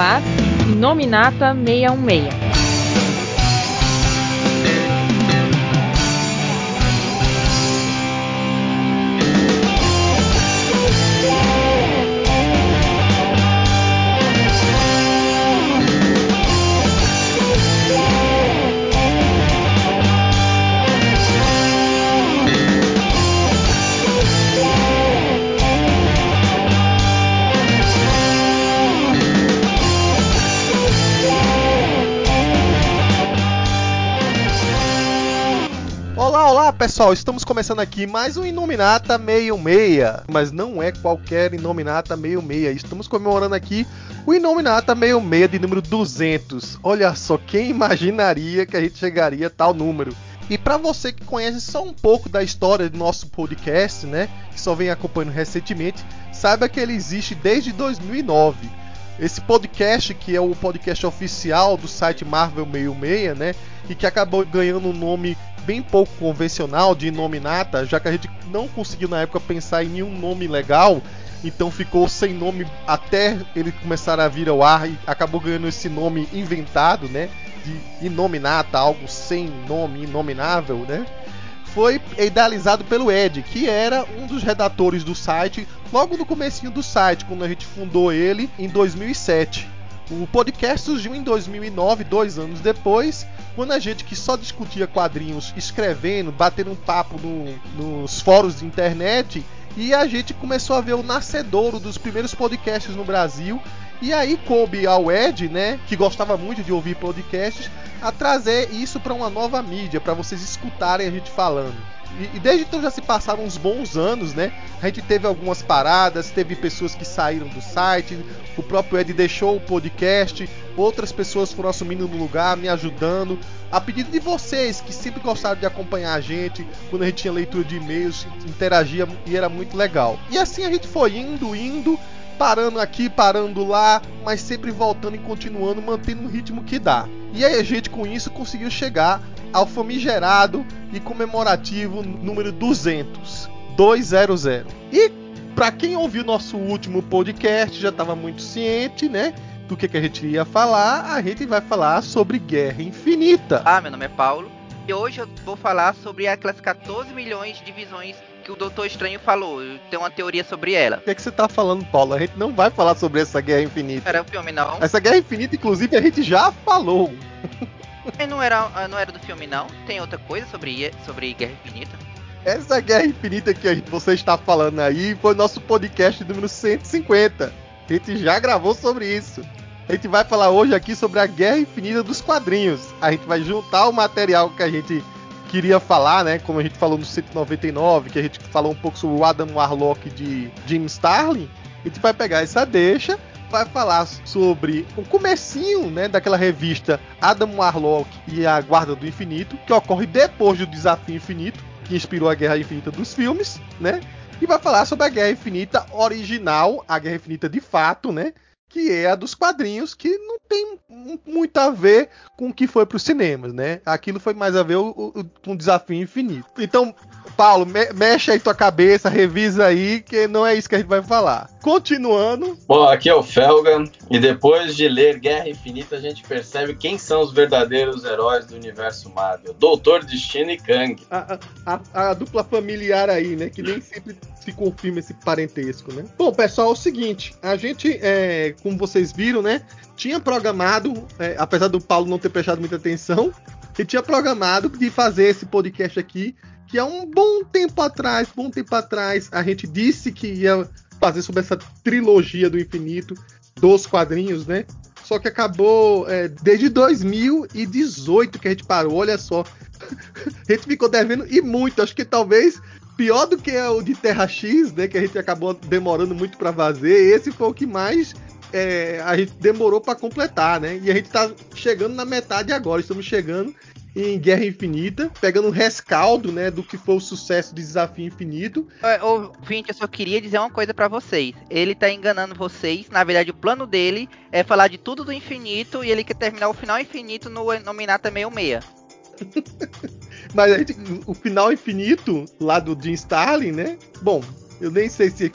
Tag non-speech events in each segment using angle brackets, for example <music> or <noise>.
ar Nominata 616. Pessoal, estamos começando aqui mais um Inominata 66, mas não é qualquer Inominata 66. Estamos comemorando aqui o Inominata 66 de número 200. Olha só, quem imaginaria que a gente chegaria a tal número? E para você que conhece só um pouco da história do nosso podcast, né, que só vem acompanhando recentemente, saiba que ele existe desde 2009. Esse podcast, que é o podcast oficial do site Marvel 66, né? E que acabou ganhando um nome bem pouco convencional de Nominata, já que a gente não conseguiu na época pensar em nenhum nome legal, então ficou sem nome até ele começar a vir ao ar e acabou ganhando esse nome inventado, né? De Inominata, algo sem nome, inominável, né? Foi idealizado pelo Ed, que era um dos redatores do site logo no comecinho do site, quando a gente fundou ele em 2007. O podcast surgiu em 2009, dois anos depois, quando a gente que só discutia quadrinhos escrevendo, batendo um papo no, nos fóruns de internet, e a gente começou a ver o nascedouro dos primeiros podcasts no Brasil. E aí coube ao Ed, né, que gostava muito de ouvir podcasts, a trazer isso para uma nova mídia, para vocês escutarem a gente falando. E, e, desde então já se passaram uns bons anos, né? A gente teve algumas paradas, teve pessoas que saíram do site, o próprio Ed deixou o podcast, outras pessoas foram assumindo no lugar, me ajudando. A pedido de vocês que sempre gostaram de acompanhar a gente, quando a gente tinha leitura de e-mails, interagia e era muito legal. E assim a gente foi indo, indo, parando aqui, parando lá, mas sempre voltando e continuando, mantendo o ritmo que dá. E aí a gente com isso conseguiu chegar ao famigerado e comemorativo número 200, 200. E para quem ouviu nosso último podcast já estava muito ciente, né? Do que, que a gente ia falar, a gente vai falar sobre Guerra Infinita. Ah, meu nome é Paulo e hoje eu vou falar sobre aquelas 14 milhões de visões que o Doutor Estranho falou. Eu tenho uma teoria sobre ela. O que, é que você tá falando, Paulo? A gente não vai falar sobre essa Guerra Infinita. Era o filme, não? Essa Guerra Infinita, inclusive, a gente já falou. Não era, não era do filme, não? Tem outra coisa sobre, sobre Guerra Infinita? Essa Guerra Infinita que gente, você está falando aí foi nosso podcast número 150. A gente já gravou sobre isso. A gente vai falar hoje aqui sobre a Guerra Infinita dos quadrinhos. A gente vai juntar o material que a gente queria falar, né? Como a gente falou no 199, que a gente falou um pouco sobre o Adam Warlock de Jim Starlin. A gente vai pegar essa deixa vai falar sobre o comecinho, né, daquela revista Adam Warlock e a Guarda do Infinito, que ocorre depois do Desafio Infinito, que inspirou a Guerra Infinita dos filmes, né? E vai falar sobre a Guerra Infinita original, a Guerra Infinita de fato, né? Que é a dos quadrinhos, que não tem muito a ver com o que foi para os cinemas, né? Aquilo foi mais a ver com o Desafio Infinito. Então, Paulo, me mexe aí tua cabeça, revisa aí, que não é isso que a gente vai falar. Continuando. Bom, aqui é o Felga, e depois de ler Guerra Infinita, a gente percebe quem são os verdadeiros heróis do universo Marvel: Doutor Destino e Kang. A, a, a dupla familiar aí, né? Que nem sempre se confirma esse parentesco, né? Bom, pessoal, é o seguinte: a gente, é, como vocês viram, né? Tinha programado, é, apesar do Paulo não ter prestado muita atenção, ele tinha programado de fazer esse podcast aqui que há um bom tempo atrás, bom tempo atrás, a gente disse que ia fazer sobre essa trilogia do infinito dos quadrinhos, né? Só que acabou é, desde 2018 que a gente parou, olha só. <laughs> a gente ficou devendo e muito, acho que talvez pior do que o de Terra X, né? Que a gente acabou demorando muito para fazer. Esse foi o que mais é, a gente demorou para completar, né? E a gente tá chegando na metade agora. Estamos chegando em Guerra Infinita, pegando um rescaldo, né, do que foi o sucesso de Desafio Infinito. Ô, Vinte, eu só queria dizer uma coisa para vocês. Ele tá enganando vocês. Na verdade, o plano dele é falar de tudo do infinito e ele quer terminar o final infinito no Nominata 66. <laughs> Mas gente, o final infinito lá do Jim Starlin, né? Bom, eu nem sei se,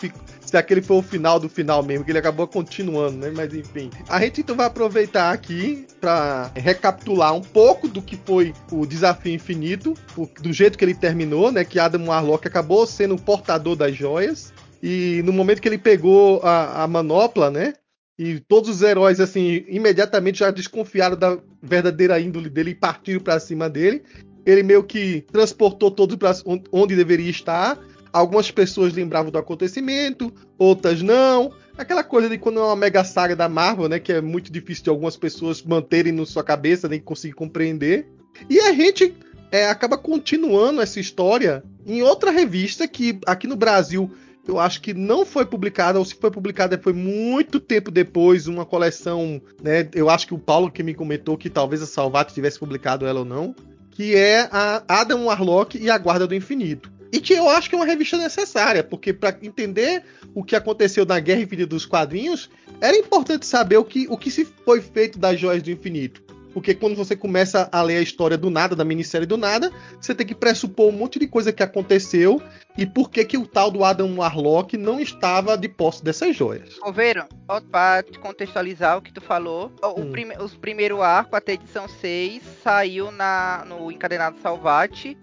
se aquele foi o final do final mesmo, que ele acabou continuando, né? Mas enfim. A gente então vai aproveitar aqui para recapitular um pouco do que foi o Desafio Infinito, do jeito que ele terminou, né? Que Adam Warlock acabou sendo o portador das joias. E no momento que ele pegou a, a manopla, né? E todos os heróis, assim, imediatamente já desconfiaram da verdadeira índole dele e partiram para cima dele. Ele meio que transportou todos para onde deveria estar. Algumas pessoas lembravam do acontecimento, outras não. Aquela coisa de quando é uma mega saga da Marvel, né? Que é muito difícil de algumas pessoas manterem na sua cabeça, nem conseguir compreender. E a gente é, acaba continuando essa história em outra revista que aqui no Brasil eu acho que não foi publicada, ou se foi publicada foi muito tempo depois, uma coleção, né? Eu acho que o Paulo que me comentou que talvez a Salvat tivesse publicado ela ou não, que é a Adam Warlock e a Guarda do Infinito. E que eu acho que é uma revista necessária, porque para entender o que aconteceu na Guerra Infinita dos quadrinhos, era importante saber o que, o que se foi feito das Joias do Infinito. Porque quando você começa a ler a história do nada, da minissérie do nada, você tem que pressupor um monte de coisa que aconteceu e por que que o tal do Adam Warlock não estava de posse dessas joias. Coveiro, para te contextualizar o que tu falou, hum. prime os primeiro arco até edição 6 saiu na, no Encadenado Salvati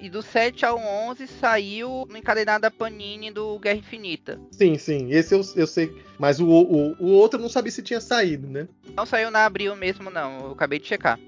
e do 7 ao 11 saiu no encadenado Panini do Guerra Infinita. Sim, sim. Esse eu, eu sei. Mas o, o, o outro eu não sabia se tinha saído, né? Não saiu na abril mesmo, não. Eu acabei de checar.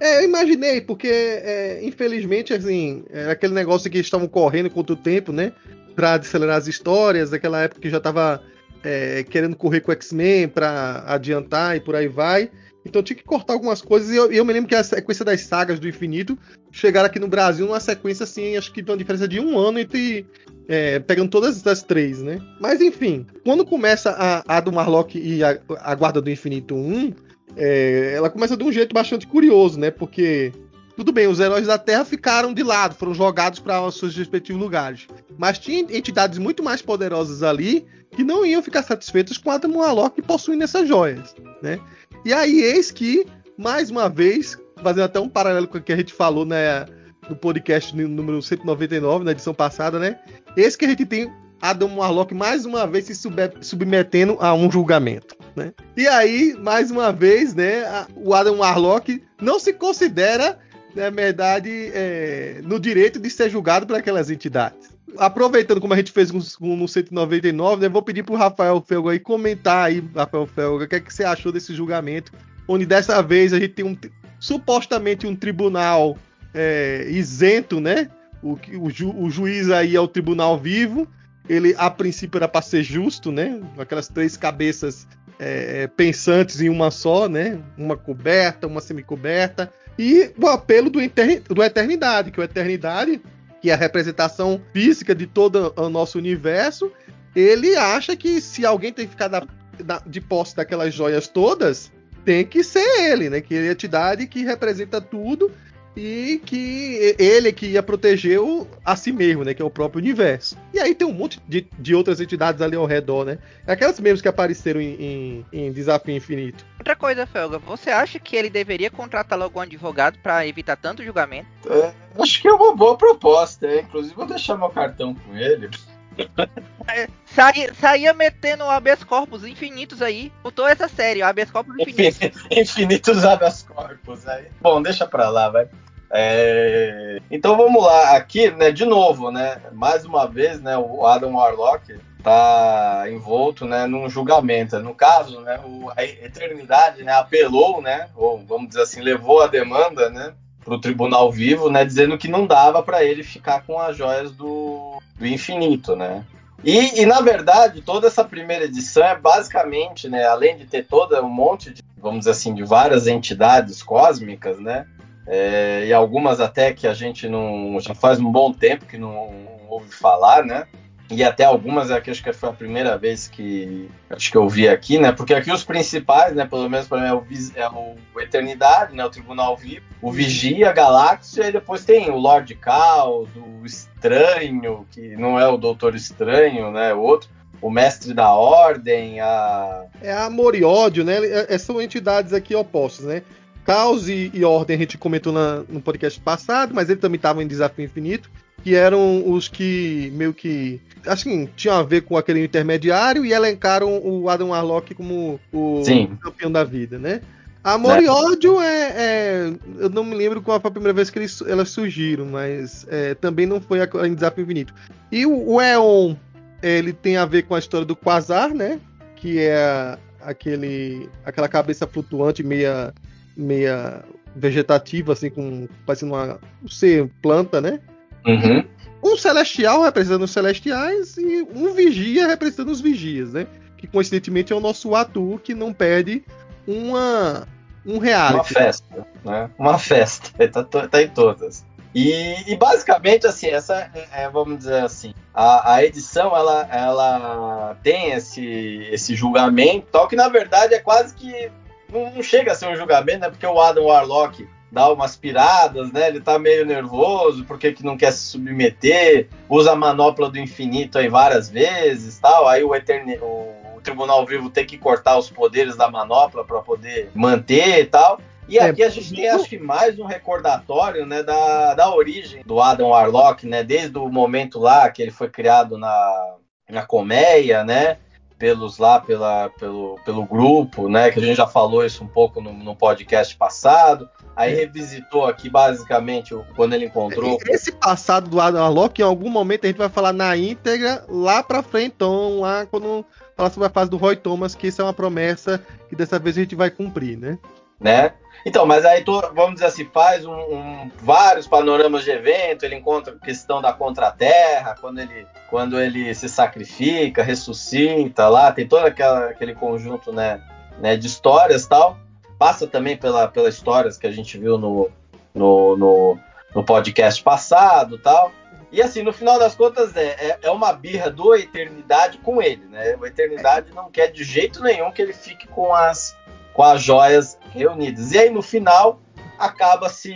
É, eu imaginei, porque é, infelizmente, assim, era aquele negócio que estavam correndo contra o tempo, né? Pra acelerar as histórias, daquela época que já tava é, querendo correr com o X-Men pra adiantar e por aí vai. Então tinha que cortar algumas coisas. E eu, eu, me lembro que a sequência das sagas do infinito chegaram aqui no Brasil numa sequência assim, acho que tem uma diferença de um ano entre. É, pegando todas as três, né? Mas enfim, quando começa a, a do Marlock e a, a Guarda do Infinito 1, é, ela começa de um jeito bastante curioso, né? Porque tudo bem, os heróis da Terra ficaram de lado, foram jogados para os seus respectivos lugares. Mas tinha entidades muito mais poderosas ali que não iam ficar satisfeitas com Adam Warlock possuindo essas joias, né? E aí, eis que, mais uma vez, fazendo até um paralelo com o que a gente falou né, no podcast número 199, na edição passada, né? Esse que a gente tem Adam Warlock mais uma vez se submetendo a um julgamento. Né? E aí, mais uma vez, né, o Adam Warlock não se considera, na verdade, é, no direito de ser julgado por aquelas entidades. Aproveitando como a gente fez no 199, né, vou pedir para o Rafael Felga aí comentar aí, Rafael Felga, o que, é que você achou desse julgamento, onde dessa vez a gente tem um, supostamente um tribunal é, isento, né? O, o, ju, o juiz aí é o tribunal vivo, ele a princípio era para ser justo, né? Aquelas três cabeças é, pensantes em uma só, né? Uma coberta, uma semicoberta. E o apelo do, do Eternidade, que o Eternidade, que é a representação física de todo o nosso universo, ele acha que se alguém tem que ficar da, da, de posse daquelas joias todas, tem que ser ele, né? Que ele é a entidade que representa tudo e que ele é que ia proteger o, a si mesmo, né? Que é o próprio universo. E aí tem um monte de, de outras entidades ali ao redor, né? Aquelas mesmas que apareceram em, em, em Desafio Infinito. Outra coisa, Felga, você acha que ele deveria contratar logo um advogado para evitar tanto julgamento? É, acho que é uma boa proposta, é. inclusive vou deixar meu cartão com ele. <laughs> É, saía, saía metendo habeas corpus infinitos aí. Botou essa série, habeas corpus infinitos. <laughs> infinitos habeas corpus aí. Bom, deixa pra lá, vai. É... Então vamos lá, aqui, né, de novo, né, mais uma vez, né, o Adam Warlock tá envolto, né, num julgamento. No caso, né, o, a eternidade, né, apelou, né, ou vamos dizer assim, levou a demanda, né, para o tribunal vivo, né, dizendo que não dava para ele ficar com as joias do, do infinito, né. E, e, na verdade, toda essa primeira edição é basicamente, né, além de ter toda um monte de, vamos dizer assim, de várias entidades cósmicas, né, é, e algumas até que a gente não já faz um bom tempo que não ouve falar, né? E até algumas aqui acho que foi a primeira vez que acho que eu vi aqui, né? Porque aqui os principais, né? Pelo menos para mim é o, é o Eternidade, né? O Tribunal Vivo, o Vigia, Galáxia e depois tem o Lord Caos, o Estranho, que não é o Doutor Estranho, né? O outro o mestre da ordem, a. É amor e ódio, né? É, é são entidades aqui opostas, né? Caos e, e Ordem a gente comentou na, no podcast passado, mas ele também estava em Desafio Infinito. que eram os que meio que assim, tinham a ver com aquele intermediário e elencaram o Adam Warlock como o Sim. campeão da vida, né? Amor Né? e ódio é, é- Eu não me lembro qual foi a primeira vez que eles, elas surgiram, mas é, também não foi a, em Desafio Infinito. E o, o Eon, ele tem a ver com a história do Quasar, né? Que é aquele, aquela cabeça flutuante meia, meia vegetativa, assim, com parecendo uma um ser planta, né? Uhum. Um celestial representando os celestiais e um vigia representando os vigias, né? Que coincidentemente é o nosso Atu que não perde uma um Uma reality. festa, né? Uma festa. <laughs> Tá, to- tá em todas. E, e basicamente, assim, essa é, vamos dizer assim, a, a edição ela, ela tem esse, esse julgamento, tal que na verdade é quase que não, não chega a ser um julgamento, né? Porque o Adam Warlock dá umas piradas, né? Ele tá meio nervoso, porque que não quer se submeter, usa a manopla do infinito aí várias vezes, tal. Aí o, o Tribunal Vivo tem que cortar os poderes da manopla para poder manter e tal. E É, aqui a gente tem, acho que mais um recordatório, né, da, da origem do Adam Warlock, né, desde o momento lá que ele foi criado na, na colmeia, né, pelos lá, pela, pelo, pelo grupo, né, que a gente já falou isso um pouco no, no podcast passado. Aí revisitou aqui, basicamente, o- quando ele encontrou... Esse passado do Adam Warlock, em algum momento a gente vai falar na íntegra lá pra frente, então, lá quando falar sobre a fase do Roy Thomas, que isso é uma promessa que dessa vez a gente vai cumprir, né? né? Então, mas aí vamos dizer assim, faz um, um- vários panoramas de evento, ele encontra a questão da contraterra, quando ele, quando ele se sacrifica, ressuscita lá, tem todo aquela, aquele conjunto né, né, de histórias tal. Passa também pela, pelas histórias que a gente viu no, no, no, no podcast passado tal. E assim, no final das contas, é, é, é uma birra do Eternidade com ele, né? O Eternidade não quer de jeito nenhum que ele fique com as, com as joias reunidas. E aí no final acaba se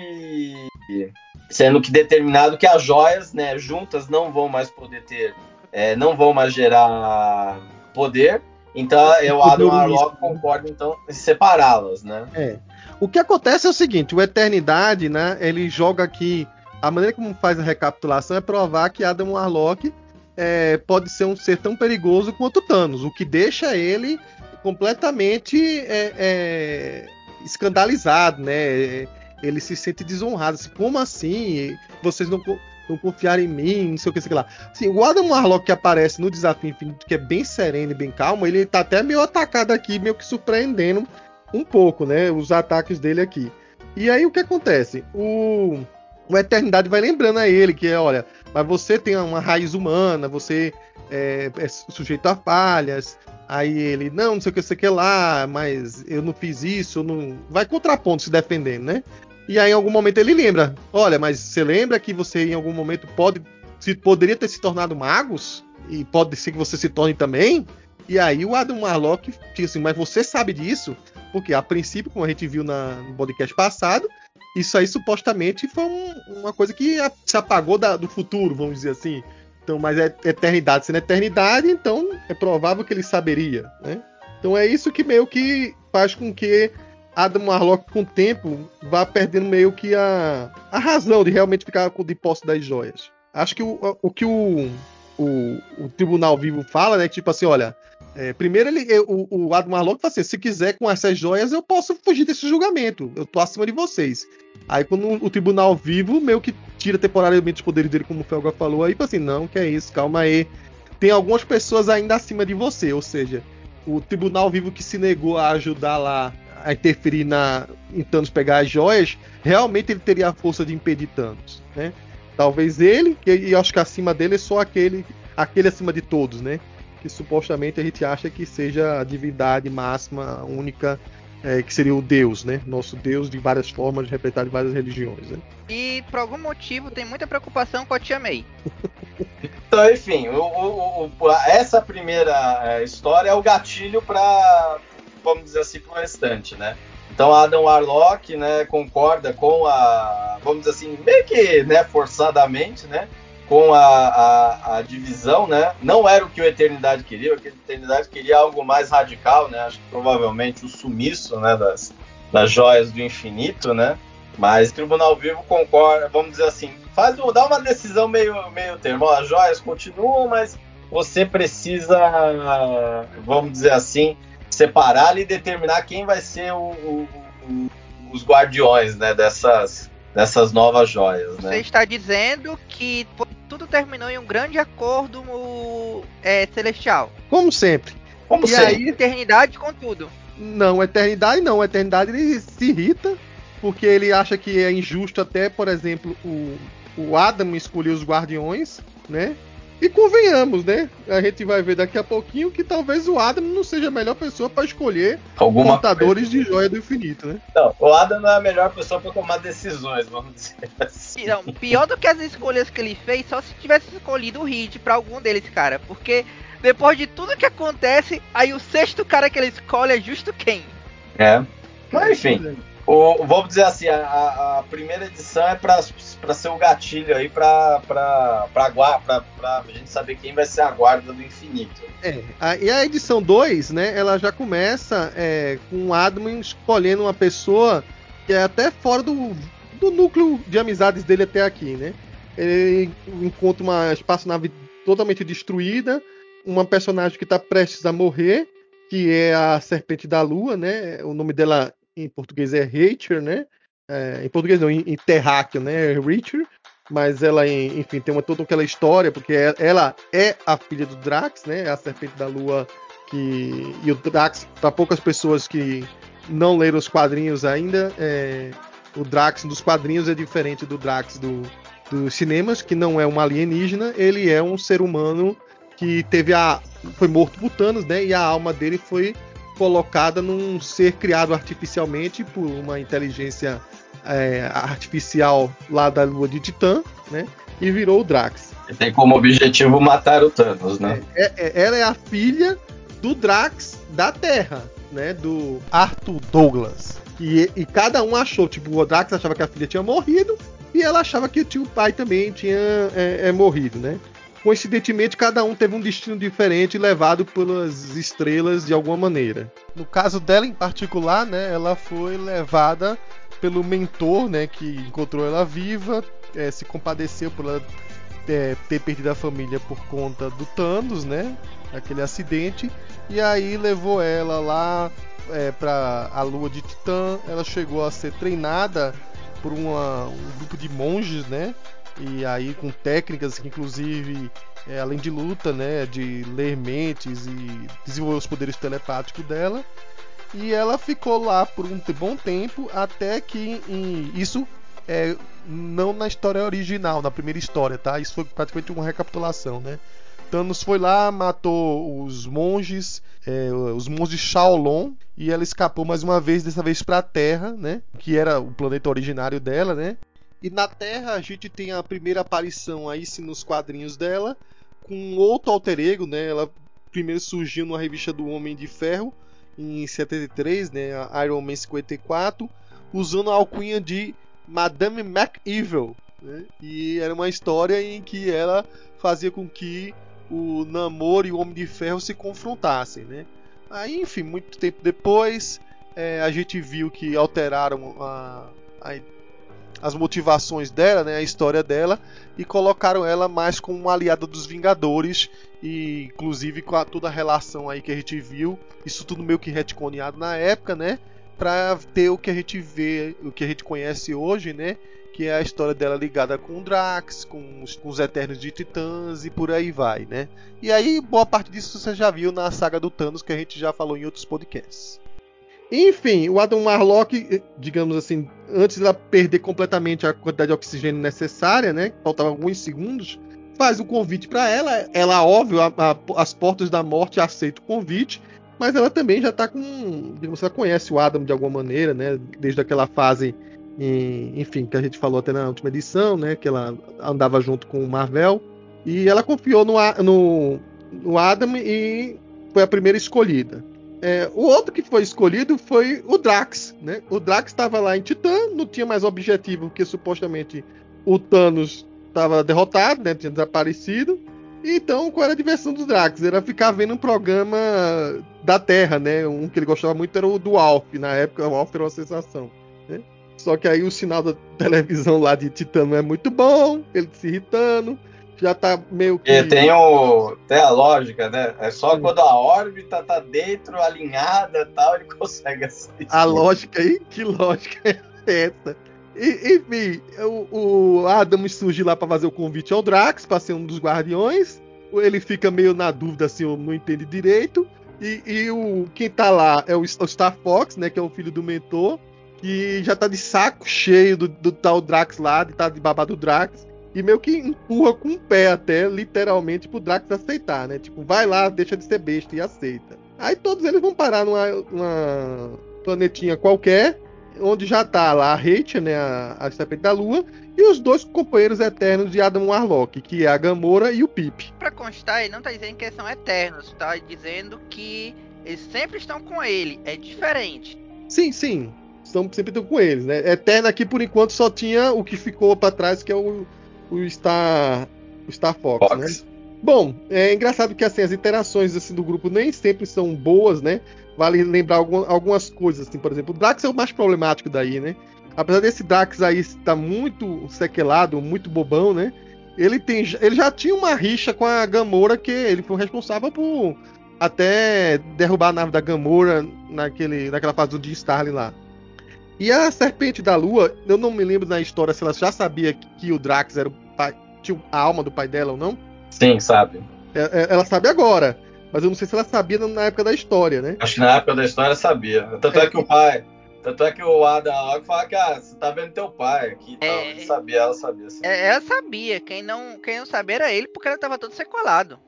sendo que determinado que as joias, né, juntas não vão mais poder ter, é, não vão mais gerar poder. Então é, o Adam Warlock concorda então em separá-las, né? É. O que acontece é o seguinte, o Eternidade, né, ele joga aqui, a maneira como faz a recapitulação é provar que Adam Warlock é, pode ser um ser tão perigoso quanto Thanos, o que deixa ele completamente é, é, escandalizado, né? Ele se sente desonrado. Assim, Como assim? Vocês não, não confiaram em mim? Não sei o que, sei lá. Assim, o Adam Warlock que aparece no Desafio Infinito, que é bem sereno e bem calmo, ele tá até meio atacado aqui, meio que surpreendendo um pouco, né? Os ataques dele aqui. E aí o que acontece? O, o Eternidade vai lembrando a ele que, olha, mas você tem uma raiz humana, você é, é sujeito a falhas. Aí ele, não, não sei o que, sei o que lá, mas eu não fiz isso, eu não. Vai contraponto se defendendo, né? E aí em algum momento ele lembra, olha, mas você lembra que você em algum momento pode. Se, poderia ter se tornado magos? E pode ser que você se torne também? E aí o Adam Warlock fica assim, mas você sabe disso? Porque a princípio, como a gente viu na, no podcast passado, isso aí supostamente foi um- uma coisa que a- se apagou da- do futuro, vamos dizer assim. Então, mas é eternidade sendo eternidade, então é provável que ele saberia, né? Então é isso que meio que faz com que Adam Warlock, com o tempo, vá perdendo meio que a, a razão de realmente ficar com de posse das joias. Acho que o, o que o, o, o Tribunal Vivo fala, né? Tipo assim, olha, é, primeiro ele, o, o Adam Warlock fala assim, se quiser com essas joias, eu posso fugir desse julgamento. Eu tô acima de vocês. Aí quando o Tribunal Vivo meio que tira temporariamente os poderes dele, como o Felga falou, aí fala assim, não, que é isso, calma aí. Tem algumas pessoas ainda acima de você, ou seja, o Tribunal Vivo que se negou a ajudar lá a interferir na, em Thanos pegar as joias, realmente ele teria a força de impedir Thanos, né? Talvez ele, e eu acho que acima dele é só aquele, aquele acima de todos, né? Que supostamente a gente acha que seja a divindade máxima, única, é, que seria o Deus, né? Nosso Deus de várias formas, representado em várias religiões, né? E por algum motivo tem muita preocupação com a Tia May. <laughs> Então, enfim, o- o- o- essa primeira é, história é o gatilho para, vamos dizer assim, pro restante, né? Então, Adam Warlock, né, concorda com a, vamos dizer assim, meio que, né, forçadamente, né, com a, a, a divisão, né? Não era o que o Eternidade queria, o que a Eternidade queria algo mais radical, né? Acho que provavelmente o sumiço, né, das, das joias do infinito, né? Mas Tribunal Vivo concorda, vamos dizer assim, faz dá uma decisão meio, meio termo. As joias continuam, mas você precisa, vamos dizer assim, separar e determinar quem vai ser o, o, o, os guardiões né, dessas, dessas novas joias. Né? Você está dizendo que tudo terminou em um grande acordo é, celestial. Como sempre. Como e sempre. aí, eternidade com tudo. Não, eternidade não. Eternidade ele se irrita porque ele acha que é injusto até, por exemplo, o, o Adam escolher os guardiões, né? E convenhamos, né? A gente vai ver daqui a pouquinho que talvez o Adam não seja a melhor pessoa para escolher Alguma portadores coisa. de joia do infinito, né? Não, o Adam não é a melhor pessoa para tomar decisões, vamos dizer assim. Não, pior do que as escolhas que ele fez, só se tivesse escolhido o Reed para algum deles, cara. Porque depois de tudo que acontece, aí o sexto cara que ele escolhe é justo quem? É. Mas enfim. O, vamos dizer assim, a, a primeira edição é para ser o gatilho aí para a gente saber quem vai ser a guarda do infinito. É, a, e a edição 2, né, ela já começa é, com o Adam escolhendo uma pessoa que é até fora do, do núcleo de amizades dele até aqui, né? Ele encontra uma espaçonave totalmente destruída, uma personagem que está prestes a morrer, que é a Serpente da Lua, né? O nome dela em português é Rachel, né? É, em português não, em, em terráqueo, né? Richard. Mas ela, enfim, tem uma, toda aquela história, porque é, ela é a filha do Drax, né? É a serpente da lua que. E o Drax, para poucas pessoas que não leram os quadrinhos ainda, é, o Drax dos quadrinhos é diferente do Drax do, dos cinemas, que não é um alienígena, ele é um ser humano que teve a. foi morto por Thanos, né? E a alma dele foi colocada num ser criado artificialmente por uma inteligência é, artificial lá da lua de Titã, né? E virou o Drax. E tem como objetivo matar o Thanos, né? É, é, ela é a filha do Drax da Terra, né? Do Arthur Douglas. E, e cada um achou, tipo, o Drax achava que a filha tinha morrido e ela achava que o tio pai também tinha é, é morrido, né? Coincidentemente, cada um teve um destino diferente levado pelas estrelas de alguma maneira. No caso dela em particular, né, ela foi levada pelo mentor, né, que encontrou ela viva, é, se compadeceu por ela é, ter perdido a família por conta do Thanos, né, aquele acidente, e aí levou ela lá é, para a Lua de Titã. Ela chegou a ser treinada por uma, um grupo de monges, né, e aí com técnicas que inclusive é, além de luta, né, de ler mentes e desenvolver os poderes telepáticos dela. E ela ficou lá por um bom tempo até que em, isso é não na história original, na primeira história, tá? Isso foi praticamente uma recapitulação, né? Thanos foi lá, matou os monges, é, os monges Shaolon, e ela escapou mais uma vez, dessa vez para a Terra, né? Que era o planeta originário dela, né? E na Terra a gente tem a primeira aparição aí sim nos quadrinhos dela, com outro alter ego, né? Ela primeiro surgiu numa revista do Homem de Ferro em 73, né? Iron Man 54, usando a alcunha de Madame McEvil, né? E era uma história em que ela fazia com que o Namor e o Homem de Ferro se confrontassem, né? Aí, enfim, muito tempo depois, é, a gente viu que alteraram a, a as motivações dela, né, a história dela, e colocaram ela mais como uma aliada dos Vingadores, e inclusive com a, toda a relação aí que a gente viu, isso tudo meio que retconeado na época, né, para ter o que a gente vê, o que a gente conhece hoje, né, que é a história dela ligada com o Drax, com os, com os Eternos de Titãs e por aí vai, né? E aí, boa parte disso você já viu na saga do Thanos, que a gente já falou em outros podcasts. Enfim, o Adam Warlock, digamos assim, antes de ela perder completamente a quantidade de oxigênio necessária, né? Faltava alguns segundos, faz o convite para ela. Ela, óbvio, a, a, as portas da morte aceita o convite, mas ela também já está com. Digamos, ela conhece o Adam de alguma maneira, né? Desde aquela fase, em, enfim, que a gente falou até na última edição, né? Que ela andava junto com o Marvel. E ela confiou no, no, no Adam e foi a primeira escolhida. É, o outro que foi escolhido foi o Drax, né? O Drax estava lá em Titã, não tinha mais objetivo porque supostamente o Thanos estava derrotado, né? Tinha desaparecido. Então, qual era a diversão do Drax? Era ficar vendo um programa da Terra, né? Um que ele gostava muito era o do Alf. Na época, o Alf era uma sensação. Né? Só que aí o sinal da televisão lá de Titã não é muito bom, ele se irritando, já tá meio que. E tem, o, tem a lógica, né? É só quando a órbita tá dentro, alinhada e tal, ele <laughs> consegue assistir. A lógica aí? Que lógica é essa? E, enfim, o, o Adams surge lá para fazer o convite ao Drax, para ser um dos guardiões. Ele fica meio na dúvida, assim, eu não entende direito. E, e o, quem tá lá é o, o Star Fox, né? Que é o filho do mentor que já tá de saco cheio do, do tal Drax lá, de tá de babado do Drax, e meio que empurra com o pé até, literalmente, pro Drax aceitar, né? Tipo, vai lá, deixa de ser besta e aceita. Aí todos eles vão parar numa, numa planetinha qualquer, onde já tá lá a Rachel, né, a, a Serpente da Lua, e os dois companheiros eternos de Adam Warlock, que é a Gamora e o Pip. Pra constar, ele não tá dizendo que eles são eternos, tá dizendo que eles sempre estão com ele, é diferente. Sim, sim estão sempre estão com eles, né? Eterna aqui por enquanto só tinha o que ficou para trás, que é o, o Star o Star Fox, Fox. né? Bom, é engraçado que assim as interações assim do grupo nem sempre são boas, né? Vale lembrar algum, algumas coisas, assim, por exemplo, o Drax é o mais problemático daí, né? Apesar desse Drax aí estar muito sequelado, muito bobão, né? Ele, tem, ele já tinha uma rixa com a Gamora que ele foi responsável por até derrubar a nave da Gamora naquele, naquela fase do dia Starling lá. E a Serpente da Lua, eu não me lembro na história se ela já sabia que o Drax era o pai, tinha a alma do pai dela ou não. Sim, sabe. É, é, ela sabe agora, mas eu não sei se ela sabia na época da história, né? Acho que na época da história sabia. Tanto é, é que o pai. Tanto é que o Adam logo fala que ah, você tá vendo teu pai aqui e é, tal. sabia, ela sabia. Sim. É, ela sabia. Quem não, quem não sabia era ele, porque ela tava todo sequelado.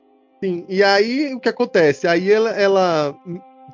Sim, e aí o que acontece? Aí ela, ela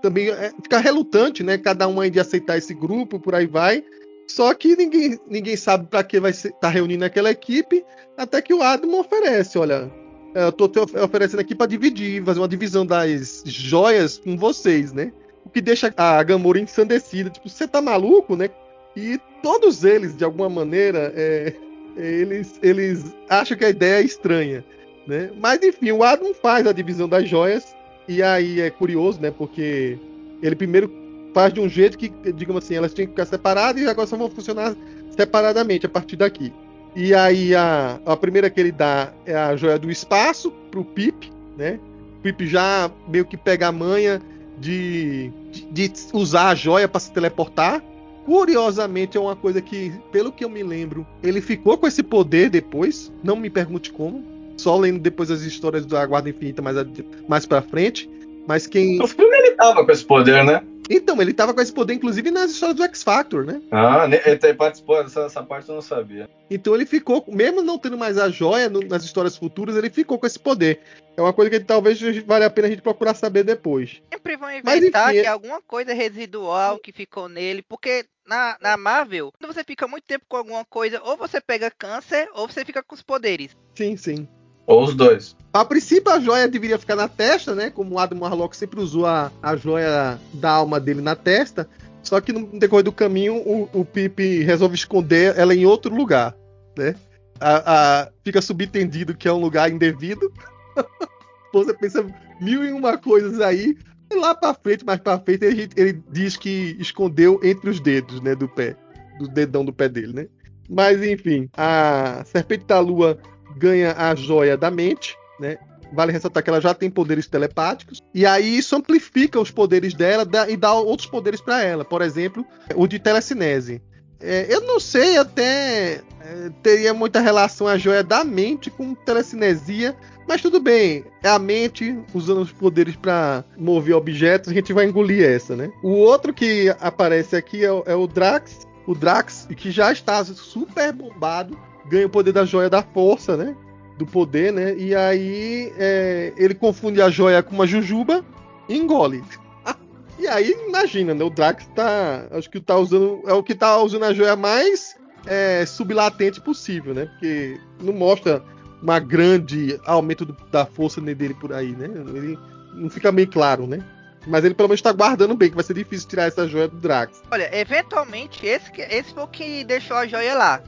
também é, fica relutante, né? Cada um aí de aceitar esse grupo, por aí vai. Só que ninguém, ninguém sabe para que vai estar tá reunindo aquela equipe, até que o Adam oferece, olha, eu tô te oferecendo aqui para dividir, fazer uma divisão das joias com vocês, né? O que deixa a Gamora ensandecida, tipo, você tá maluco, né? E todos eles, de alguma maneira, é, eles, eles acham que a ideia é estranha, né? Mas enfim, o Adam faz a divisão das joias e aí é curioso, né? Porque ele primeiro faz de um jeito que, digamos assim, elas tinham que ficar separadas e agora só vão funcionar separadamente a partir daqui. E aí a, a primeira que ele dá é a joia do espaço pro Pip, né? O Pip já meio que pega a manha de, de, de usar a joia para se teleportar. Curiosamente, é uma coisa que, pelo que eu me lembro, ele ficou com esse poder depois. Não me pergunte como só lendo depois as histórias da Guarda Infinita mais, mais pra frente. Mas quem. No filme ele tava com esse poder, né? Então, ele tava com esse poder, inclusive, nas histórias do X-Factor, né? Ah, ele participou dessa essa parte eu não sabia. Então ele ficou, mesmo não tendo mais a joia no, nas histórias futuras, ele ficou com esse poder. É uma coisa que talvez vale a pena a gente procurar saber depois. Sempre vão inventar Mas, enfim, que é alguma coisa residual que ficou nele, porque na, na Marvel, quando você fica muito tempo com alguma coisa, ou você pega câncer, ou você fica com os poderes. Sim, sim. Ou os dois. A princípio, a joia deveria ficar na testa, né? Como o Adam Warlock sempre usou a, a joia da alma dele na testa. Só que no decorrer do caminho, o, o Pip resolve esconder ela em outro lugar, né? A, a, fica subentendido que é um lugar indevido. <laughs> Você pensa mil e uma coisas aí. E lá pra frente, mais pra frente, ele, ele diz que escondeu entre os dedos, né? Do pé. Do dedão do pé dele, né? Mas enfim, a Serpente da Lua ganha a joia da mente, né? Vale ressaltar que ela já tem poderes telepáticos. E aí isso amplifica os poderes dela e dá outros poderes para ela. Por exemplo, o de telecinese. É, eu não sei, até é, teria muita relação a joia da mente com telecinesia, mas tudo bem. É a mente usando os poderes para mover objetos, a gente vai engolir essa, né? O outro que aparece aqui é, é o Drax. O Drax, que já está super bombado ganha o poder da joia da força, né? Do poder, né? E aí é, ele confunde a joia com uma jujuba e engole. <laughs> e aí, imagina, né? O Drax tá. Acho que tá usando. É o que tá usando a joia mais é, sublatente possível, né? Porque não mostra uma grande aumento do, da força dele por aí, né? Ele não fica meio claro, né? Mas ele pelo menos tá guardando bem, que vai ser difícil tirar essa joia do Drax. Olha, eventualmente, esse, esse foi o que deixou a joia lá.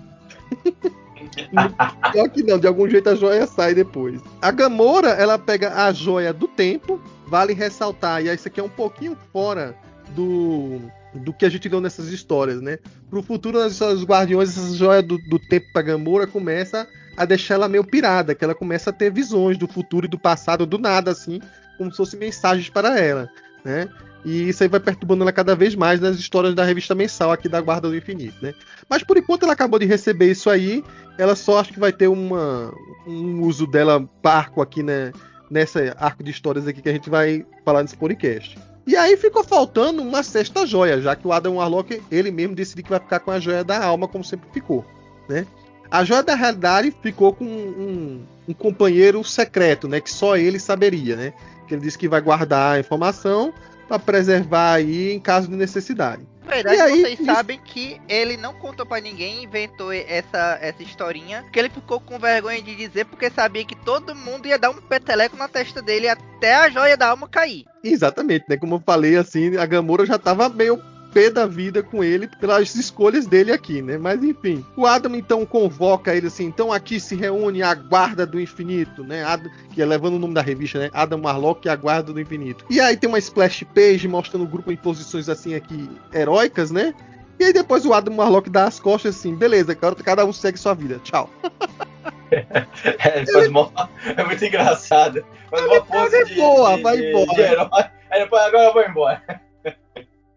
<laughs> Pior que não, de algum jeito a joia sai depois. A Gamora, ela pega a joia do tempo. Vale ressaltar, e isso aqui é um pouquinho fora do, do que a gente leu nessas histórias, né? Pro futuro, nas histórias dos Guardiões, essa joia do, do tempo pra Gamora começa a deixar ela meio pirada, que ela começa a ter visões do futuro e do passado do nada, assim, como se fossem mensagens para ela, né? E isso aí vai perturbando ela cada vez mais nas histórias da revista mensal aqui da Guarda do Infinito, né? Mas por enquanto ela acabou de receber isso aí, ela só acho que vai ter uma, um uso dela parco aqui, né? Nessa arco de histórias aqui que a gente vai falar nesse podcast. E aí ficou faltando uma sexta joia, já que o Adam Warlock, ele mesmo decidiu que vai ficar com a joia da alma, como sempre ficou, né? A joia da realidade ficou com um, um companheiro secreto, né? Que só ele saberia, né? Que ele disse que vai guardar a informação para preservar aí em caso de necessidade. Na verdade, E aí, vocês isso- sabem que ele não contou pra ninguém, inventou essa, essa historinha, que ele ficou com vergonha de dizer porque sabia que todo mundo ia dar um peteleco na testa dele até a joia da alma cair. Exatamente, né? Como eu falei, assim, a Gamora já tava meio pé da vida com ele pelas escolhas dele aqui, né? Mas enfim, o Adam então convoca ele assim, então aqui se reúne a Guarda do Infinito, né? Adam, que é levando o nome da revista, né? Adam Warlock e a Guarda do Infinito. E aí tem uma splash page mostrando o grupo em posições assim aqui heróicas, né? E aí depois o Adam Warlock dá as costas assim, beleza, cara, cada um segue sua vida, tchau. <laughs> É, mó- é muito engraçado. Faz uma pose de, embora, de- vai de- embora. de herói. Aí depois, agora eu vou embora.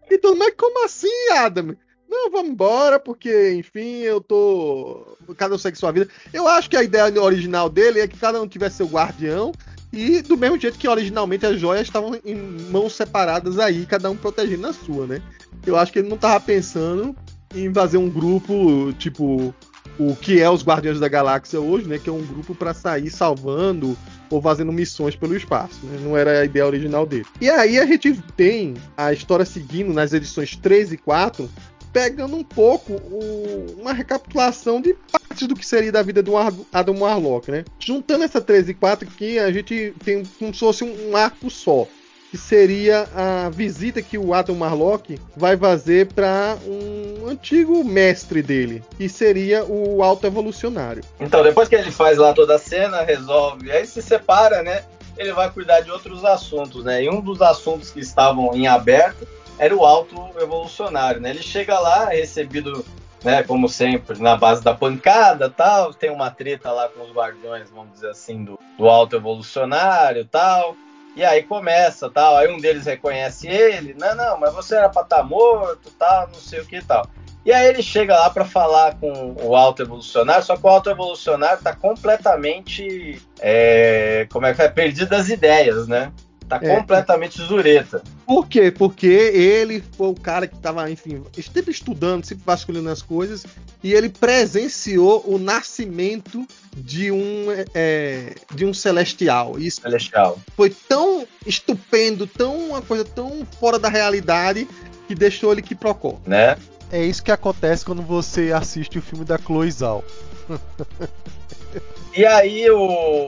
Então, mas como assim, Adam? Não, vamos embora, porque, enfim, eu tô. Cada um segue sua vida. Eu acho que a ideia original dele é que cada um tivesse seu guardião. E do mesmo jeito que originalmente as joias estavam em mãos separadas aí, cada um protegendo a sua, né? Eu acho que ele não tava pensando em fazer um grupo, tipo, o que é os Guardiões da Galáxia hoje, né? Que é um grupo pra sair salvando ou fazendo missões pelo espaço, né? Não era a ideia original dele. E aí a gente tem a história seguindo nas edições 3 e 4, pegando um pouco o- uma recapitulação de partes do que seria da vida do Adam Warlock, né? Juntando essa 3 e 4 aqui, a gente tem como se fosse um arco só. Que seria a visita que o Adam Warlock vai fazer para um antigo mestre dele, que seria o Alto Evolucionário. Então, depois que ele faz lá toda a cena, resolve, aí se separa, né? Ele vai cuidar de outros assuntos, né? E um dos assuntos que estavam em aberto era o alto evolucionário, né? Ele chega lá, é recebido, né, como sempre, na base da pancada tal, tem uma treta lá com os guardiões, vamos dizer assim, do, do alto evolucionário tal. E aí começa, tal, aí um deles reconhece ele, não, não, mas você era pra estar morto, tal, não sei o que tal. E aí ele chega lá para falar com o alto evolucionário, só que o alto evolucionário tá completamente, é, como é que é, perdido das ideias, né? Tá É. completamente zureta. Por quê? Porque ele foi o cara que estava, enfim, sempre estudando, sempre vasculhando as coisas, e ele presenciou o nascimento de um, é, de um celestial. Isso Celestial. foi tão estupendo, tão uma coisa tão fora da realidade, que deixou ele que procó. né? É isso que acontece quando você assiste o filme da Chloe Zhao. <laughs> E aí o,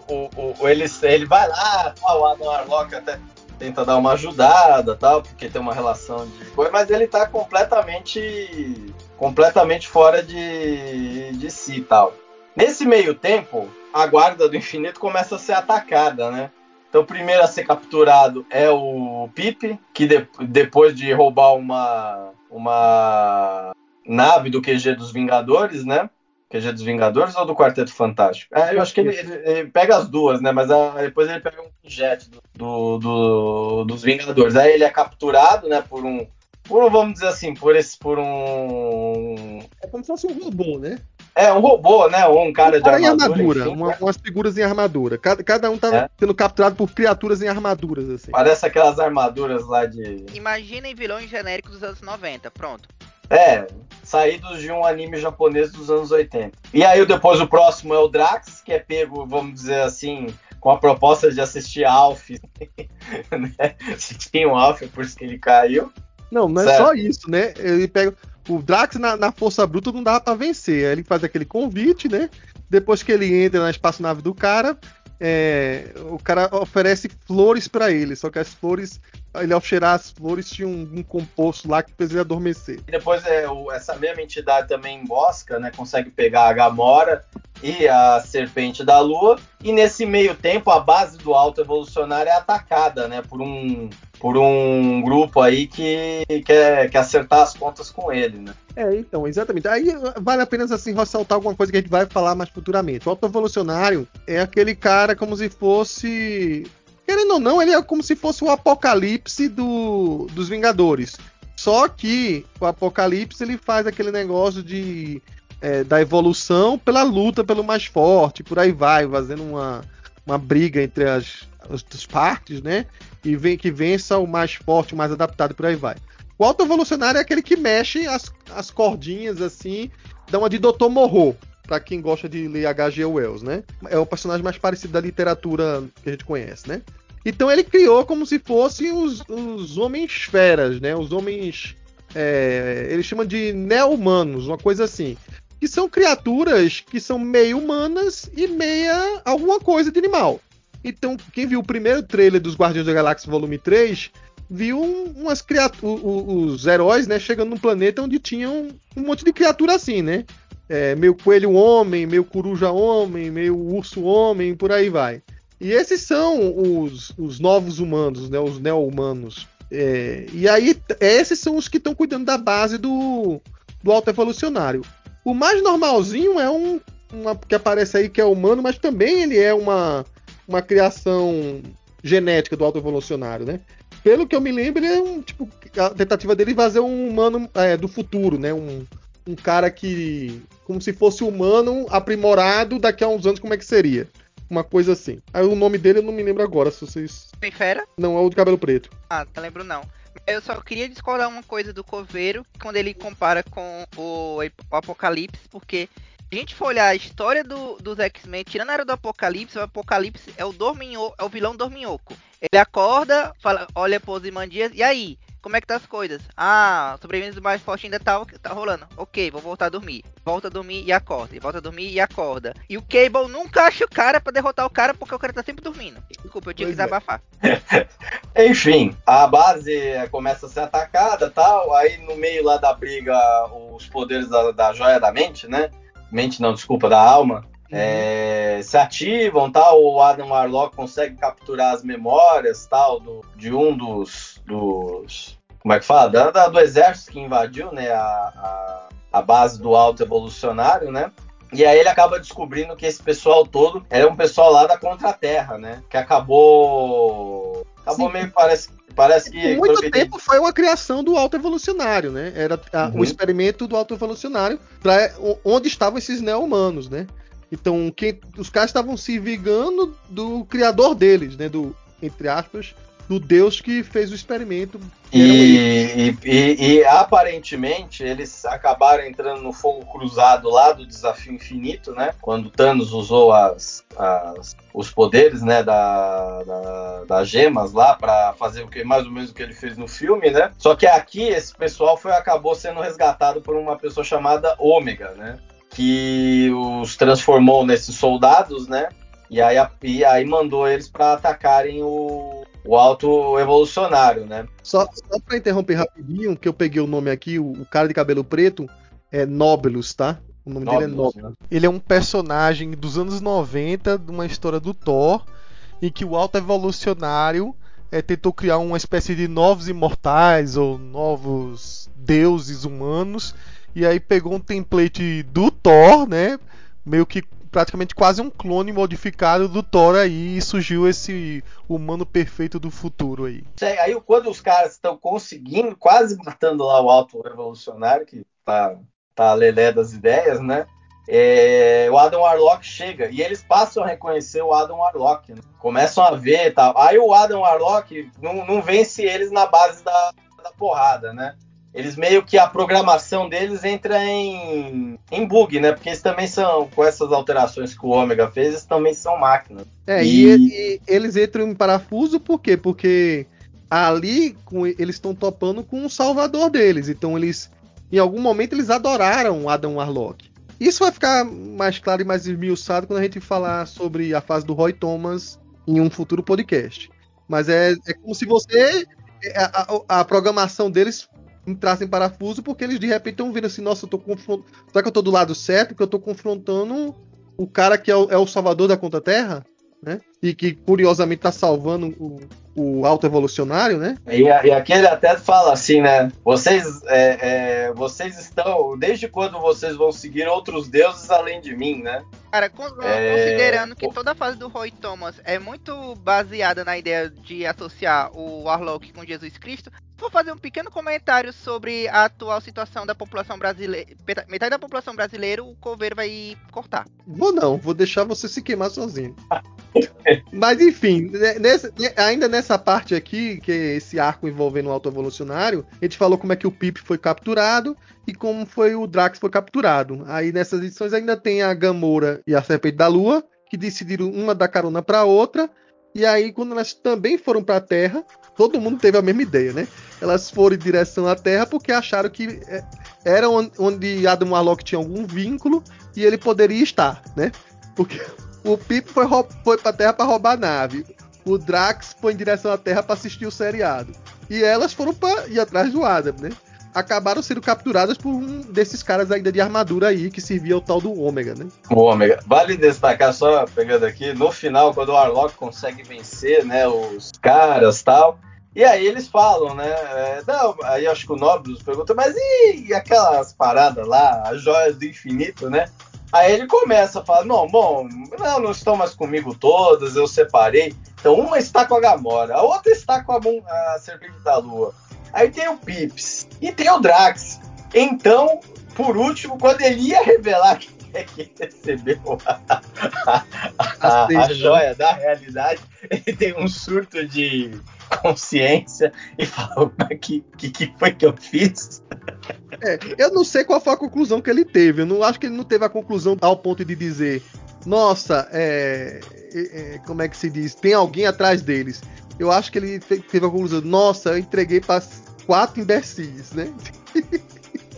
o, o- ele, ele vai lá, tal, o Adam Warlock até tenta dar uma ajudada, tal, porque tem uma relação de coisa, mas ele tá completamente completamente fora de, de si, tal. Nesse meio tempo, a guarda do infinito começa a ser atacada, né? Então, o primeiro a ser capturado é o Pip, que de- depois de roubar uma, uma nave do QG dos Vingadores, né? QG dos Vingadores ou do Quarteto Fantástico? É, eu acho que ele, ele- ele pega as duas, né? Mas ah, depois ele pega um jet do, do- do- dos Vingadores. Aí ele é capturado, né? Por um, por vamos dizer assim, por esse, por um, É como se fosse um robô, né? é um robô, né? Ou um cara Um de cara em armadura. armadura, enfim. uma- umas figuras em armadura. Cada, cada um tá É. sendo capturado por criaturas em armaduras, assim. Parece aquelas armaduras lá de, Imaginem vilões genéricos dos anos 90, pronto. É, saídos de um anime japonês dos anos 80. E aí depois o próximo é o Drax, que é pego, vamos dizer assim, com a proposta de assistir Alf. <laughs> né? Assistir um Alf, por isso que ele caiu. Não, não é Certo. só isso, né? Ele pega. O Drax na, na força bruta não dava pra vencer. Aí ele faz aquele convite, né? Depois que ele entra na espaçonave do cara, é, o cara oferece flores pra ele. Só que as flores, ele ao cheirar as flores, tinha um, um composto lá que fez ele adormecer. E depois é, o- essa mesma entidade também embosca, né? Consegue pegar a Gamora e a Serpente da Lua. E nesse meio tempo, a base do Alto Evolucionário é atacada, né? Por um, por um grupo aí que quer, quer acertar as contas com ele, né? É, então, exatamente. Aí vale apenas assim ressaltar alguma coisa que a gente vai falar mais futuramente. O autoevolucionário é aquele cara como se fosse. Querendo ou não, ele é como se fosse o apocalipse do, dos Vingadores. Só que o apocalipse ele faz aquele negócio de é, da evolução pela luta pelo mais forte, por aí vai, fazendo uma, uma briga entre as, as partes, né? E vem que vença o mais forte, o mais adaptado, por aí vai. O alto evolucionário é aquele que mexe as, as cordinhas assim, dá uma de Dr. Morro, para quem gosta de ler H.G. Wells, né? É o personagem mais parecido da literatura que a gente conhece, né? Então ele criou como se fossem os, os homens feras, né? Os homens. É, eles chamam de neo-humanos, uma coisa assim que são criaturas que são meio humanas e meia alguma coisa de animal. Então, quem viu o primeiro trailer dos Guardiões da Galáxia Volume 3, viu umas criaturas, os heróis, né, chegando num planeta onde tinham um monte de criatura assim, né? É, meio coelho homem, meio coruja homem, meio urso homem, por aí vai. E esses são os, os novos humanos, né, os neo-humanos. É, e aí, esses são os que estão cuidando da base do, do alto evolucionário. O mais normalzinho é um uma, que aparece aí que é humano, mas também ele é uma, uma criação genética do autoevolucionário, né? Pelo que eu me lembro, ele é um tipo a tentativa dele fazer um humano é, do futuro, né? Um, um cara que como se fosse humano aprimorado daqui a uns anos como é que seria? Uma coisa assim. Aí o nome dele eu não me lembro agora, se vocês. Tem fera? Não, é o de cabelo preto. Ah, não lembro não. Eu só queria discordar uma coisa do Coveiro, quando ele compara com o Apocalipse, porque a gente for olhar a história do, dos X-Men, tirando a era do Apocalipse, o Apocalipse é o dorminho, é o vilão dorminhoco. Ele acorda, fala, olha pros Imandias, e aí? Como é que tá as coisas? Ah, sobrevivência do mais forte ainda tá, tá rolando. Ok, vou voltar a dormir. Volta a dormir e acorda. E volta a dormir e acorda. E o Cable nunca acha o cara para derrotar o cara porque o cara tá sempre dormindo. Desculpa, eu tinha pois que é. desabafar. É. <laughs> Enfim, a base começa a ser atacada tal. Aí no meio lá da briga, os poderes da, da joia da mente, né? Mente não, desculpa, da alma. Uhum. É, se ativam, tal, o Adam Warlock consegue capturar as memórias, tal, do, de um dos, dos como é que fala, da, da, do exército que invadiu, né, a, a, a base do alto evolucionário, né, e aí ele acaba descobrindo que esse pessoal todo era um pessoal lá da Contra-Terra, né? Que acabou. Acabou Sim. meio parece. Parece que. Por muito tempo foi uma criação do alto evolucionário, né? Era a, uhum. o experimento do alto evolucionário para onde estavam esses neo-humanos, né? Então, quem, os caras estavam se vingando do criador deles, né? Do, entre aspas, do Deus que fez o experimento. E, e, e, e, aparentemente eles acabaram entrando no fogo cruzado lá do desafio infinito, né? Quando Thanos usou as, as os poderes, né, da, da, das gemas lá para fazer o que mais ou menos o que ele fez no filme, né? Só que aqui esse pessoal foi acabou sendo resgatado por uma pessoa chamada Ômega, né? Que os transformou nesses soldados, né? E aí, e aí mandou eles para atacarem o, o alto evolucionário, né? Só, só para interromper rapidinho, que eu peguei o nome aqui, o, o cara de cabelo preto é Nobelus, tá? O nome Nobelus, dele é Nobelus. Né? Ele é um personagem dos anos 90 de uma história do Thor, em que o alto evolucionário é, tentou criar uma espécie de novos imortais ou novos deuses humanos, e aí pegou um template do Thor, né? Meio que praticamente quase um clone modificado do Thor aí e surgiu esse humano perfeito do futuro aí. Aí quando os caras estão conseguindo, quase matando lá o alto revolucionário, que tá, tá lelé das ideias, né? É, o Adam Warlock chega e eles passam a reconhecer o Adam Warlock, né? começam a ver e tal. Aí o Adam Warlock não, não vence eles na base da, da porrada, né? Eles meio que a programação deles entra em, em bug, né? Porque eles também são, com essas alterações que o Ômega fez, eles também são máquinas. É, e, e, e eles entram em parafuso por quê? Porque ali com, eles estão topando com o salvador deles. Então eles, em algum momento, eles adoraram Adam Warlock. Isso vai ficar mais claro e mais esmiuçado quando a gente falar sobre a fase do Roy Thomas em um futuro podcast. Mas é, é como se você. A, a, a programação deles entrassem em parafuso, porque eles de repente estão vendo assim, nossa, eu tô confrontando. Será que eu tô do lado certo? Porque eu tô confrontando o cara que é o, é o salvador da conta terra? né? E que curiosamente tá salvando o, o alto evolucionário, né? E, e aqui ele até fala assim, né? Vocês, é, é, vocês estão. Desde quando vocês vão seguir outros deuses além de mim, né? Cara, é... considerando que toda a fase do Roy Thomas é muito baseada na ideia de associar o Warlock com Jesus Cristo, vou fazer um pequeno comentário sobre a atual situação da população brasileira. Metade da população brasileira, o coveiro vai cortar. Vou não, vou deixar você se queimar sozinho. <laughs> Mas enfim, né, nessa, né, ainda nessa parte aqui, que é esse arco envolvendo o auto-evolucionário, a gente falou como é que o Pip foi capturado e como foi o Drax foi capturado. Aí nessas edições ainda tem a Gamora e a Serpente da Lua, que decidiram uma dar carona para outra. E aí, quando elas também foram para a Terra, todo mundo teve a mesma ideia, né? Elas foram em direção à Terra porque acharam que é, era onde Adam Warlock tinha algum vínculo e ele poderia estar, né? Porque o Pip foi, foi pra Terra para roubar a nave. O Drax foi em direção à Terra para assistir o seriado. E elas foram para ir atrás do Adam, né? Acabaram sendo capturadas por um desses caras ainda de armadura aí, que servia o tal do Ômega, né? O Ômega. Vale destacar, só pegando aqui, no final, quando o Arlok consegue vencer, né, os caras tal, e aí eles falam, né? É, não, aí acho que o Nobrus pergunta, mas e aquelas paradas lá, as joias do infinito, né? Aí ele começa a falar: não, bom, não, não estão mais comigo todas, eu separei. Então uma está com a Gamora, a outra está com a, a Serpente da Lua. Aí tem o Pips e tem o Drax. Então, por último, quando ele ia revelar quem é que recebeu <laughs> a, a, a, a né? joia da realidade, ele tem um surto de consciência e fala: o que, que, que foi que eu fiz? É, eu não sei qual foi a conclusão que ele teve. Eu não acho que ele não teve a conclusão ao ponto de dizer: Nossa, é, é, é como é que se diz? Tem alguém atrás deles. Eu acho que ele teve a conclusão: Nossa, eu entreguei para quatro imbecis, né? <laughs>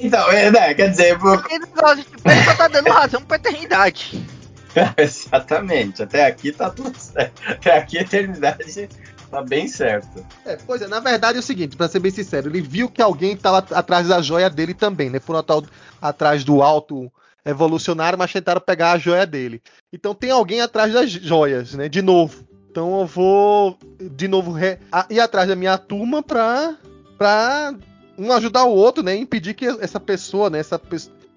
Então, é, né, quer dizer. Ele só tá dando razão pra eternidade. <laughs> Exatamente, até aqui tá tudo certo. Até aqui a eternidade tá bem certo. É, pois é, na verdade é o seguinte, para ser bem sincero, ele viu que alguém tava atrás da joia dele também, né? Foram atrás do alto evolucionário, mas tentaram pegar a joia dele. Então tem alguém atrás das joias, né? De novo. Então eu vou de novo re... ir atrás da minha turma pra, pra um ajudar o outro, né? Impedir que essa pessoa, né? Essa,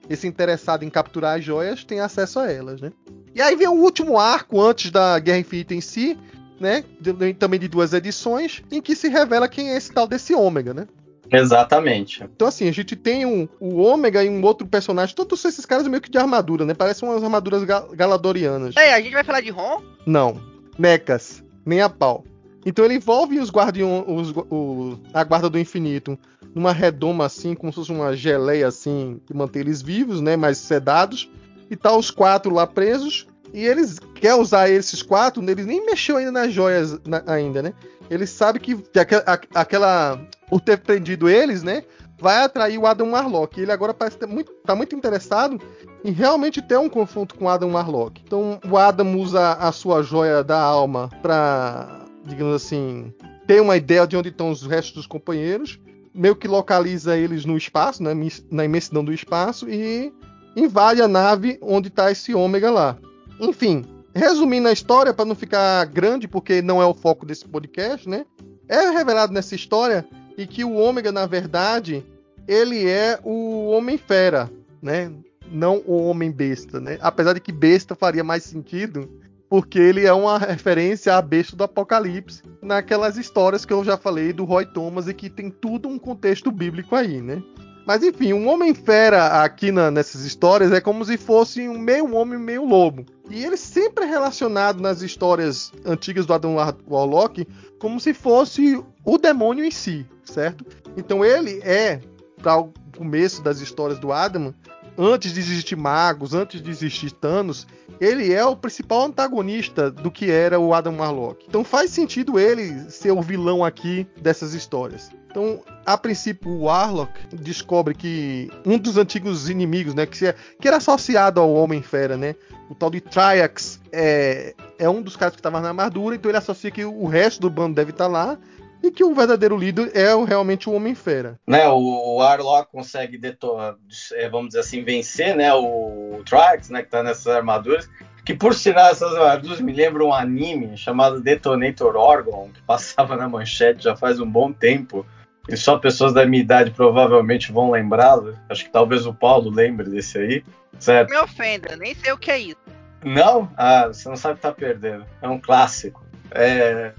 esse interessado em capturar as joias tenha acesso a elas, né? E aí vem o último arco antes da Guerra Infinita em si, né? De, também de duas edições, em que se revela quem é esse tal desse ômega, né? Exatamente. Então, assim, a gente tem um, o Ômega e um outro personagem, todos esses caras meio que de armadura, né? Parecem umas armaduras gal galadorianas. É, a gente vai falar de Ron? Não. Mechas. Nem a pau. Então ele envolve os guardiões, os, os, a guarda do infinito numa redoma assim, como se fosse uma geleia assim, que mantém eles vivos, né? Mais sedados. E tá os quatro lá presos. E eles quer usar esses quatro, eles nem mexeu ainda nas joias na, ainda, né? Ele sabe que, que aquela, aquela, por ter prendido eles, né, vai atrair o Adam Warlock. Ele agora parece estar muito, tá muito interessado em realmente ter um confronto com o Adam Warlock. Então o Adam usa a sua joia da alma para, digamos assim, ter uma ideia de onde estão os restos dos companheiros, meio que localiza eles no espaço, né, na imensidão do espaço e invade a nave onde está esse ômega lá. Enfim, resumindo a história, para não ficar grande, porque não é o foco desse podcast, né? É revelado nessa história e que o Ômega, na verdade, ele é o Homem-Fera, né? Não o Homem-Besta, né? Apesar de que besta faria mais sentido, porque ele é uma referência à besta do Apocalipse, naquelas histórias que eu já falei do Roy Thomas e que tem tudo um contexto bíblico aí, né? Mas enfim, um Homem-Fera aqui na, nessas histórias é como se fosse um meio homem, meio lobo. E ele sempre é relacionado nas histórias antigas do Adam Warlock como se fosse o demônio em si, certo? Então ele é, para o começo das histórias do Adam, antes de existir magos, antes de existir Thanos, ele é o principal antagonista do que era o Adam Warlock. Então faz sentido ele ser o vilão aqui dessas histórias. Então, a princípio, o Warlock descobre que um dos antigos inimigos, né, que, é, era associado ao Homem-Fera, né, o tal de Triax, é, é um dos caras que estava na armadura, então ele associa que o resto do bando deve estar tá lá, e que o verdadeiro líder é realmente o Homem-Fera. Né, o Warlock consegue, detonar, é, vamos dizer assim, vencer né, o Triax, né, que está nessas armaduras, Que por sinal, essas armadilhas me lembram um anime chamado Detonator Orgon, que passava na manchete já faz um bom tempo. E só pessoas da minha idade provavelmente vão lembrá-lo. Acho que talvez o Paulo lembre desse aí. Certo? Me ofenda, nem sei o que é isso. Não? Ah, você não sabe o que tá perdendo. É um clássico. É...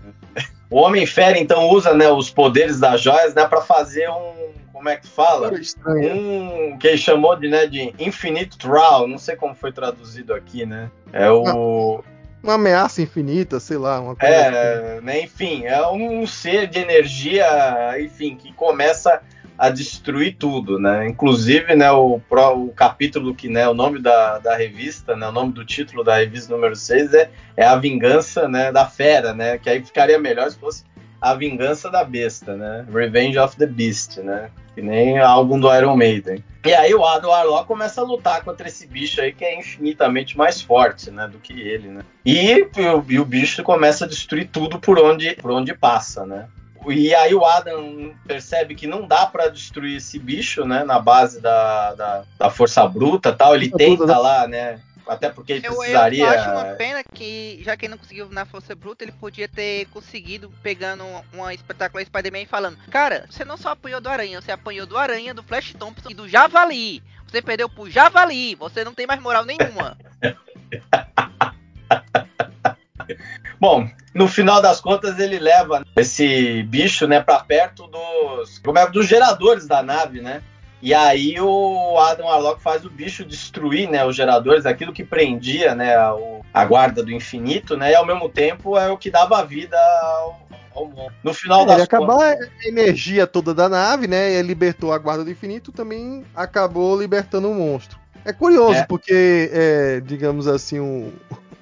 O Homem-Fera, então, usa né, os poderes das joias né, para fazer um. Como é que fala? Um que ele chamou de, né, de Infinite Trial. Não sei como foi traduzido aqui, né? É o. Uma ameaça infinita, sei lá. Uma coisa é, assim. né, enfim, é um ser de energia, enfim, que começa a destruir tudo, né? Inclusive, né, o, o capítulo que, né, o nome da, da revista, né, o nome do título da revista número 6 é, é A Vingança, né, da Fera, né? Que aí ficaria melhor se fosse A Vingança da Besta, né? Revenge of the Beast, né? Que nem álbum do Iron Maiden. E aí o Adam Warlock começa a lutar contra esse bicho aí que é infinitamente mais forte, né, do que ele, né? E, o, e o bicho começa a destruir tudo por onde, por onde passa, né? E aí o Adam percebe que não dá para destruir esse bicho, né? Na base da, da, da força bruta tal. Ele tenta né? lá, né? Até porque ele eu, precisaria. Eu acho uma pena que, já que ele não conseguiu na Força Bruta, ele podia ter conseguido pegando uma espetacular Spider-Man e falando: Cara, você não só apanhou do Aranha, você apanhou do Aranha, do Flash Thompson e do Javali. Você perdeu pro Javali, você não tem mais moral nenhuma. <laughs> Bom, no final das contas ele leva esse bicho, né, para perto dos, como é, dos geradores da nave, né? E aí o Adam Warlock faz o bicho destruir, né, os geradores, aquilo que prendia, né, a guarda do infinito, né, e ao mesmo tempo é o que dava vida ao, ao mundo. No final é, das contas... acabar a energia toda da nave, né, e libertou a guarda do infinito, também acabou libertando o monstro. É curioso, é. porque, é, digamos assim, um,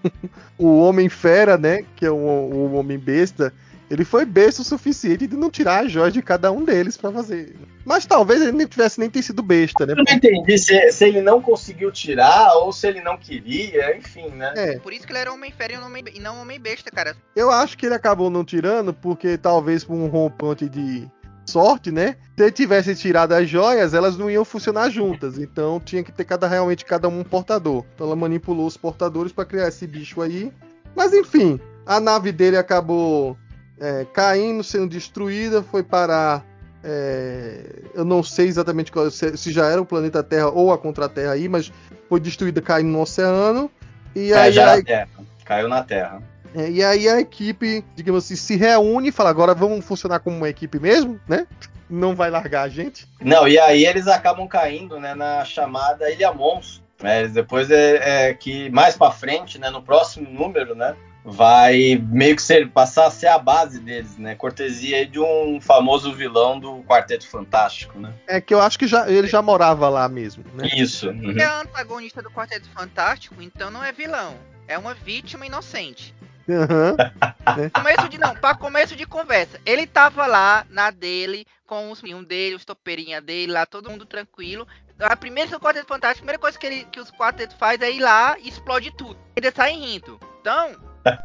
<laughs> o Homem-Fera, né? Que é o, o Homem-Besta. Ele foi besta o suficiente de não tirar as joias de cada um deles para fazer. Mas talvez ele não tivesse nem ter sido besta, né? Eu não entendi se, se, ele não conseguiu tirar ou se ele não queria, enfim, né? É. Por isso que ele era Homem-Fera e não Homem-Besta, cara. Eu acho que ele acabou não tirando porque talvez por um rompante de sorte, né? Se tivesse tirado as joias, elas não iam funcionar juntas. Então tinha que ter cada realmente cada um portador. Então ela manipulou os portadores para criar esse bicho aí. Mas enfim, a nave dele acabou é, caindo, sendo destruída, foi parar. É, eu não sei exatamente qual, se, se, já era o planeta Terra ou a Contra-Terra aí, mas foi destruída caindo no oceano. E é, aí, já aí, Terra. Caiu na Terra. É, e aí a equipe, digamos assim, se reúne e fala: agora vamos funcionar como uma equipe mesmo, né? Não vai largar a gente. Não, e aí eles acabam caindo né, na chamada Ilha Monstro. Né? Depois é, é que mais para frente, né, no próximo número, né? vai meio que ser, passar a ser a base deles, né? Cortesia de um famoso vilão do Quarteto Fantástico, né? É que eu acho que já, ele já morava lá mesmo, né? Isso. Uhum. É antagonista do Quarteto Fantástico, então não é vilão. É uma vítima inocente. Uhum. começo de não, para começo de conversa. Ele tava lá na dele, com os um dele, os topeirinha dele, lá todo mundo tranquilo. A primeira do Quarteto Fantástico, a primeira coisa que, ele, que os quartetos faz é ir lá e explode tudo. Eles saem rindo. Então.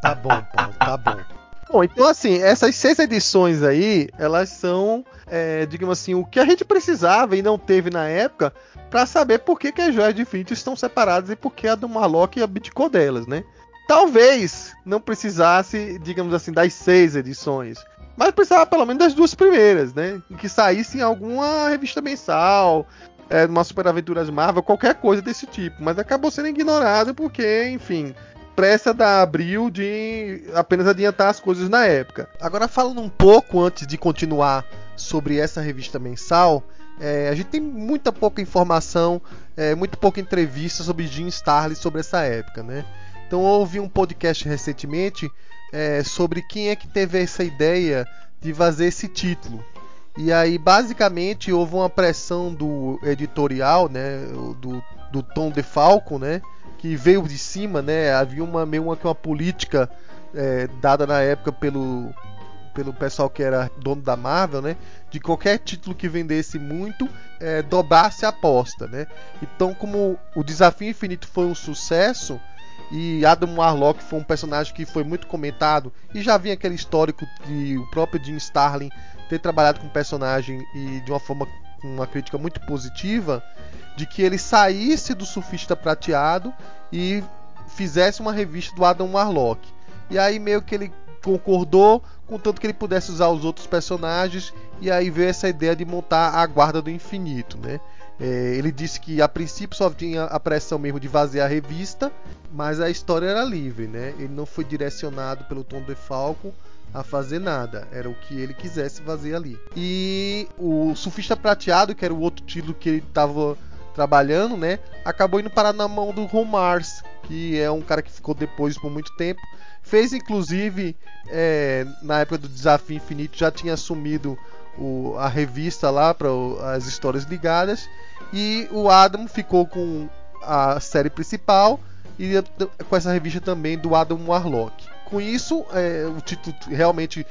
Tá bom, Paulo, tá bom. Bom, então assim, essas seis edições aí, elas são, é, digamos assim, o que a gente precisava e não teve na época para saber por que, que as joias de Infinity estão separadas e por que a do Marlock abdicou delas, né? Talvez não precisasse, digamos assim, das seis edições. Mas precisava pelo menos das duas primeiras, né? Que saísse em alguma revista mensal, é, uma Super Aventuras Marvel, qualquer coisa desse tipo. Mas acabou sendo ignorado porque, enfim, pressa da Abril de apenas adiantar as coisas na época. Agora falando um pouco antes de continuar sobre essa revista mensal, é, a gente tem muita pouca informação, é, muito pouca entrevista sobre Jim Starlin sobre essa época, né? Então ouvi um podcast recentemente é, sobre quem é que teve essa ideia de fazer esse título. E aí basicamente houve uma pressão do editorial, né, do, do Tom DeFalco, né, que veio de cima, né, havia uma meio uma, uma política é, dada na época pelo pelo pessoal que era dono da Marvel, né? De qualquer título que vendesse muito, é, dobrasse a aposta, né? Então, como o Desafio Infinito foi um sucesso, e Adam Warlock foi um personagem que foi muito comentado e já vinha aquele histórico de o próprio Jim Starlin ter trabalhado com o personagem e de uma forma com uma crítica muito positiva de que ele saísse do surfista prateado e fizesse uma revista do Adam Warlock. E aí meio que ele concordou, contanto que ele pudesse usar os outros personagens, e aí veio essa ideia de montar a Guarda do Infinito, né? É, ele disse que a princípio só tinha a pressão mesmo de vazar a revista, mas a história era livre, né? Ele não foi direcionado pelo Tom DeFalco a fazer nada, era o que ele quisesse fazer ali. E o Surfista Prateado, que era o outro título que ele estava trabalhando, né? Acabou indo parar na mão do Ron Mars, que é um cara que ficou depois por muito tempo. Fez inclusive é, na época do Desafio Infinito já tinha assumido o, a revista lá para as histórias ligadas e o Adam ficou com a série principal e com essa revista também do Adam Warlock. Com isso, é, o título realmente,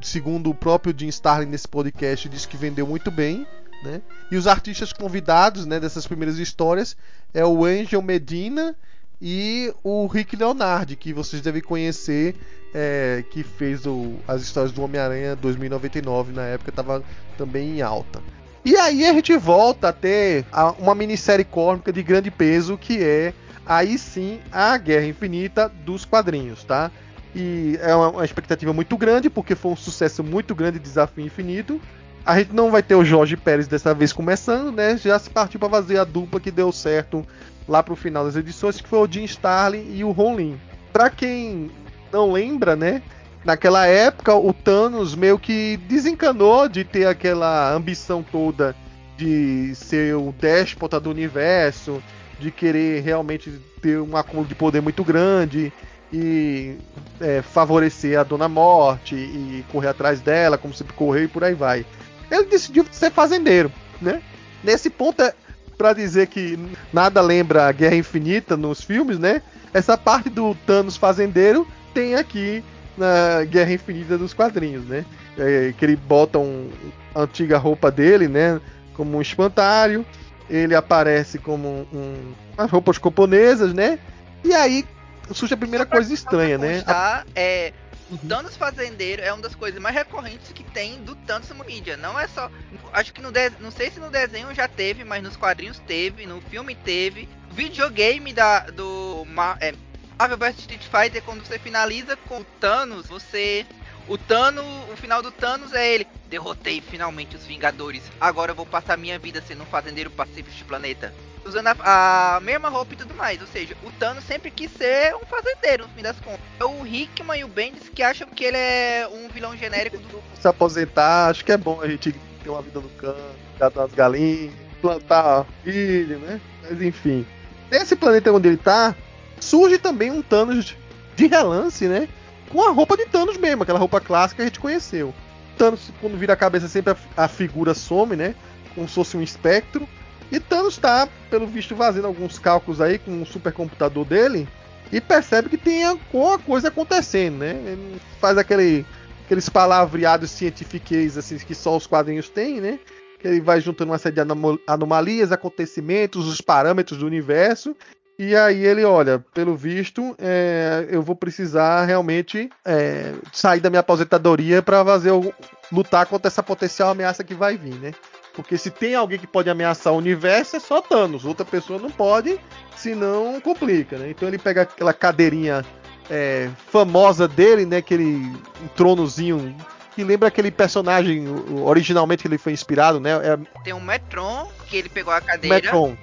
segundo o próprio Jim Starlin nesse podcast, diz que vendeu muito bem. Né? E os artistas convidados né, dessas primeiras histórias é o Angel Medina e o Rick Leonardi, que vocês devem conhecer, é, que fez o, as histórias do Homem-Aranha 2099, na época estava também em alta. E aí a gente volta a ter uma minissérie cósmica de grande peso que é aí sim a Guerra Infinita dos quadrinhos, tá? E é uma, uma expectativa muito grande porque foi um sucesso muito grande Desafio Infinito. A gente não vai ter o Jorge Pérez dessa vez começando, né? Já se partiu para fazer a dupla que deu certo lá pro final das edições, que foi o Jim Starlin e o Ron Lin. Pra quem não lembra, né? naquela época o Thanos meio que desencanou de ter aquela ambição toda de ser o déspota do universo, de querer realmente ter um acúmulo de poder muito grande e é, favorecer a Dona Morte e correr atrás dela, como sempre correu e por aí vai. Ele decidiu ser fazendeiro, né? Nesse ponto é para dizer que nada lembra a Guerra Infinita nos filmes, né? Essa parte do Thanos fazendeiro tem aqui na Guerra Infinita dos quadrinhos, né? É, que ele bota um, a antiga roupa dele, né? Como um espantalho. Ele aparece como um, um, as roupas camponesas, né? E aí surge a primeira coisa estranha, né? A... É, o Thanos Fazendeiro é uma das coisas mais recorrentes que tem do Thanos no mídia. Não é só. Acho que no de, não sei se no desenho já teve, mas nos quadrinhos teve, no filme teve. Videogame da, do é, Marvel vs Street Fighter, quando você finaliza com o Thanos, você. O Thanos, o final do Thanos é ele. Derrotei finalmente os Vingadores. Agora eu vou passar minha vida sendo um fazendeiro pacífico de planeta. Usando a, a, mesma roupa e tudo mais. Ou seja, o Thanos sempre quis ser um fazendeiro, no fim das contas. É o Hickman e o Bendis que acham que ele é um vilão genérico do. Se aposentar, acho que é bom a gente ter uma vida no campo, cuidar das galinhas, plantar filho, né? Mas enfim. Nesse planeta onde ele tá, surge também um Thanos de relance, né? Com a roupa de Thanos mesmo, aquela roupa clássica que a gente conheceu. Thanos, quando vira a cabeça, sempre a, a figura some, né? Como se fosse um espectro. E Thanos está, pelo visto, fazendo alguns cálculos aí com o supercomputador dele e percebe que tem alguma coisa acontecendo, né? Ele faz aquele, aqueles palavreados cientifiqueis assim que só os quadrinhos têm, né? Que ele vai juntando uma série de anomalias, acontecimentos, os parâmetros do universo e aí ele, olha, pelo visto, é, eu vou precisar realmente é, sair da minha aposentadoria para fazer lutar contra essa potencial ameaça que vai vir, né? Porque se tem alguém que pode ameaçar o universo, é só Thanos. Outra pessoa não pode, senão complica, né? Então ele pega aquela cadeirinha é, famosa dele, né? Aquele tronozinho que lembra aquele personagem originalmente que ele foi inspirado, né? É... Tem um Metron, que ele pegou a cadeira. Metron.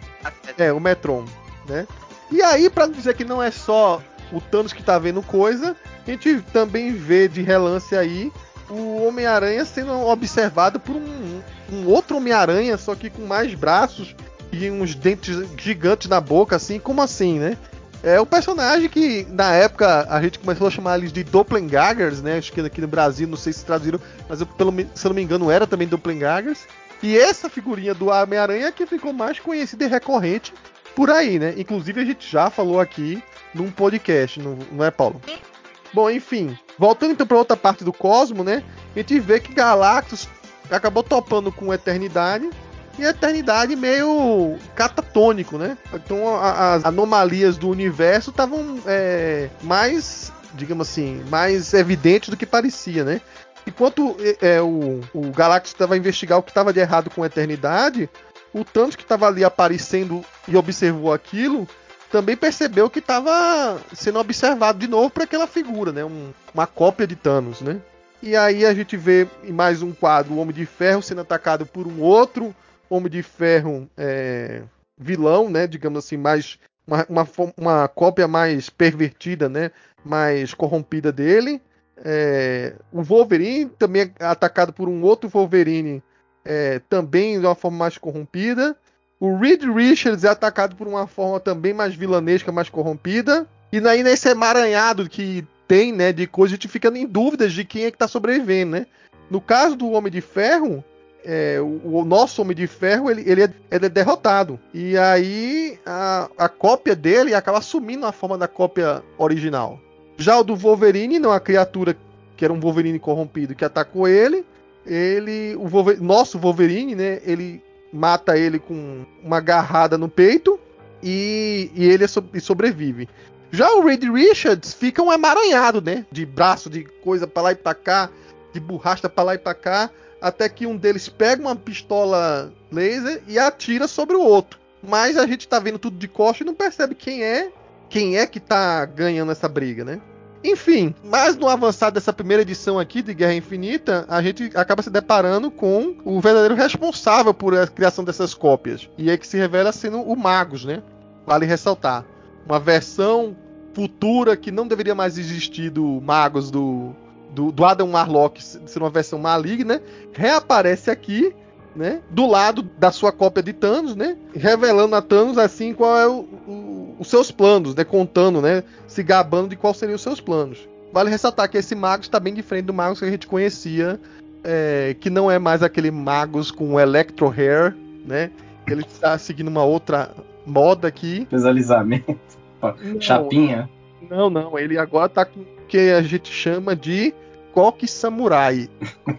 É, o Metron, né? E aí, para dizer que não é só o Thanos que tá vendo coisa, a gente também vê de relance aí o Homem-Aranha sendo observado por um, um outro Homem-Aranha, só que com mais braços e uns dentes gigantes na boca, assim, como assim, né? É o personagem que na época a gente começou a chamar eles de Doppelgangers, né? Acho que aqui no Brasil, não sei se traduziram, mas eu, pelo, se eu não me engano era também Doppelgangers. E essa figurinha do Homem-Aranha é que ficou mais conhecida e recorrente por aí, né? Inclusive a gente já falou aqui num podcast, não, não é, Paulo? Bom, enfim, voltando então para outra parte do cosmo, né? A gente vê que Galactus acabou topando com Eternidade e a Eternidade meio catatônico, né? Então a, as anomalias do universo estavam é, mais, digamos assim, mais evidentes do que parecia, né? Enquanto é, o, o Galactus estava a investigar o que estava de errado com a Eternidade, o Thanos que estava ali aparecendo e observou aquilo, também percebeu que estava sendo observado de novo por aquela figura, né? Um, uma cópia de Thanos, né? E aí a gente vê em mais um quadro o Homem de Ferro sendo atacado por um outro Homem de Ferro é, vilão, né? Digamos assim, mais uma, uma, uma, cópia mais pervertida, né? Mais corrompida dele. É, o Wolverine também é atacado por um outro Wolverine, é, também de uma forma mais corrompida. O Reed Richards é atacado por uma forma também mais vilanesca, mais corrompida. E aí nesse emaranhado que tem, né, de coisa, a gente fica em dúvidas de quem é que tá sobrevivendo, né? No caso do Homem de Ferro, é, o, o, nosso Homem de Ferro, ele, ele, é, ele é derrotado. E aí a, a cópia dele acaba assumindo a forma da cópia original. Já o do Wolverine, não, a criatura que era um Wolverine corrompido que atacou ele, ele, o Wolverine, nosso Wolverine, né, ele mata ele com uma agarrada no peito e, e ele é so, e sobrevive. Já o Reed Richards fica um emaranhado, né? De braço, de coisa para lá e pra cá, de borracha para lá e pra cá, até que um deles pega uma pistola laser e atira sobre o outro. Mas a gente tá vendo tudo de costa e não percebe quem é, quem é que tá ganhando essa briga, né? Enfim, mas no avançado dessa primeira edição aqui de Guerra Infinita, a gente acaba se deparando com o verdadeiro responsável por a criação dessas cópias. E é que se revela sendo o Magus, né? Vale ressaltar. Uma versão futura que não deveria mais existir do Magus do, do, do Adam Warlock ser uma versão maligna, reaparece aqui né, do lado da sua cópia de Thanos, né, revelando a Thanos assim qual é o, o, os seus planos, né, contando, né, se gabando de quais seriam os seus planos. Vale ressaltar que esse Magus está bem diferente do Magus que a gente conhecia, é, que não é mais aquele Magus com Electro Hair, né? Ele está seguindo uma outra moda aqui. Especializamento. <laughs> Chapinha. Não, não. Ele agora está com o que a gente chama de coque samurai.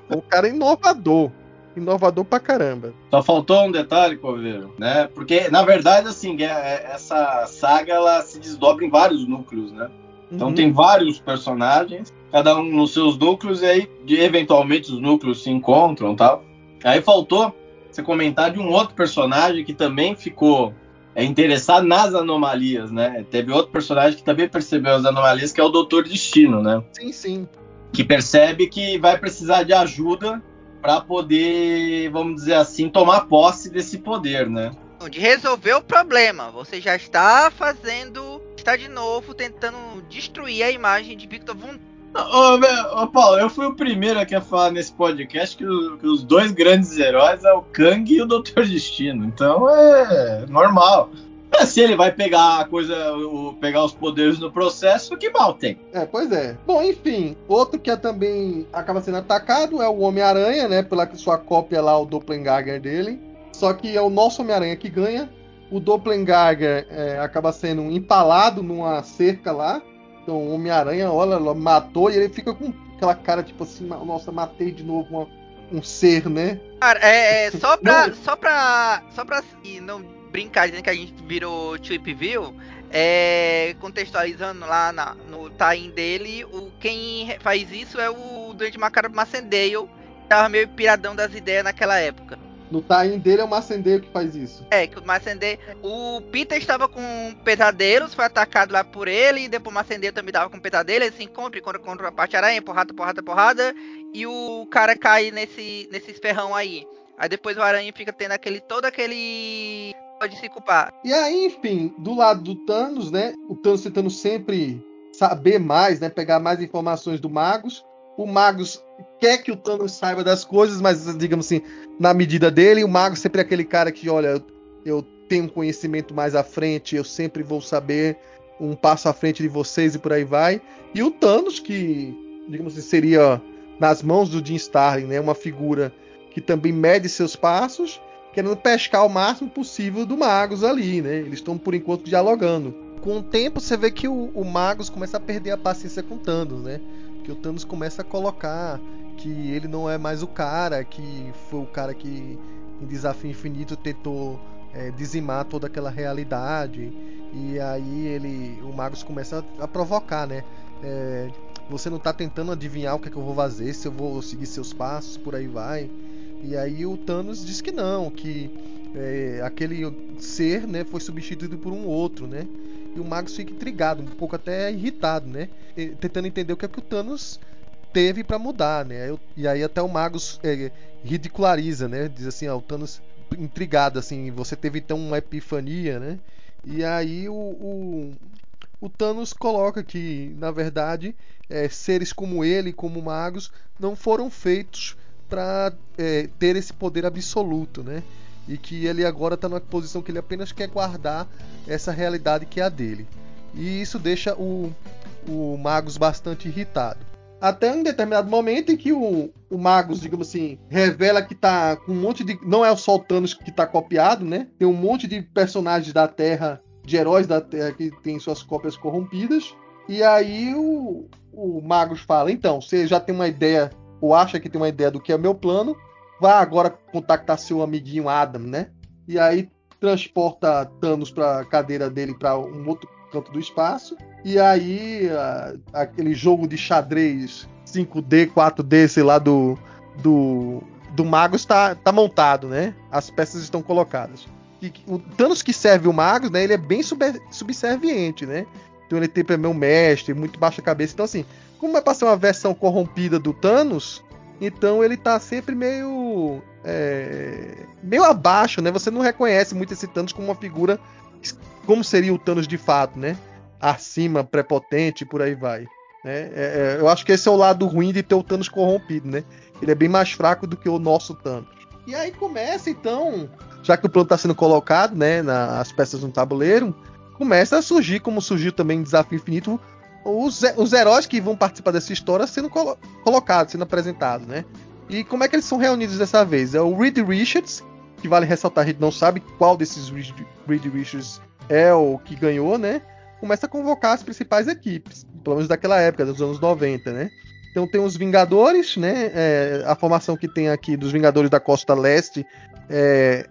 o <laughs> cara é inovador inovador pra caramba. Só faltou um detalhe, Coveiro, né? Porque, na verdade, assim, é, é, essa saga ela se desdobra em vários núcleos, né? Então uhum. tem vários personagens, cada um nos seus núcleos, e aí, eventualmente, os núcleos se encontram tal. Aí faltou você comentar de um outro personagem que também ficou é, interessado nas anomalias, né? Teve outro personagem que também percebeu as anomalias, que é o Doutor Destino, né? Sim, sim. Que percebe que vai precisar de ajuda para poder, vamos dizer assim, tomar posse desse poder, né? De resolver o problema. Você já está fazendo, está de novo tentando destruir a imagem de Victor Von Ô, ô, Paulo, eu fui o primeiro aqui a falar nesse podcast que, o, que, os dois grandes heróis é o Kang e o Doutor Destino. Então é normal. É, se ele vai pegar a coisa, o, pegar os poderes no processo, que mal tem. É, pois é. Bom, enfim, outro que é também acaba sendo atacado é o Homem-Aranha, né? Pela sua cópia lá, o Doppelganger dele. Só que é o nosso Homem-Aranha que ganha. O Doppelganger é, acaba sendo empalado numa cerca lá. Então o Homem-Aranha, olha, matou e ele fica com aquela cara tipo assim, nossa, matei de novo uma, um ser, né? Cara, é, é só pra. só pra. Só pra. Assim, não brincar dizendo que a gente virou Trip View, é, contextualizando lá na, no time dele, o, quem faz isso é o Duende Macabro Macendale, que tava meio piradão das ideias naquela época. No time dele é o Macendale que faz isso. É, que o Macendale. O Peter estava com pesadelos, foi atacado lá por ele, e depois o Macendale também tava com pesadelo, ele se encontra contra, contra a parte aranha, porrada, porrada, porrada, e o cara cai nesse, nesse ferrão aí. Aí depois o Aranha fica tendo aquele todo aquele pode se culpar. E aí, enfim, do lado do Thanos, né? O Thanos tentando sempre saber mais, né? Pegar mais informações do Magus. O Magus quer que o Thanos saiba das coisas, mas, digamos assim, na medida dele. O Magus sempre é aquele cara que, olha, eu tenho um conhecimento mais à frente, eu sempre vou saber um passo à frente de vocês e por aí vai. E o Thanos, que, digamos assim, seria nas mãos do Jim Starlin, né? Uma figura que também mede seus passos querendo pescar o máximo possível do Magus ali, né? Eles estão por enquanto dialogando. Com o tempo você vê que o, o Magus começa a perder a paciência com o Thanos, né? Que o Thanos começa a colocar que ele não é mais o cara, que foi o cara que em Desafio Infinito tentou é, dizimar toda aquela realidade. E aí ele, o Magus começa a, a provocar, né? É, você não está tentando adivinhar o que, é que eu vou fazer, se eu vou seguir seus passos, por aí vai. E aí o Thanos diz que não, que é, aquele ser né, foi substituído por um outro, né? E o Magus fica intrigado, um pouco até irritado, né? Tentando entender o que é que o Thanos teve para mudar, né? E aí até o Magus é, ridiculariza, né? Diz assim, ó, o Thanos intrigado, assim, você teve então uma epifania, né? E aí o, o, o Thanos coloca que, na verdade, é, seres como ele, como magos, não foram feitos para é, ter esse poder absoluto, né? E que ele agora está numa posição que ele apenas quer guardar essa realidade que é a dele. E isso deixa o, o Magus bastante irritado. Até um determinado momento em que o, o Magus, digamos assim, revela que tá com um monte de. Não é o Thanos que tá copiado, né? Tem um monte de personagens da Terra, de heróis da Terra que tem suas cópias corrompidas. E aí o, o Magus fala: então, você já tem uma ideia, ou acha que tem uma ideia do que é meu plano, vá agora contactar seu amiguinho Adam, né? E aí transporta Thanos para a cadeira dele para um outro canto do espaço. E aí, a, aquele jogo de xadrez 5D, 4D, sei lá, do, do, do Magus tá, tá montado, né? As peças estão colocadas. E o Thanos que serve o Magus, né? Ele é bem sub, subserviente, né? Então ele tem meu mestre, muito baixa cabeça. Então, assim, como vai passar uma versão corrompida do Thanos, então ele tá sempre meio. É, meio abaixo, né? Você não reconhece muito esse Thanos como uma figura como seria o Thanos de fato, né? Acima, prepotente, por aí vai. Né? É, é, eu acho que esse é o lado ruim de ter o Thanos corrompido, né? Ele é bem mais fraco do que o nosso Thanos. E aí começa então, já que o plano está sendo colocado, né, nas peças no tabuleiro, começa a surgir, como surgiu também em Desafio Infinito, os, os heróis que vão participar dessa história sendo colo colocados, sendo apresentados, né? E como é que eles são reunidos dessa vez? É o Reed Richards, que vale ressaltar, a gente não sabe qual desses Reed Richards é o que ganhou, né? Começa a convocar as principais equipes, pelo menos daquela época, dos anos 90, né? Então tem os Vingadores, né? É, a formação que tem aqui dos Vingadores da Costa Leste é,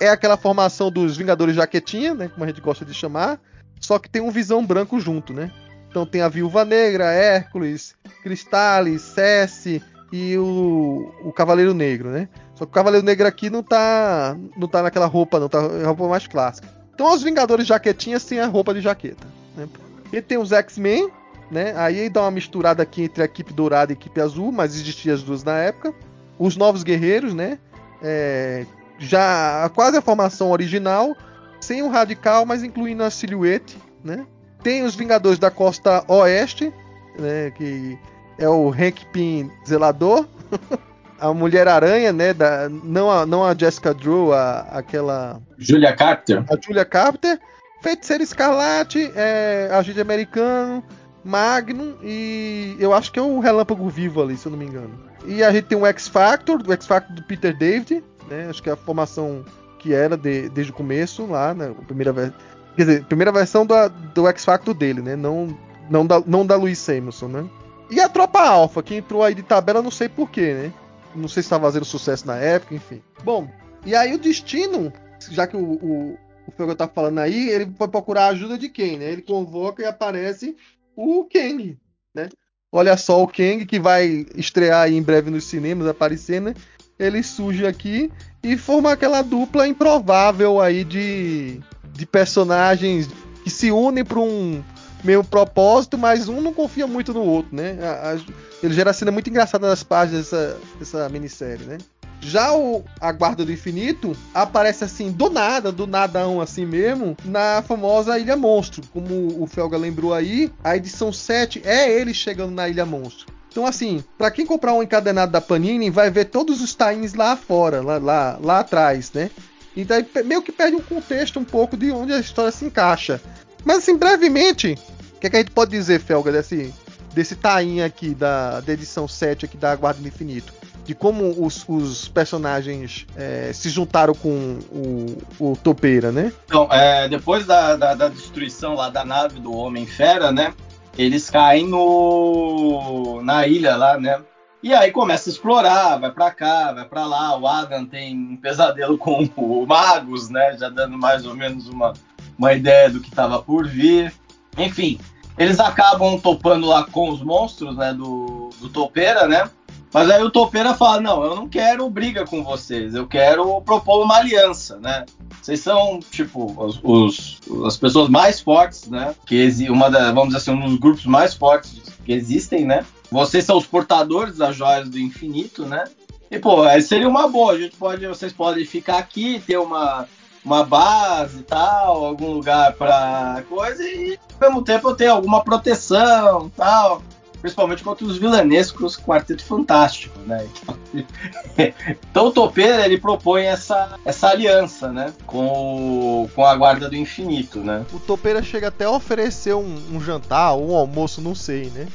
é aquela formação dos Vingadores Jaquetinha, né? Como a gente gosta de chamar, só que tem um Visão Branco junto, né? Então tem a Viúva Negra, Hércules, Cristales, Cesse e o, o Cavaleiro Negro, né? Só que o Cavaleiro Negro aqui não tá, não tá naquela roupa, não tá roupa mais clássica. Então os Vingadores jaquetinhas têm a roupa de jaqueta. Né? E tem os X-Men, né? Aí dá uma misturada aqui entre a equipe dourada e a equipe azul, mas existiam as duas na época. Os Novos Guerreiros, né? É, já quase a formação original, sem o radical, mas incluindo a silhuete, né? Tem os Vingadores da Costa Oeste, né? Que é o Hank Pym Zelador. <laughs> a Mulher-Aranha, né? Da, não, a, não a Jessica Drew, a, aquela. Julia Carpenter. A Julia Carpenter. Feiticeiro Escarlate, é, agente americano, Magnum e eu acho que é o Relâmpago Vivo ali, se eu não me engano. E a gente tem o X-Factor, o X-Factor do Peter David, né? Acho que é a formação que era de, desde o começo lá, né? A primeira. Quer dizer, primeira versão do, do X-Factor dele, né? Não, não, da, não da Louis Samuelson, né? E a Tropa Alpha, que entrou aí de tabela, não sei porquê, né? Não sei se estava fazendo sucesso na época, enfim. Bom, e aí o destino, já que o, o, o Fuego tá falando aí, ele foi procurar a ajuda de quem, né? Ele convoca e aparece o Kang, né? Olha só o Kang que vai estrear em breve nos cinemas, aparecendo, né? Ele surge aqui e forma aquela dupla improvável aí de, de personagens que se unem para um mesmo propósito, mas um não confia muito no outro, né? A, a, ele gera cena muito engraçada nas páginas dessa, dessa minissérie, né? Já o A Guarda do Infinito aparece assim, do nada, do nadão assim mesmo, na famosa Ilha Monstro. Como o Felga lembrou aí, a edição 7 é ele chegando na Ilha Monstro. Então, assim, para quem comprar um encadenado da Panini, vai ver todos os tains lá fora, lá, lá, lá atrás, né? Então, meio que perde um contexto um pouco de onde a história se encaixa. Mas, assim, brevemente, o que, é que a gente pode dizer, Felga, desse, desse tain aqui da, da edição 7 aqui da Guarda do Infinito? De como os, os personagens é, se juntaram com o, o Topeira, né? Então, é, depois da, da, da, destruição lá da nave do Homem-Fera, né? Eles caem no, na ilha lá, né? E aí começa a explorar, vai para cá, vai para lá. O Adam tem um pesadelo <laughs> com o Magus, né? Já dando mais ou menos uma, uma ideia do que estava por vir. Enfim, eles acabam topando lá com os monstros, né, do, do Topeira, né? Mas aí o Topeira fala: Não, eu não quero briga com vocês, eu quero propor uma aliança, né? Vocês são, tipo, os, os, as pessoas mais fortes, né? Que uma da, vamos dizer assim, um dos grupos mais fortes que existem, né? Vocês são os portadores das joias do infinito, né? E, pô, seria uma boa. A gente pode, vocês podem ficar aqui, ter uma, uma base e tal, algum lugar para coisa, e ao mesmo tempo eu tenho alguma proteção tal principalmente contra os vilanescos Quarteto Fantástico, né? <laughs> Então o Topeira ele propõe essa, essa aliança, né? Com, o, com a Guarda do Infinito, né? O Topeira chega até a oferecer um, um jantar um almoço, não sei, né?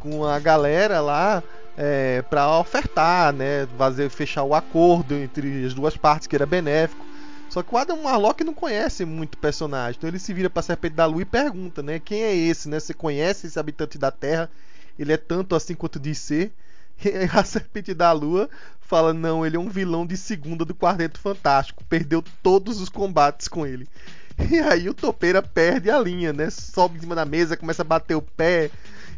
Com a galera lá é, para ofertar, né? Fazer, fechar o acordo entre as duas partes, que era benéfico. Só que o Adam Warlock não conhece muito personagem, então ele se vira para Serpente da Lua e pergunta, né? Quem é esse, né? Você conhece esse habitante da Terra? ele é tanto assim quanto diz ser. <laughs> A Serpente da Lua fala: não, ele é um vilão de segunda do Quarteto Fantástico. Perdeu todos os combates com ele. <laughs> E aí o Topeira perde a linha, né? Sobe em cima da mesa, começa a bater o pé.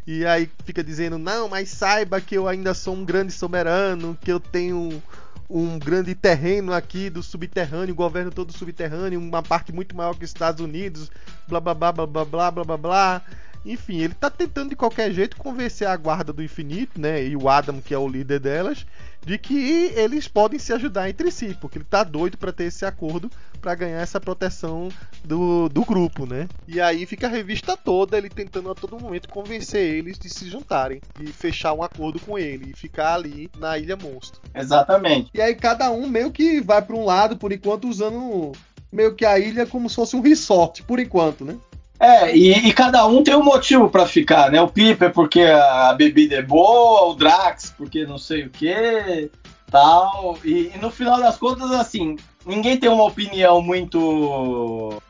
E aí fica dizendo: não, mas saiba que eu ainda sou um grande soberano, que eu tenho um grande terreno aqui do subterrâneo, governo todo subterrâneo, uma parte muito maior que os Estados Unidos, blá blá blá blá blá blá blá blá blá. Enfim, ele tá tentando de qualquer jeito convencer a guarda do infinito, né? E o Adam, que é o líder delas, de que eles podem se ajudar entre si, porque ele tá doido para ter esse acordo para ganhar essa proteção do, do grupo, né? E aí fica a revista toda ele tentando a todo momento convencer eles de se juntarem e fechar um acordo com ele e ficar ali na Ilha Monstro. Exatamente. E aí cada um meio que vai para um lado por enquanto usando meio que a ilha como se fosse um resort por enquanto, né? É, e, e, cada um tem um motivo para ficar, né? O Piper porque a bebida é boa, o Drax porque não sei o que, tal. E, e, no final das contas, assim, ninguém tem uma opinião muito.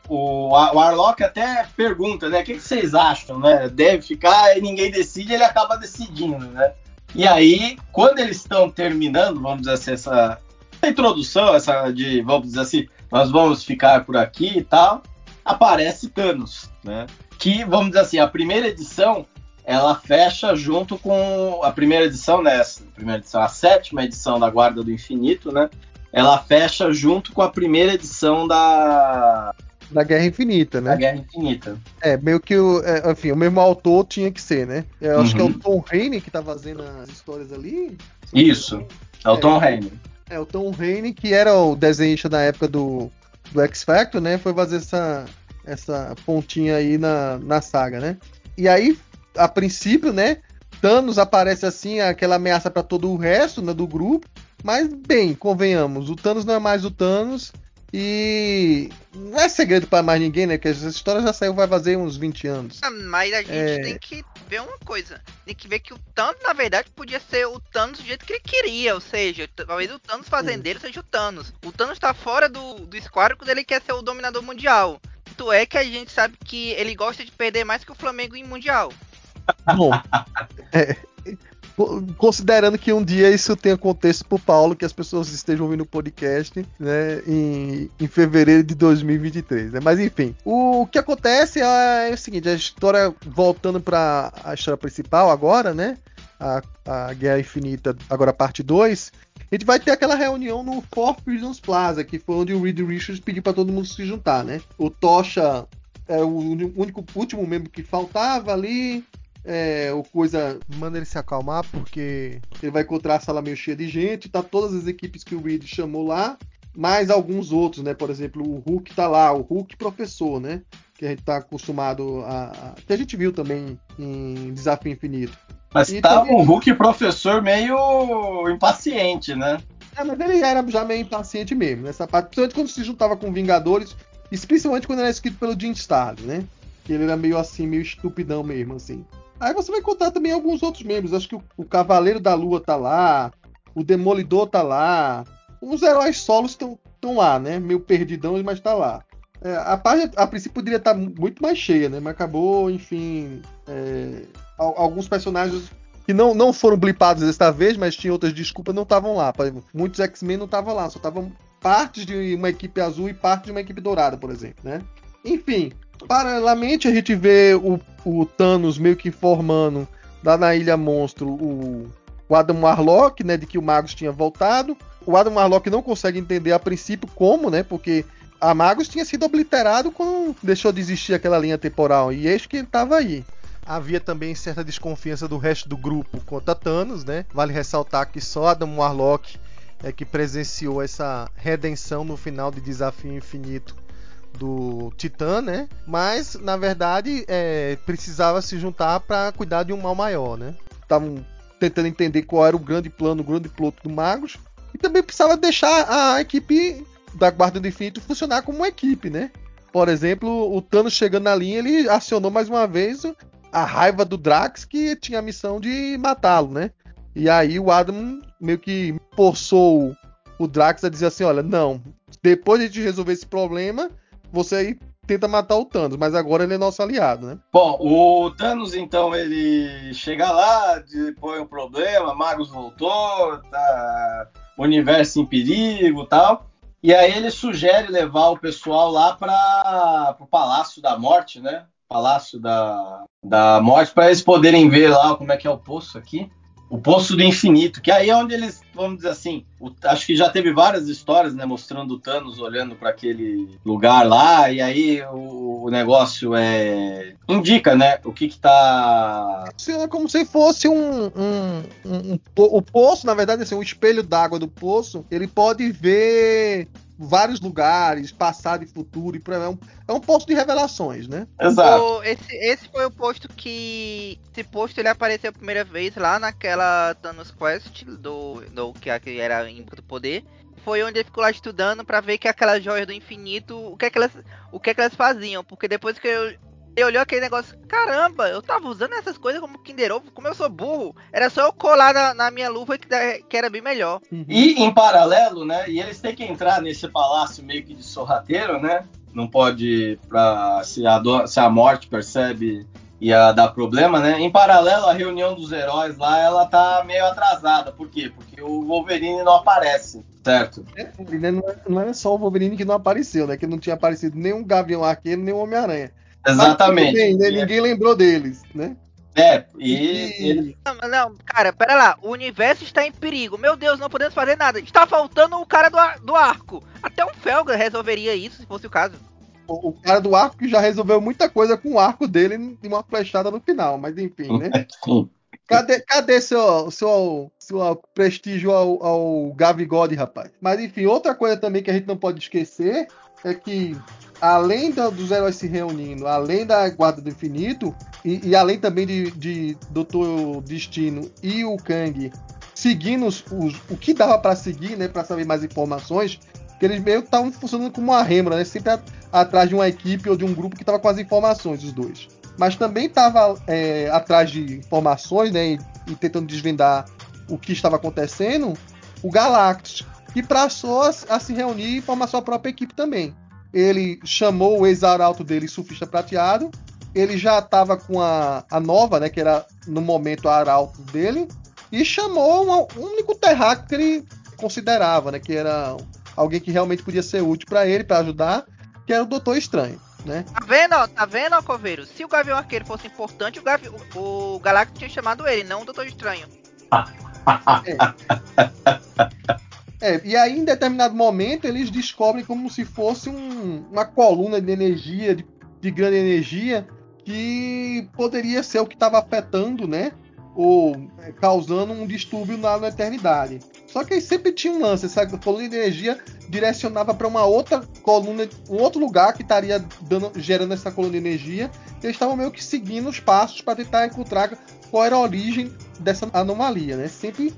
O, o Arlock até pergunta, né? O que, que, vocês acham, né? Deve ficar e ninguém decide, ele acaba decidindo, né? E aí, quando eles estão terminando, vamos dizer assim, essa, essa introdução, essa de, vamos dizer assim, nós vamos ficar por aqui e tal <laughs> aparece Thanos, né? Que, vamos dizer assim, a primeira edição ela fecha junto com a primeira edição, né? A primeira edição, a sétima edição da Guarda do Infinito, né? Ela fecha junto com a primeira edição da da Guerra Infinita, né? Da Guerra Infinita. É, meio que o, é, enfim, o mesmo autor tinha que ser, né? Eu acho que é o uhum. Tom Haney que tá fazendo as histórias ali. Isso. É o Tom é, Haney. É, o Tom Haney, que era o desenhista na época do do X Factor, né? Foi fazer essa, essa pontinha aí na, na saga, né? E aí, a princípio, né? Thanos aparece assim, aquela ameaça para todo o resto né, do grupo. Mas, bem, convenhamos, o Thanos não é mais o Thanos. E não é segredo para mais ninguém, né? Que essa história já saiu, vai fazer uns 20 anos. Ah, mas a gente é... tem que ver uma coisa. Tem que ver que o Thanos, na verdade, podia ser o Thanos do jeito que ele queria. Ou seja, talvez o Thanos fazendeiro seja o Thanos. O Thanos tá fora do, do Square quando ele quer ser o dominador mundial. Tanto é que a gente sabe que ele gosta de perder mais que o Flamengo em Mundial. Bom, <laughs> é, considerando que um dia isso tenha contexto pro Paulo, que as pessoas estejam ouvindo o podcast, né, em, em fevereiro de 2023, né? Mas enfim, o que acontece é, é o seguinte, a história voltando para a história principal agora, né? A, a Guerra Infinita, agora parte 2, a gente vai ter aquela reunião no Four Prisons Plaza, que foi onde o Reed Richards pediu para todo mundo se juntar, né? O Tocha é o único último membro que faltava ali é, o coisa manda ele se acalmar porque ele vai encontrar a sala meio cheia de gente, tá todas as equipes que o Reed chamou lá, mais alguns outros, né? Por exemplo, o Hulk tá lá, o Hulk professor, né? Que a gente tá acostumado a, que a gente viu também em Desafio Infinito. Mas e tá também... um Hulk professor meio impaciente, né? É, mas ele era já meio impaciente mesmo, nessa parte, principalmente quando se juntava com Vingadores, especialmente quando era escrito pelo Jim Starlin, né? Que ele era meio assim, meio estupidão mesmo, assim. Aí você vai encontrar também alguns outros membros. Acho que o, o Cavaleiro da Lua tá lá, o Demolidor tá lá. Os heróis solos estão lá, né? Meio perdidão, mas tá lá. É, a página, a princípio, poderia estar tá muito mais cheia, né? Mas acabou, enfim. É, alguns personagens que não, não foram blipados desta vez, mas tinham outras desculpas, não estavam lá. Muitos X-Men não estavam lá, só estavam partes de uma equipe azul e parte de uma equipe dourada, por exemplo, né? Enfim, Paralelamente, a gente vê o, o Thanos meio que informando lá na Ilha Monstro o, o Adam Warlock, né, de que o Magus tinha voltado. O Adam Warlock não consegue entender a princípio como, né, porque a Magus tinha sido obliterado quando deixou de existir aquela linha temporal. E eis que ele estava aí. Havia também certa desconfiança do resto do grupo contra Thanos, né? Vale ressaltar que só Adam Warlock é que presenciou essa redenção no final de Desafio Infinito do Titã, né? Mas na verdade é, precisava se juntar para cuidar de um mal maior, né? Estavam tentando entender qual era o grande plano, o grande plot do Magus e também precisava deixar a equipe da Guarda do Infinito funcionar como uma equipe, né? Por exemplo, o Thanos chegando na linha, ele acionou mais uma vez a raiva do Drax, que tinha a missão de matá-lo, né? E aí o Adam meio que forçou o Drax a dizer assim: olha, não, depois de a gente resolver esse problema, você aí tenta matar o Thanos, mas agora ele é nosso aliado, né? Bom, o Thanos então ele chega lá, põe o problema, Magus voltou, tá universo em perigo, tal. E aí ele sugere levar o pessoal lá para o Palácio da Morte, né? Palácio da, da Morte, para eles poderem ver lá como é que é o poço aqui o Poço do Infinito, que aí é onde eles, vamos dizer assim, o, acho que já teve várias histórias, né, mostrando o Thanos olhando para aquele lugar lá, e aí o, o, negócio é indica, né, o que que tá... É como se fosse um, um, um, um o poço, na verdade, assim, o espelho d'água do poço, ele pode ver vários lugares, passado e futuro, e é um, é um posto de revelações, né? Exato. O, esse, esse foi o posto que. Esse posto ele apareceu a primeira vez lá naquela Thanos Quest do, do que era em do poder. Foi onde ele ficou lá estudando para ver que aquelas joias do infinito, o que é que elas, o que é que elas faziam, porque depois que eu, ele olhou aquele negócio, caramba, eu tava usando essas coisas como Kinder Ovo, como eu sou burro. Era só eu colar na, na minha luva que, que, era bem melhor. Uhum. E em paralelo, né? E eles têm que entrar nesse palácio meio que de sorrateiro, né? Não pode, pra, se, a, se a morte percebe ia dar problema, né? Em paralelo, a reunião dos heróis lá, ela tá meio atrasada. Por quê? Porque o Wolverine não aparece, certo? É, não, é, não é só o Wolverine que não apareceu, né? Que não tinha aparecido nem o Gavião Arqueiro, nem o Homem-Aranha. Exatamente. Bem, né? Ninguém lembrou deles, né? É, e, ele... não, não, cara, pera lá. O universo está em perigo. Meu Deus, não podemos fazer nada. Está faltando o cara do, ar, do arco. Até o Felga resolveria isso, se fosse o caso. O, o, cara do arco que já resolveu muita coisa com o arco dele e uma flechada no final, mas enfim, né? <laughs> Cadê, cadê seu, seu, seu prestígio ao, ao Gavigode, rapaz? Mas enfim, outra coisa também que a gente não pode esquecer é que além da, dos heróis se reunindo, além da Guarda do Infinito, e, e além também de, de Doutor Destino e o Kang seguindo os, os, o que dava para seguir, né, para saber mais informações, que eles meio estavam funcionando como uma rêmora, né, sempre a, atrás de uma equipe ou de um grupo que estava com as informações, os dois. Mas também estava é, atrás de informações, né, e, e, tentando desvendar o que estava acontecendo, o Galactus, que passou a, a se reunir e formar sua própria equipe também ele chamou o ex-arauto dele, Surfista Prateado. Ele já estava com a, a nova, né, que era no momento a arauto dele, e chamou um, um único terráqueo que ele considerava, né, que era alguém que realmente podia ser útil para ele, para ajudar, que era o Doutor Estranho. Né? Tá vendo, ó, tá vendo, ó, Coveiro? Se o Gavião Arqueiro fosse importante, o, Gavi... o Galactus tinha chamado ele, não o Doutor Estranho. <laughs> é. <laughs> É, e aí, em determinado momento, eles descobrem como se fosse um, uma coluna de energia, de, de, grande energia, que poderia ser o que estava afetando, né? Ou é, causando um distúrbio na, na, eternidade. Só que aí sempre tinha um lance, essa coluna de energia direcionava para uma outra coluna, um outro lugar que estaria dando, gerando essa coluna de energia. E eles estavam meio que seguindo os passos para tentar encontrar qual era a origem dessa anomalia, né? Sempre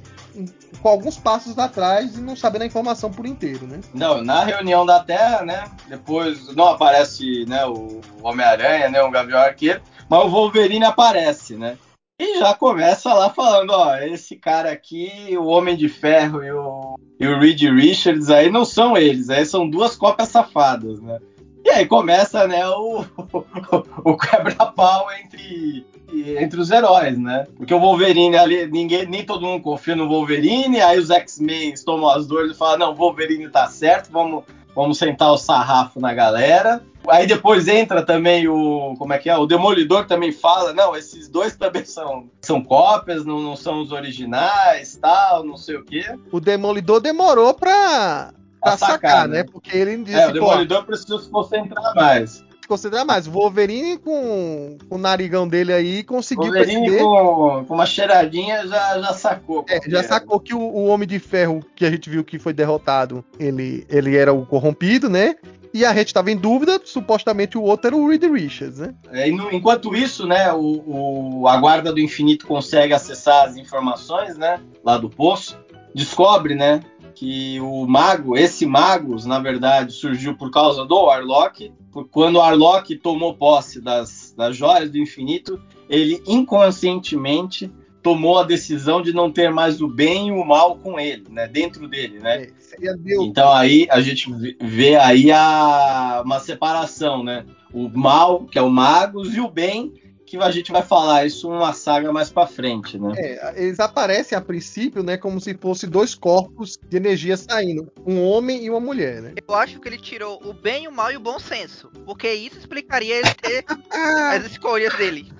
com alguns passos atrás e não sabendo a informação por inteiro, né? Não, na reunião da Terra, né? Depois não aparece né, o Homem-Aranha, né? O Gavião Arqueiro, mas o Wolverine aparece, né? E já começa lá falando, ó, esse cara aqui, o Homem de Ferro e o, e o Reed Richards aí não são eles, aí são duas cópias safadas, né? E aí começa, né, o, <laughs> o, o quebra-pau entre entre os heróis, né? Porque o Wolverine ali, ninguém, nem todo mundo confia no Wolverine, aí os X-Men tomam as dores e falam, não, o Wolverine tá certo, vamos, vamos sentar o sarrafo na galera. Aí depois entra também o. Como é que é? O Demolidor também fala, não, esses dois também são, são cópias, não, não são os originais, tal, não sei o quê. O Demolidor demorou pra pra sacar, sacar né? né? Porque ele disse, é, o Demolidor precisou se concentrar mais concentrar mais. O Wolverine com, com o narigão dele aí conseguiu Wolverine perceber... com, com uma cheiradinha já, já sacou. É, já sacou que o, o, Homem de Ferro que a gente viu que foi derrotado, ele, ele era o corrompido, né? E a gente estava em dúvida, supostamente o outro era o Reed Richards, né? É, no, enquanto isso, né, o, o, a Guarda do Infinito consegue acessar as informações, né, lá do poço, descobre, né, que o mago, esse Magus, na verdade, surgiu por causa do Warlock. Quando o Warlock tomou posse das, das joias do infinito, ele inconscientemente tomou a decisão de não ter mais o bem e o mal com ele, né? Dentro dele, né? É, então aí a gente vê aí a, uma separação, né? O mal, que é o Magus, e o bem, que a gente vai falar isso numa saga mais para frente, né? É, eles aparecem a princípio, né, como se fossem dois corpos de energia saindo, um homem e uma mulher, né? Eu acho que ele tirou o bem, o mal e o bom senso, porque isso explicaria ele ter <laughs> as escolhas dele.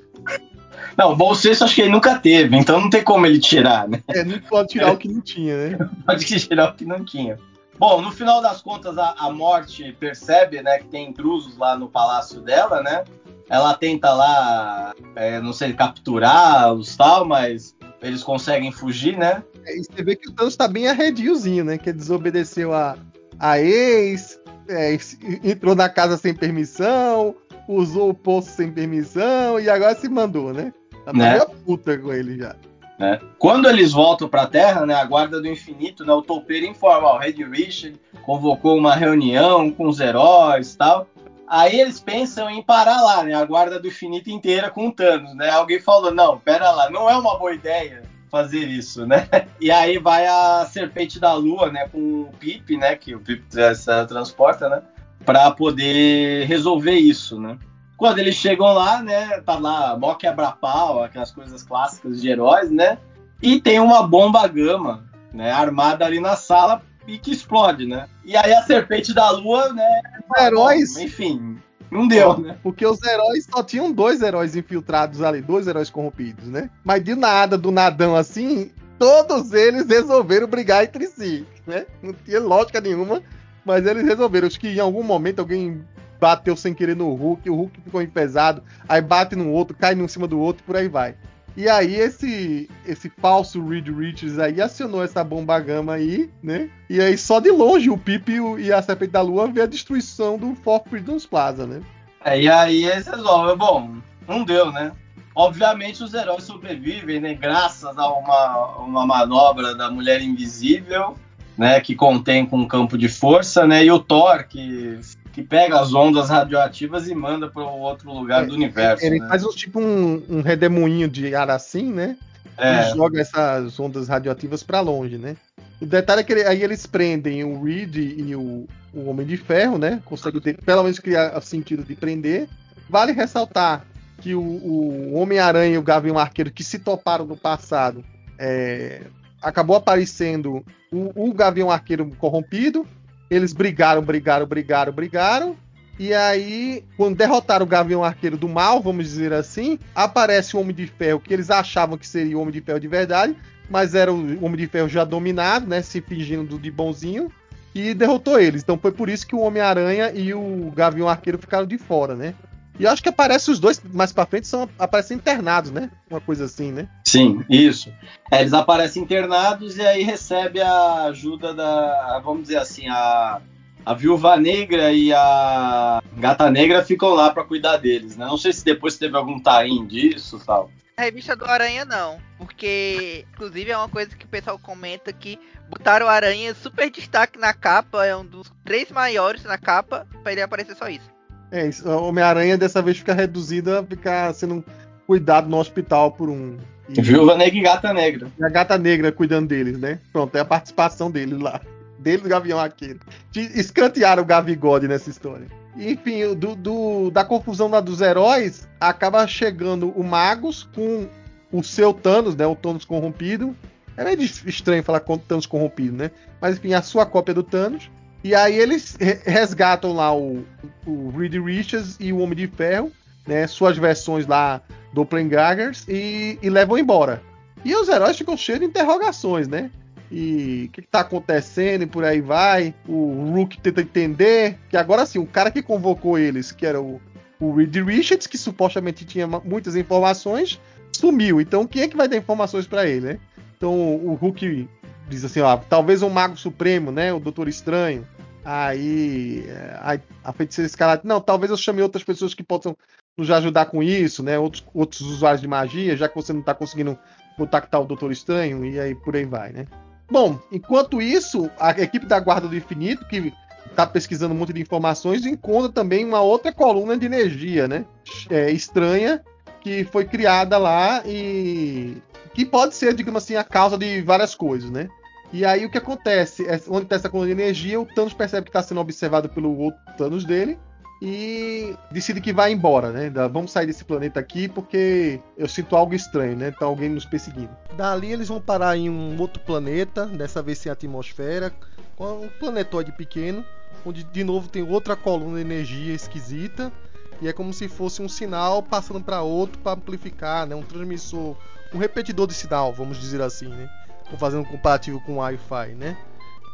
Não, bom senso acho que ele nunca teve, então não tem como ele tirar, né? É, não pode tirar o que não tinha, né? <laughs> pode tirar o que não tinha. Bom, no final das contas, a, a morte percebe, né, que tem intrusos lá no palácio dela, né? Ela tenta lá, é, não sei, capturá-los tal, mas eles conseguem fugir, né? É, e você vê que o Thanos tá bem arrediozinho, né? Que desobedeceu a, a ex, é, entrou na casa sem permissão, usou o poço sem permissão e agora se mandou, né? Tá né? puta com ele já. Né? Quando eles voltam para a Terra, né, a Guarda do Infinito, né, o Toupeiro informa, o Red Richard convocou uma reunião com os heróis tal, Aí eles pensam em parar lá, né? A guarda do infinito inteira com Thanos, né? Alguém falou, não, pera lá, não é uma boa ideia fazer isso, né? <laughs> E aí vai a Serpente da Lua, né? Com o Pip, né? Que o Pip transporta, né? Pra poder resolver isso, né? Quando eles chegam lá, né? Tá lá, mó quebra-pau, aquelas coisas clássicas de heróis, né? E tem uma bomba gama, né? Armada ali na sala e que explode, né? E aí a serpente da lua, né? Os heróis. Enfim, não deu, né? Porque os heróis só tinham dois heróis infiltrados ali, dois heróis corrompidos, né? Mas de nada, do nadão assim, todos eles resolveram brigar entre si, né? Não tinha lógica nenhuma, mas eles resolveram. Acho que em algum momento alguém bateu sem querer no Hulk, o Hulk ficou empesado, aí bate no outro, cai um em cima do outro e por aí vai. E aí esse esse falso Reed Richards aí acionou essa bomba gama aí, né? E aí só de longe o Pip e a Serpente da Lua vê a destruição do Fort Freedom's Plaza, né? É, e aí eles resolvem, bom, não deu, né? Obviamente os heróis sobrevivem, né? Graças a uma, uma manobra da Mulher Invisível, né? Que contém com um campo de força, né? E o Thor, que que pega as ondas radioativas e manda para outro lugar é, do universo. Ele né? faz um, tipo um, um, redemoinho de ar assim, né? É. E joga essas ondas radioativas para longe, né? O detalhe é que ele, aí eles prendem o Reed e o, o Homem de Ferro, né? Conseguem ter, pelo menos criar sentido de prender. Vale ressaltar que o, o Homem-Aranha e o Gavião Arqueiro, que se toparam no passado, é, acabou aparecendo o, o Gavião Arqueiro corrompido eles brigaram, brigaram, brigaram, brigaram. E aí, quando derrotaram o Gavião Arqueiro do mal, vamos dizer assim, aparece o Homem de Ferro, que eles achavam que seria o Homem de Ferro de verdade, mas era o Homem de Ferro já dominado, né? Se fingindo de bonzinho, e derrotou eles. Então foi por isso que o Homem-Aranha e o Gavião Arqueiro ficaram de fora, né? E acho que aparece os dois mais pra frente, são, aparecem internados, né? Uma coisa assim, né? Sim, isso. É, eles aparecem internados e aí recebe a ajuda da, vamos dizer assim, a, a Viúva Negra e a Gata Negra ficam lá para cuidar deles, né? Não sei se depois teve algum tain disso tal. A revista do Aranha não, porque inclusive é uma coisa que o pessoal comenta que botaram o Aranha super destaque na capa, é um dos três maiores na capa, para ele aparecer só isso. É, isso. Homem-Aranha dessa vez fica reduzido a ficar sendo cuidado no hospital por um. E... Viúva Negra e Gata Negra. E a Gata Negra cuidando deles, né? Pronto, é a participação deles lá. Dele do Gavião Arqueiro. Escantearam o Gavigode nessa história. Enfim, do, do, da confusão lá dos heróis, acaba chegando o Magus com o seu Thanos, né? O Thanos corrompido. É meio estranho falar com Thanos corrompido, né? Mas enfim, a sua cópia do Thanos. E aí eles resgatam lá o, o Reed Richards e o Homem de Ferro, né? Suas versões lá Doppelgangers e, e levam embora. E os heróis ficam cheios de interrogações, né? e o que, está acontecendo e por aí vai. O Rook tenta entender que agora sim, o cara que convocou eles, que era o, o Reed Richards, que supostamente tinha muitas informações, sumiu. Então quem é que vai dar informações para ele, né? Então o Hulk diz assim, ó, talvez um mago supremo, né, o Doutor Estranho. Aí a, a feiticeira escarlate, não, talvez eu chame outras pessoas que possam nos ajudar com isso, né? Outros, outros usuários de magia, já que você não está conseguindo contactar o Doutor Estranho, e aí por aí vai, né? Bom, enquanto isso, a equipe da Guarda do Infinito, que está pesquisando um monte de informações, encontra também uma outra coluna de energia, né? É, estranha, que foi criada lá e que pode ser, digamos assim, a causa de várias coisas, né? E aí o que acontece? É, onde está essa coluna de energia, o Thanos percebe que está sendo observado pelo outro Thanos dele e decide que vai embora, né? Vamos sair desse planeta aqui porque eu sinto algo estranho, né? Tá alguém nos perseguindo. Dali eles vão parar em um outro planeta, dessa vez sem atmosfera, um planetóide pequeno, onde de novo tem outra coluna de energia esquisita e é como se fosse um sinal passando para outro para amplificar, né? Um transmissor, um repetidor de sinal, vamos dizer assim, né? Vou fazendo um comparativo com o Wi-Fi, né?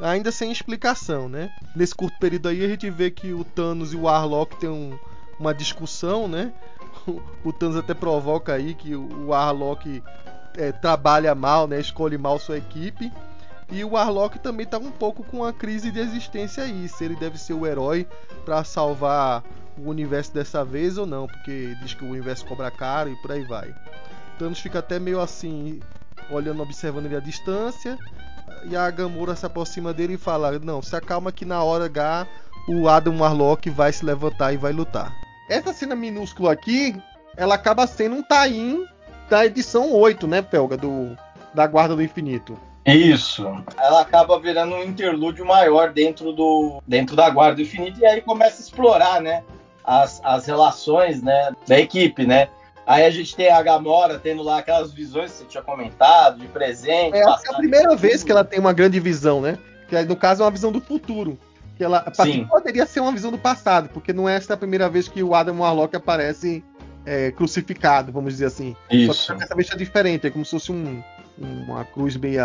ainda sem explicação, né? Nesse curto período aí a gente vê que o Thanos e o Warlock têm um, uma discussão, né? <laughs> O, Thanos até provoca aí que o Warlock é, trabalha mal, né? Escolhe mal sua equipe. E o Warlock também tá um pouco com uma crise de existência aí, se ele deve ser o herói para salvar o universo dessa vez ou não, porque diz que o universo cobra caro e por aí vai. Thanos fica até meio assim, olhando, observando ele à distância, e a Gamora se aproxima dele e fala: Não, se acalma que na hora H o Adam Warlock vai se levantar e vai lutar. Essa cena minúscula aqui, ela acaba sendo um tie-in da edição 8, né, Pelga? Do, da Guarda do Infinito. Isso. Ela acaba virando um interlúdio maior dentro, do, dentro da Guarda do Infinito e aí começa a explorar, né? As, as relações né, da equipe, né? Aí a gente tem a Gamora tendo lá aquelas visões que você tinha comentado, de presente. É, é a primeira vez que ela tem uma grande visão, né? Que no caso é uma visão do futuro. Que ela poderia ser uma visão do passado, porque não é essa a primeira vez que o Adam Warlock aparece é, crucificado, vamos dizer assim. Isso. Só que dessa vez é diferente, é como se fosse um, uma cruz meio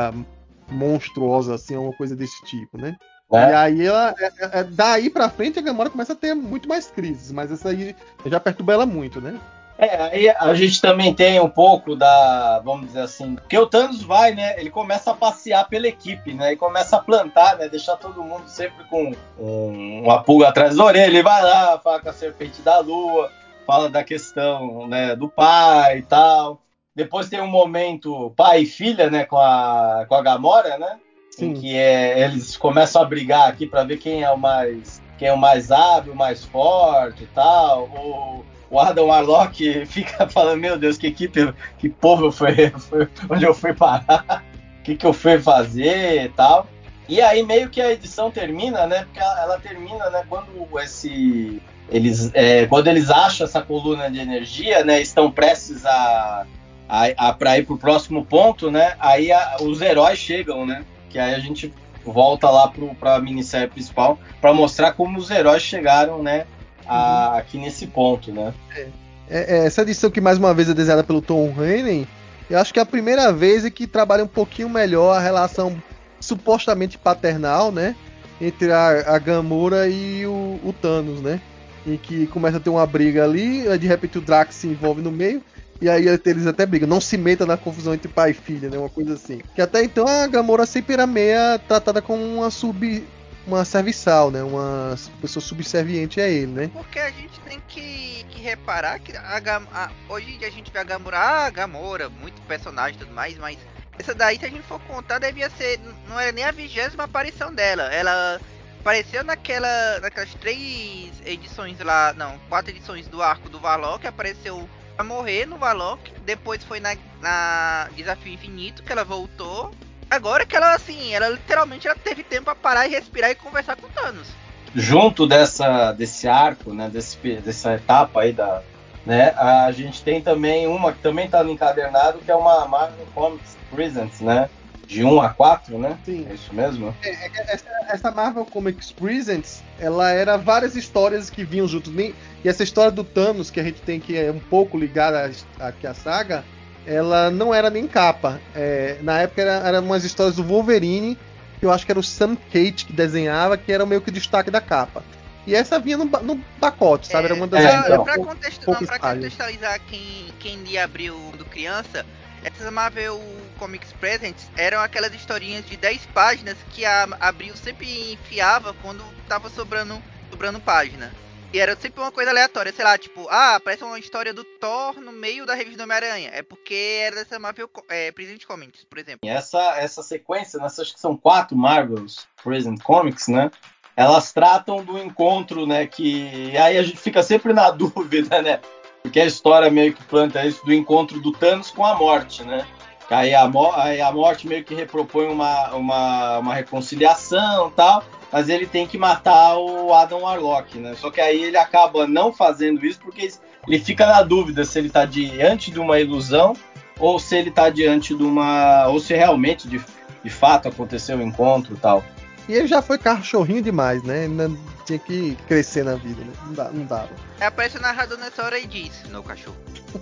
monstruosa, assim, uma coisa desse tipo, né? É. E aí ela. É, é, é, daí pra frente a Gamora começa a ter muito mais crises, mas essa aí já perturba ela muito, né? É, aí a gente também tem um pouco da, vamos dizer assim, porque o Thanos vai, né? Ele começa a passear pela equipe, né? E começa a plantar, né? Deixar todo mundo sempre com um, uma pulga atrás da orelha. Ele vai lá, fala com a serpente da lua, fala da questão, né? Do pai e tal. Depois tem um momento pai e filha, né? Com a, com a Gamora, né? Sim. Em que é, eles começam a brigar aqui para ver quem é o mais quem é o mais hábil, mais forte e tal. O, o Adam Warlock fica <laughs> falando, meu Deus, que equipe, que povo eu fui, fui onde eu fui parar, o <laughs> que, que eu fui fazer e tal. E aí meio que a edição termina, né? Porque ela, ela termina, né? Quando esse eles é, quando eles acham essa coluna de energia, né? Estão prestes a, a, a para ir pro próximo ponto, né? Aí a, os heróis chegam, né? Que aí a gente volta lá para a minissérie principal para mostrar como os heróis chegaram, né? A, aqui nesse ponto, né? É. É, essa edição que mais uma vez é desenhada pelo Tom Haney, eu acho que é a primeira vez que trabalha um pouquinho melhor a relação supostamente paternal, né? Entre a, a Gamora e o, o, Thanos, né? Em que começa a ter uma briga ali, de repente o Drax se envolve no meio, e aí eles até brigam. Não se meta na confusão entre pai e filha, né? Uma coisa assim. Que até então a Gamora sempre era meia tratada como uma sub uma serviçal, né? Uma pessoa subserviente a ele, né? Porque a gente tem que, que reparar que a, a, hoje a gente vê a Gamora, ah, Gamora, muito personagem e tudo mais, mas essa daí, se a gente for contar, devia ser. Não era nem a vigésima aparição dela. Ela apareceu naquela, naquelas três edições lá, não, quatro edições do arco do Valok, apareceu a morrer no Valok, depois foi na, na Desafio Infinito que ela voltou, Agora que ela, assim, ela literalmente ela teve tempo para parar e respirar e conversar com Thanos. Junto dessa, desse arco, né, desse, dessa etapa aí da, né, a gente tem também uma que também está no encadernado, que é uma Marvel Comics Presents, né, de 1 a 4, né? Sim. É isso mesmo? É, é essa, essa, Marvel Comics Presents, ela era várias histórias que vinham juntos. E essa história do Thanos, que a gente tem que é um pouco ligada aqui à saga, ela não era nem capa. É, na época era, era umas histórias do Wolverine, que eu acho que era o Sam Kate que desenhava, que era meio que o destaque da capa. E essa vinha no, no pacote, sabe? Era uma das É, então. pra, contextu- não, pra contextualizar quem, quem lia abriu do criança, essas Marvel Comics Presents eram aquelas historinhas de 10 páginas que a Abril sempre enfiava quando tava sobrando, sobrando página. E era sempre uma coisa aleatória, sei lá, tipo, ah, aparece uma história do Thor no meio da revista do Homem-Aranha. É porque era dessa Marvel é, Present Comics, por exemplo. E essa, essa sequência, nessas acho que são quatro Marvels Present Comics, né? Elas tratam do encontro, né? Que aí a gente fica sempre na <laughs> dúvida, né? Porque a história meio que planta isso do encontro do Thanos com a morte, né? Aí a, aí a morte meio que repropõe uma, uma, uma reconciliação e tal, mas ele tem que matar o Adam Warlock, né? Só que aí ele acaba não fazendo isso porque ele fica na dúvida se ele tá diante de uma ilusão ou se ele tá diante de uma. ou se realmente de, de fato aconteceu o encontro e tal. E ele já foi cachorrinho demais, né? Ainda tinha que crescer na vida, né? Não, dá, não dava. Aí aparece o narrador nessa hora e diz, no cachorro.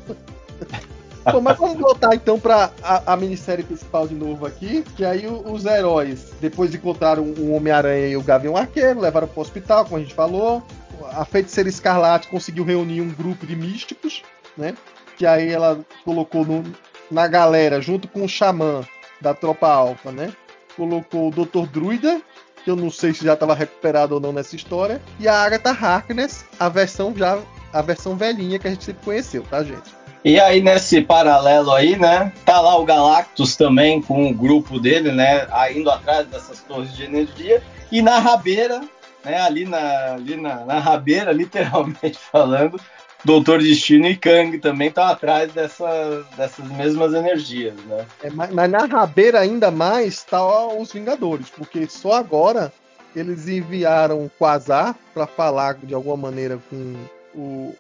<laughs> Bom, mas vamos voltar então pra a, a minissérie principal de novo aqui. Que aí o- os heróis, depois encontraram o Homem-Aranha e o Gavião Arqueiro, levaram pro hospital, como a gente falou. A feiticeira Escarlate conseguiu reunir um grupo de místicos, né? Que aí ela colocou no- na galera, junto com o Xamã da tropa Alpha, né? Colocou o Dr. Druida, que eu não sei se já estava recuperado ou não nessa história, e a Agatha Harkness, a versão já a versão velhinha que a gente sempre conheceu, tá, gente? E aí, nesse paralelo aí, né? Tá lá o Galactus também com o grupo dele, né? Indo atrás dessas torres de energia. E na rabeira, né? Ali na, ali na, na rabeira, <laughs> literalmente falando, Doutor Destino e Kang também estão atrás dessas, dessas mesmas energias, né? É, mas, mas na rabeira ainda mais tá os Vingadores, porque só agora eles enviaram o Quasar para falar de alguma maneira com o,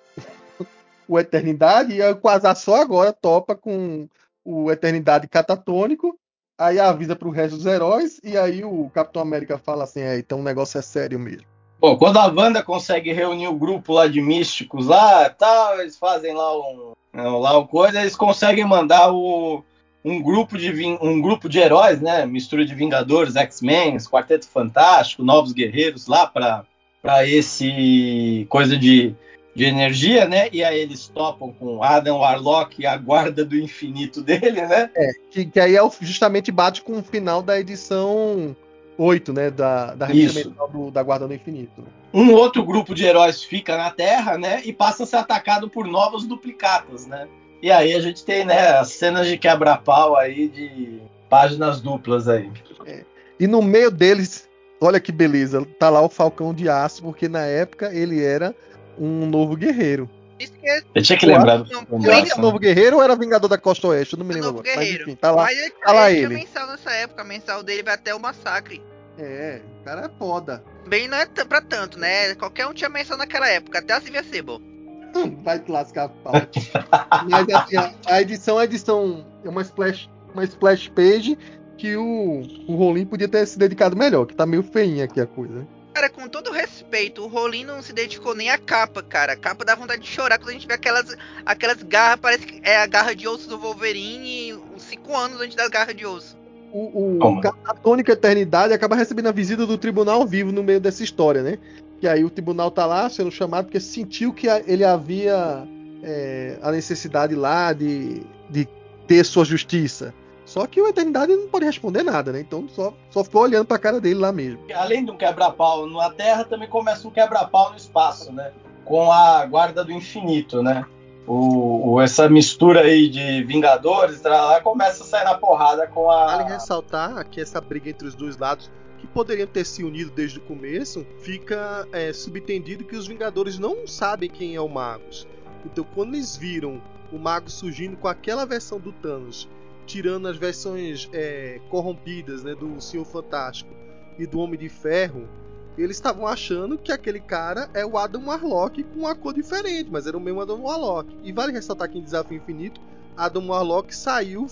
o Eternidade, e o Quasar só agora topa com o Eternidade catatônico, aí avisa pro resto dos heróis, e aí o Capitão América fala assim, é, então o negócio é sério mesmo. Bom, quando a Wanda consegue reunir o grupo lá de místicos lá, tal, eles fazem lá um, lá uma coisa, eles conseguem mandar o, um grupo de um grupo de heróis, né, mistura de Vingadores, X-Men, Quarteto Fantástico, Novos Guerreiros lá para para esse coisa de, de energia, né? E aí eles topam com Adam Warlock e a guarda do infinito dele, né? Que, que aí é o- justamente bate com o final da edição 8, né, da, da revista Isso. mensal do- da Guarda do Infinito. Um outro grupo de heróis fica na Terra, né? E passa a ser atacado por novos duplicatas, né? E aí a gente tem, né, as cenas de quebra-pau aí de páginas duplas aí. E no meio deles, olha que beleza, tá lá o Falcão de Aço, porque na época ele era um novo guerreiro. É Eu tinha que lembrar do não, era novo guerreiro ou era Vingador da Costa Oeste? Eu não me lembro novo agora. Mas guerreiro. enfim, tá lá. Mas ele, tá lá ele mensal nessa época, a mensal dele vai até o massacre. É, o cara é foda. Bem, não é pra tanto, né? Qualquer um tinha mensal naquela época, até a Silvia Sebo. <laughs> Vai te lascar, pau. Mas assim, a, a edição, a edição é uma splash, uma splash page que o, o Rolim podia ter se dedicado melhor, que tá meio feinha aqui a coisa. Cara, com todo respeito, o Rolim não se dedicou nem à capa, cara. A capa dá vontade de chorar quando a gente vê aquelas, aquelas garras, parece que é a garra de osso do Wolverine, uns 5 anos antes das garras de osso. O, o. Catatônica Eternidade acaba recebendo a visita do tribunal vivo no meio dessa história, né? Que aí o tribunal tá lá sendo chamado porque sentiu que ele havia é, a necessidade lá de, de ter sua justiça. Só que o Eternidade não pode responder nada, né? Então só, só ficou olhando pra cara dele lá mesmo. Além de um quebra-pau na Terra, também começa um quebra-pau no espaço, né? Com a Guarda do Infinito, né? O, o- essa mistura aí de Vingadores, lá começa a sair na porrada com Vale a. ressaltar que essa briga entre os dois lados, que poderiam ter se unido desde o começo, fica é, subentendido que os Vingadores não sabem quem é o Magus. Então, quando eles viram o Magus surgindo com aquela versão do Thanos, tirando as versões é, corrompidas né, do Senhor Fantástico e do Homem de Ferro, eles estavam achando que aquele cara é o Adam Warlock com uma cor diferente, mas era o mesmo Adam Warlock. E vale ressaltar que em Desafio Infinito, Adam Warlock saiu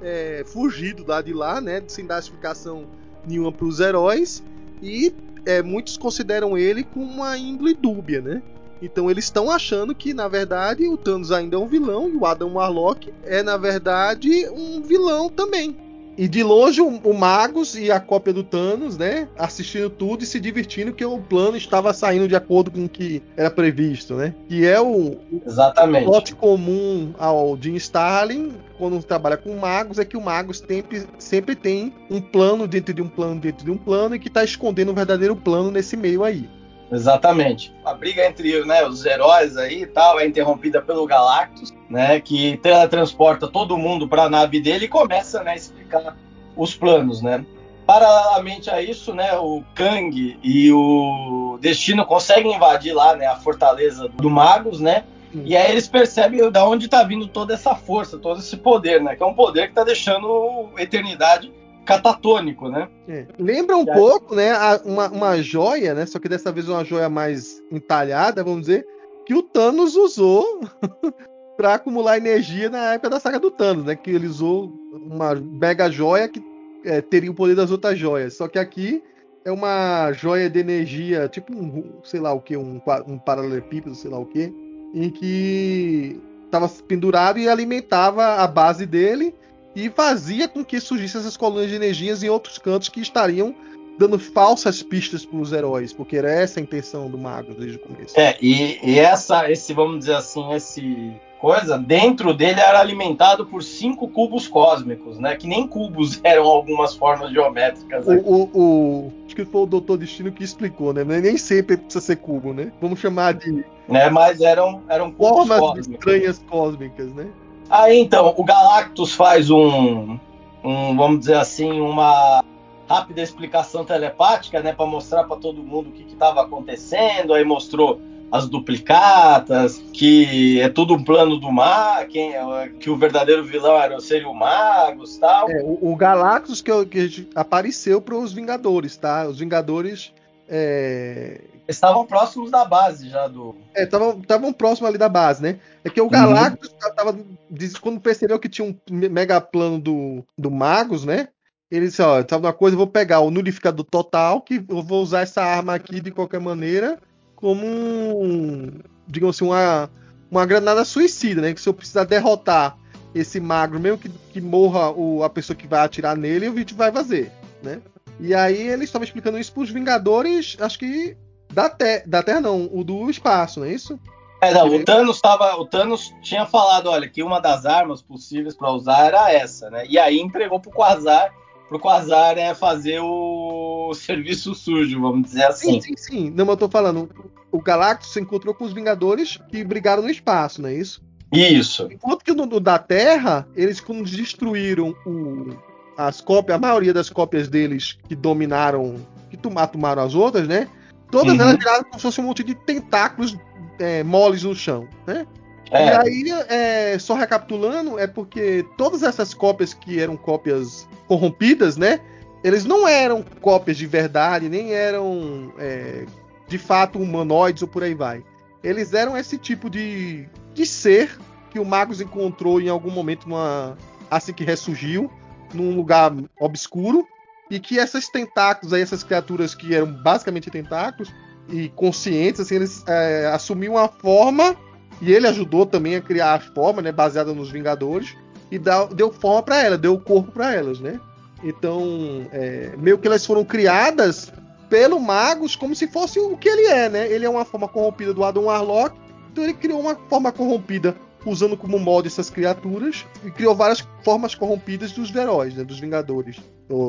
é, fugido lá de lá, né, sem dar explicação nenhuma para os heróis, e é, muitos consideram ele com uma índole dúbia, né? Então eles estão achando que, na verdade, o Thanos ainda é um vilão e o Adam Warlock é, na verdade, um vilão também. E de longe o, o Magus e a cópia do Thanos, né? Assistindo tudo e se divertindo que o plano estava saindo de acordo com o que era previsto, né? Que é o, Exatamente. o plot comum ao Jim Starlin quando trabalha com magos é que o Magus sempre, sempre tem um plano dentro de um plano dentro de um plano e que está escondendo um verdadeiro plano nesse meio aí. Exatamente. A briga entre né, os heróis aí e tal é interrompida pelo Galactus, né, que teletransporta todo mundo para a nave dele e começa né, a explicar os planos, né. Paralelamente a isso, né, o Kang e o Destino conseguem invadir lá, né, a fortaleza do Magus, né, e aí eles percebem da onde está vindo toda essa força, todo esse poder, né, que é um poder que está deixando a eternidade catatônico, né? É. Lembra um pouco, né, uma, uma joia, né? Só que dessa vez uma joia mais entalhada, vamos dizer, que o Thanos usou <laughs> para acumular energia na época da saga do Thanos, né? Que ele usou uma mega joia que é, teria o poder das outras joias. Só que aqui é uma joia de energia, tipo um, sei lá o que, um, um paralelepípedo, sei lá o que, em que estava pendurado e alimentava a base dele e fazia com que surgissem essas colônias de energias em outros cantos que estariam dando falsas pistas para os heróis, porque era essa a intenção do Mago desde o começo. É, e, e, essa, esse, vamos dizer assim, esse coisa, dentro dele era alimentado por cinco cubos cósmicos, né? Que nem cubos <laughs> eram algumas formas geométricas. O, o, o, acho que foi o Doutor Destino que explicou, né? Nem sempre precisa ser cubo, né? Vamos chamar de. É, mas eram, eram formas cósmicos. estranhas cósmicas, né? Aí então, o Galactus faz um, um vamos dizer assim, uma rápida explicação telepática, né, para mostrar para todo mundo o que estava acontecendo. Aí mostrou as duplicatas, que é tudo um plano do mar, quem, que o verdadeiro vilão era seria o Magus, tal. É, o, o Galactus que, que apareceu para os Vingadores, tá? Os Vingadores é, estavam próximos da base já do. É, estavam próximos ali da base, né? É que o Galactus uhum. tava, quando percebeu que tinha um mega plano do, do Magus, né? Ele disse, ó, sabe uma coisa, eu vou pegar o nulificador total, que eu vou usar essa arma aqui de qualquer maneira, como um, digamos assim, uma, uma granada suicida, né? Que se eu precisar derrotar esse magro, mesmo que, que morra o, a pessoa que vai atirar nele, o vídeo vai fazer, né? E aí ele estava explicando isso para os Vingadores, acho que da, te da Terra não, o do espaço, não é isso? É, não, o Thanos tava, o Thanos tinha falado, olha, que uma das armas possíveis para usar era essa, né? E aí entregou pro Quasar, pro Quasar é fazer o <laughs> serviço sujo, vamos dizer assim. Sim, sim, sim. Não, eu tô falando, o Galactus se encontrou com os Vingadores que brigaram no espaço, não é isso? Isso. Enquanto que no, no da Terra, eles quando destruíram o, as cópias, a maioria das cópias deles que dominaram, que tomaram as outras, né? Todas uhum. elas viraram como se fosse um monte de tentáculos é, moles no chão, né? É. E aí, é, só recapitulando, é porque todas essas cópias que eram cópias corrompidas, né? Eles não eram cópias de verdade, nem eram é, de fato humanoides ou por aí vai. Eles eram esse tipo de, de ser que o Magus encontrou em algum momento numa, assim que ressurgiu, num lugar obscuro e que essas tentáculos aí, essas criaturas que eram basicamente tentáculos e conscientes, assim, eles é, assumiam a forma e ele ajudou também a criar a forma, né, baseada nos Vingadores e dá, deu forma para ela, deu corpo para elas, né? Então, é, meio que elas foram criadas pelo Magus como se fosse o que ele é, né? Ele é uma forma corrompida do Adam Warlock, então ele criou uma forma corrompida usando como molde essas criaturas e criou várias formas corrompidas dos heróis, né, dos Vingadores.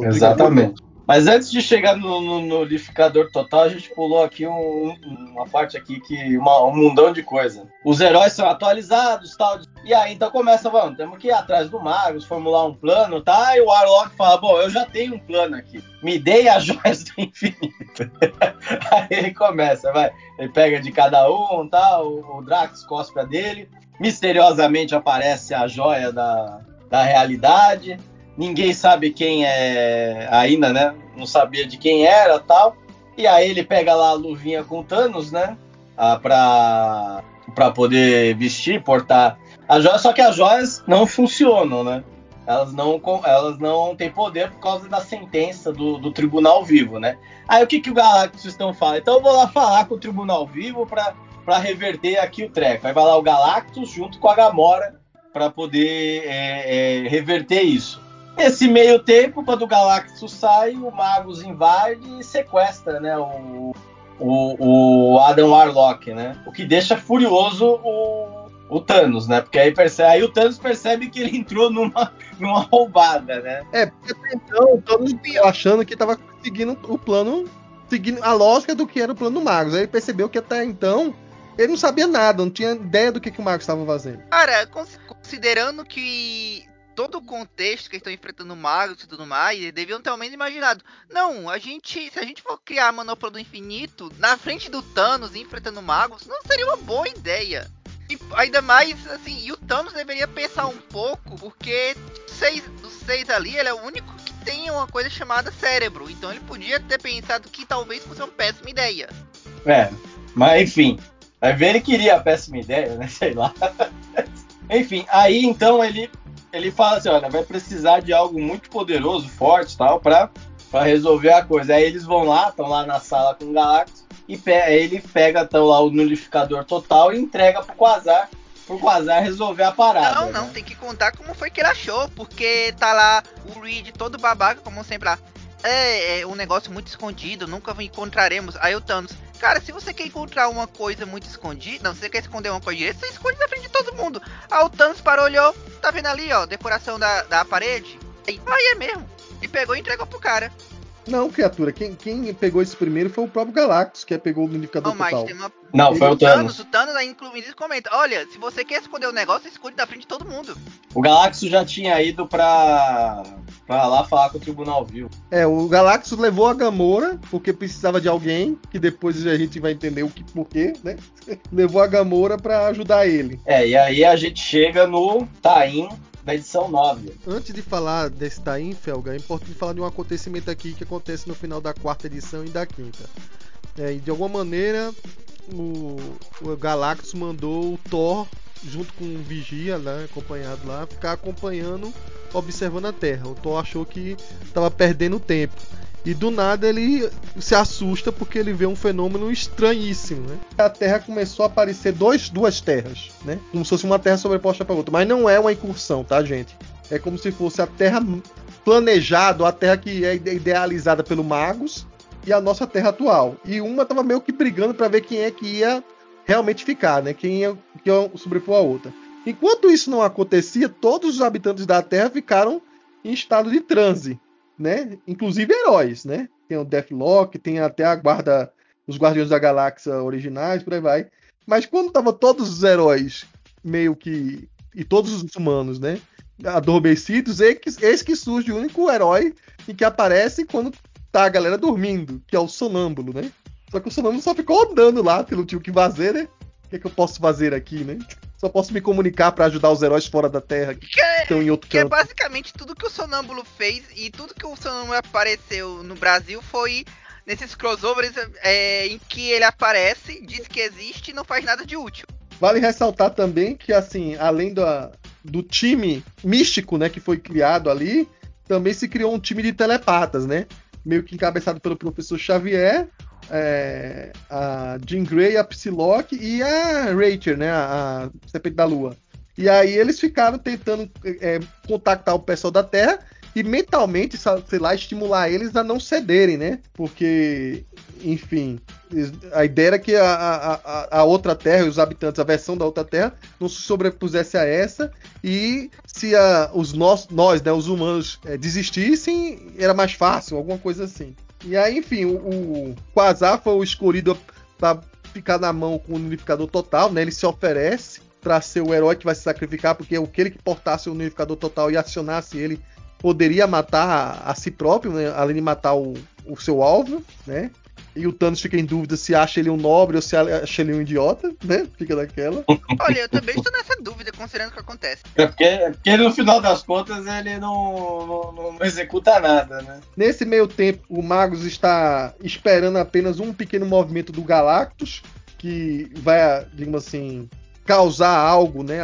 Exatamente. Mas antes de chegar no, no, no total, a gente pulou aqui um, uma parte aqui que uma, um mundão de coisa. Os heróis são atualizados, tal. E aí então começa, vamos, temos que ir atrás do Magus, formular um plano, tá? E o Warlock fala, bom, eu já tenho um plano aqui. Me dei as <laughs> joias do infinito. <laughs> aí ele começa, vai. Ele pega de cada um, tá? O, o Drax cospe a dele. Misteriosamente aparece a joia da, da realidade ninguém sabe quem é ainda, né? Não sabia de quem era tal. E aí ele pega lá a luvinha com Thanos, né? Ah, pra, pra poder vestir, portar as joias, só que as joias não funcionam, né? Elas não, elas não têm poder por causa da sentença do, do tribunal vivo, né? Aí o que, que o Galactus estão falando? Então eu vou lá falar com o tribunal vivo para para reverter aqui o treco. Aí vai lá o Galactus junto com a Gamora para poder é, é, reverter isso. Nesse meio tempo, quando o Galactus sai, o Magus invade e sequestra né, o, o, o Adam Warlock, né? O que deixa furioso o, o Thanos, né? Porque aí, percebe, aí o Thanos percebe que ele entrou numa, <laughs> numa roubada, né? É, porque até então o Thanos achando que tava seguindo o plano, seguindo a lógica do que era o plano do Magus. Aí ele percebeu que até então ele não sabia nada, não tinha ideia do que, que o Magus estava fazendo. Cara, considerando que todo o contexto que estão enfrentando magos e tudo mais, eles deviam ter ao menos imaginado. Não, a gente, se a gente for criar a manopla do infinito na frente do Thanos enfrentando magos, não seria uma boa ideia. E ainda mais, assim, e o Thanos deveria pensar um pouco, porque seis, dos seis ali, ele é o único que tem uma coisa chamada cérebro. Então ele podia ter pensado que talvez fosse uma péssima ideia. É, mas enfim. Vai ver, ele queria a péssima ideia, né? <laughs> Sei lá. enfim, aí então ele ele fala assim, olha, vai precisar de algo muito poderoso, forte, tal, para para resolver a coisa. Aí eles vão lá, estão lá na sala com o Galactus e pe ele pega então, lá o nulificador total e entrega pro Quasar pro Quasar resolver a parada. Não, não, né? tem que contar como foi que ele achou, porque tá lá o Reed todo babaca, como sempre lá. É, é um negócio muito escondido, nunca encontraremos. Aí o Thanos, cara, se você quer encontrar uma coisa muito escondida, não, você quer esconder uma coisa direita, você esconde na frente de todo mundo. Aí o Thanos parou, olhou, tá vendo ali, ó, decoração da, da parede? Aí, aí é mesmo. E pegou e entregou pro cara. Não, criatura, quem, quem pegou esse primeiro foi o próprio Galactus, que pegou o unificador mas total. tem uma... Não, foi o Thanos. O Thanos aí inclusive comenta, olha, se você quer esconder o negócio, esconde na frente de todo mundo. O Galactus já tinha ido pra, pra lá falar com o Tribunal Vivo. É, o Galactus levou a Gamora, porque precisava de alguém, que depois a gente vai entender o que porquê, né? <laughs> levou a Gamora pra ajudar ele. É, e aí a gente chega no Taim da edição 9. Antes de falar desse Taim, Felga, é importante falar de um acontecimento aqui que acontece no final da quarta edição e da quinta. É, e de alguma maneira, o, o Galactus mandou o Thor, junto com o Vigia, né, acompanhado lá, ficar acompanhando, observando a Terra. O Thor achou que estava perdendo tempo. E do nada ele se assusta porque ele vê um fenômeno estranhíssimo, né? A Terra começou a aparecer dois, duas terras, né? Como se fosse uma Terra sobreposta para outra. Mas não é uma incursão, tá, gente? É como se fosse a Terra planejado, a Terra que é idealizada pelo Magos e a nossa Terra atual. E uma tava meio que brigando para ver quem é que ia realmente ficar, né? Quem ia, que ia sobrepor a outra. Enquanto isso não acontecia, todos os habitantes da Terra ficaram em estado de transe né? Inclusive heróis, né? Tem o Deathlock, tem até a guarda, os Guardiões da Galáxia originais, por aí vai. Mas quando tava todos os heróis meio que e todos os humanos, né? Adormecidos, eis que surge o único herói e que aparece quando tá a galera dormindo, que é o sonâmbulo, né? Só que o sonâmbulo só ficou andando lá pelo tio que fazer, né? O que, é que eu posso fazer aqui, né? Só posso me comunicar para ajudar os heróis fora da Terra que, Que é, estão em outro que é canto. basicamente tudo que o Sonâmbulo fez e tudo que o Sonâmbulo apareceu no Brasil foi nesses crossovers é, em que ele aparece, diz que existe e não faz nada de útil. Vale ressaltar também que, assim, além da, do time místico, né, que foi criado ali, também se criou um time de telepatas, né? Meio que encabeçado pelo professor Xavier, é, a Jean Grey, a Psylocke e a Rachel, né, a, a Serpente da Lua. E aí eles ficaram tentando é, contactar o pessoal da Terra e mentalmente, sei lá, estimular eles a não cederem, né? Porque, enfim, a ideia era que a, a- a outra Terra, os habitantes, a versão da outra Terra, não se sobrepusesse a essa e se a- os nós, nós, né, os humanos, é, desistissem, era mais fácil, alguma coisa assim. E aí, enfim, o, Quasar foi o escolhido para ficar na mão com o unificador total, né? Ele se oferece para ser o herói que vai se sacrificar, porque aquele que portasse o unificador total e acionasse ele poderia matar a, a si próprio, né? além de matar o, o seu alvo, né? E o Thanos fica em dúvida se acha ele um nobre ou se acha ele um idiota, né? Fica naquela. <laughs> Olha, eu também estou nessa dúvida, considerando o que acontece. É porque, é porque no final das contas ele não, não, não executa nada, né? Nesse meio tempo, o Magus está esperando apenas um pequeno movimento do Galactus, que vai, digamos assim, causar algo, né?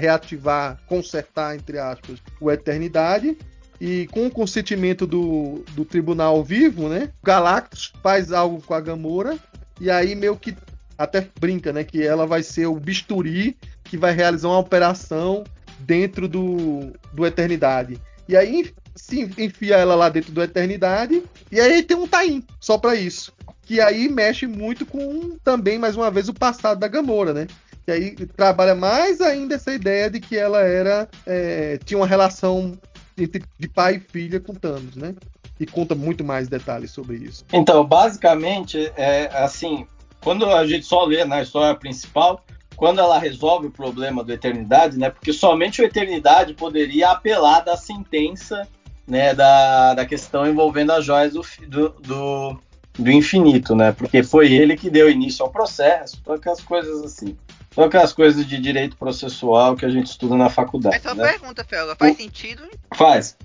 Reativar, consertar, entre aspas, o Eternidade. E com o consentimento do, do tribunal vivo, né? Galactus faz algo com a Gamora. E aí meio que até brinca, né? Que ela vai ser o bisturi que vai realizar uma operação dentro do, do Eternidade. E aí se enfia ela lá dentro do Eternidade. E aí tem um Taim, só para isso. Que aí mexe muito com também, mais uma vez, o passado da Gamora, né? Que aí trabalha mais ainda essa ideia de que ela era. É, tinha uma relação entre, de pai e filha com Thanos, né? E conta muito mais detalhes sobre isso. Então, basicamente, é assim, quando a gente só lê na história principal, quando ela resolve o problema do Eternidade, né? Porque somente o Eternidade poderia apelar da sentença, né? Da, da questão envolvendo as joias do, do, do, do infinito, né? Porque foi ele que deu início ao processo, todas aquelas coisas assim. Todas aquelas coisas de direito processual que a gente estuda na faculdade. Mas só né? pergunta, Felga, faz o... sentido? Faz.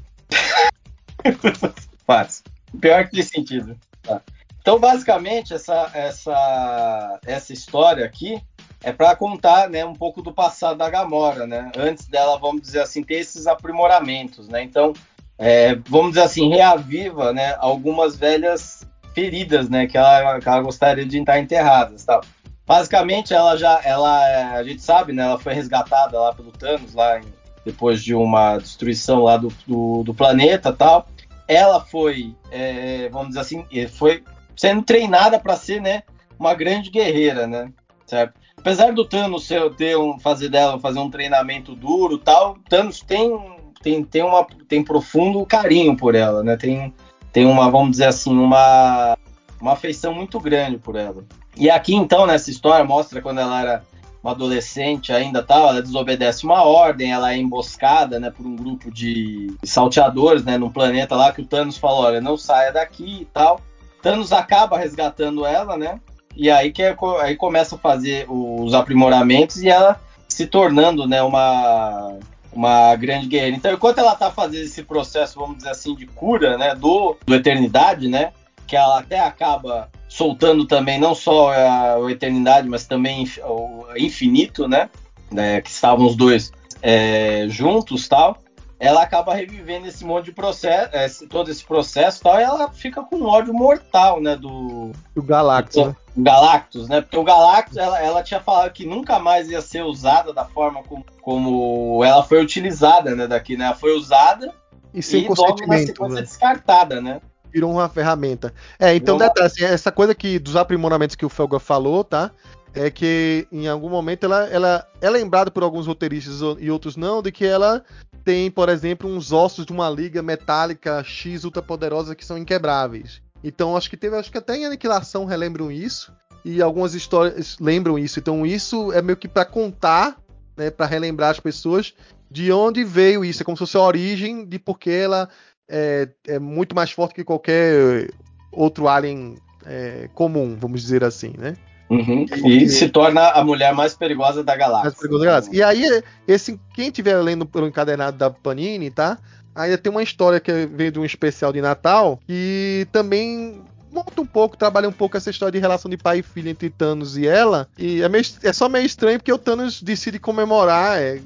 <laughs> faz. Pior que tem sentido. Tá. Então, basicamente, essa, essa, essa história aqui é para contar né, um pouco do passado da Gamora, né? Antes dela, vamos dizer assim, ter esses aprimoramentos, né? Então, é, vamos dizer assim, reaviva né, algumas velhas feridas, né? Que ela, que ela gostaria de estar enterradas, tal. Basicamente, ela já, ela, a gente sabe, né? Ela foi resgatada lá pelo Thanos, lá em, depois de uma destruição lá do, do, do planeta, tal. Ela foi, é, vamos dizer assim, foi sendo treinada para ser, né, uma grande guerreira, né? Certo? Apesar do Thanos ter um, fazer dela fazer um treinamento duro, tal, Thanos tem tem, tem uma tem profundo carinho por ela, né? Tem tem uma, vamos dizer assim, uma uma afeição muito grande por ela. E aqui então nessa história mostra quando ela era uma adolescente ainda tal, ela desobedece uma ordem, ela é emboscada, né, por um grupo de salteadores, né, num planeta lá que o Thanos falou, olha, não saia daqui e tal. Thanos acaba resgatando ela, né? E aí que é, aí começa a fazer os aprimoramentos e ela se tornando, né, uma uma grande guerreira. Então, enquanto ela tá fazendo esse processo, vamos dizer assim, de cura, né, do, do eternidade, né, que ela até acaba soltando também não só a, a eternidade, mas também o infinito, né, né que estavam os dois é, juntos, tal ela acaba revivendo esse monte de processo, esse, todo esse processo e tal, e ela fica com um ódio mortal, né, do... Do Galactus, do, né? Galactus, né, porque o Galactus, ela, ela tinha falado que nunca mais ia ser usada da forma como, como ela foi utilizada, né, daqui, né, ela foi usada e sem e logo na né? descartada, né. Virou uma ferramenta. É, então, detalhe, assim, essa coisa que dos aprimoramentos que o Felga falou, tá? é que em algum momento ela, ela é lembrada por alguns roteiristas e outros não, de que ela tem, por exemplo, uns ossos de uma liga metálica X ultrapoderosa que são inquebráveis. Então acho que teve, acho que até em Aniquilação relembram isso e algumas histórias lembram isso. Então isso é meio que para contar, né, para relembrar as pessoas de onde veio isso, é como se fosse a origem de porque ela é, é muito mais forte que qualquer outro alien é, comum, vamos dizer assim, né? Uhum. E, se torna a mulher mais perigosa da galáxia. Mais perigosa da galáxia. E aí, esse, quem estiver lendo pelo encadernado da Panini, tá? Ainda tem uma história que veio de um especial de Natal que também monta um pouco, trabalha um pouco essa história de relação de pai e filha entre Thanos e ela. E é, meio, é só meio estranho porque o Thanos decide comemorar. É,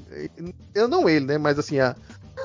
eu não ele, né? Mas assim, a,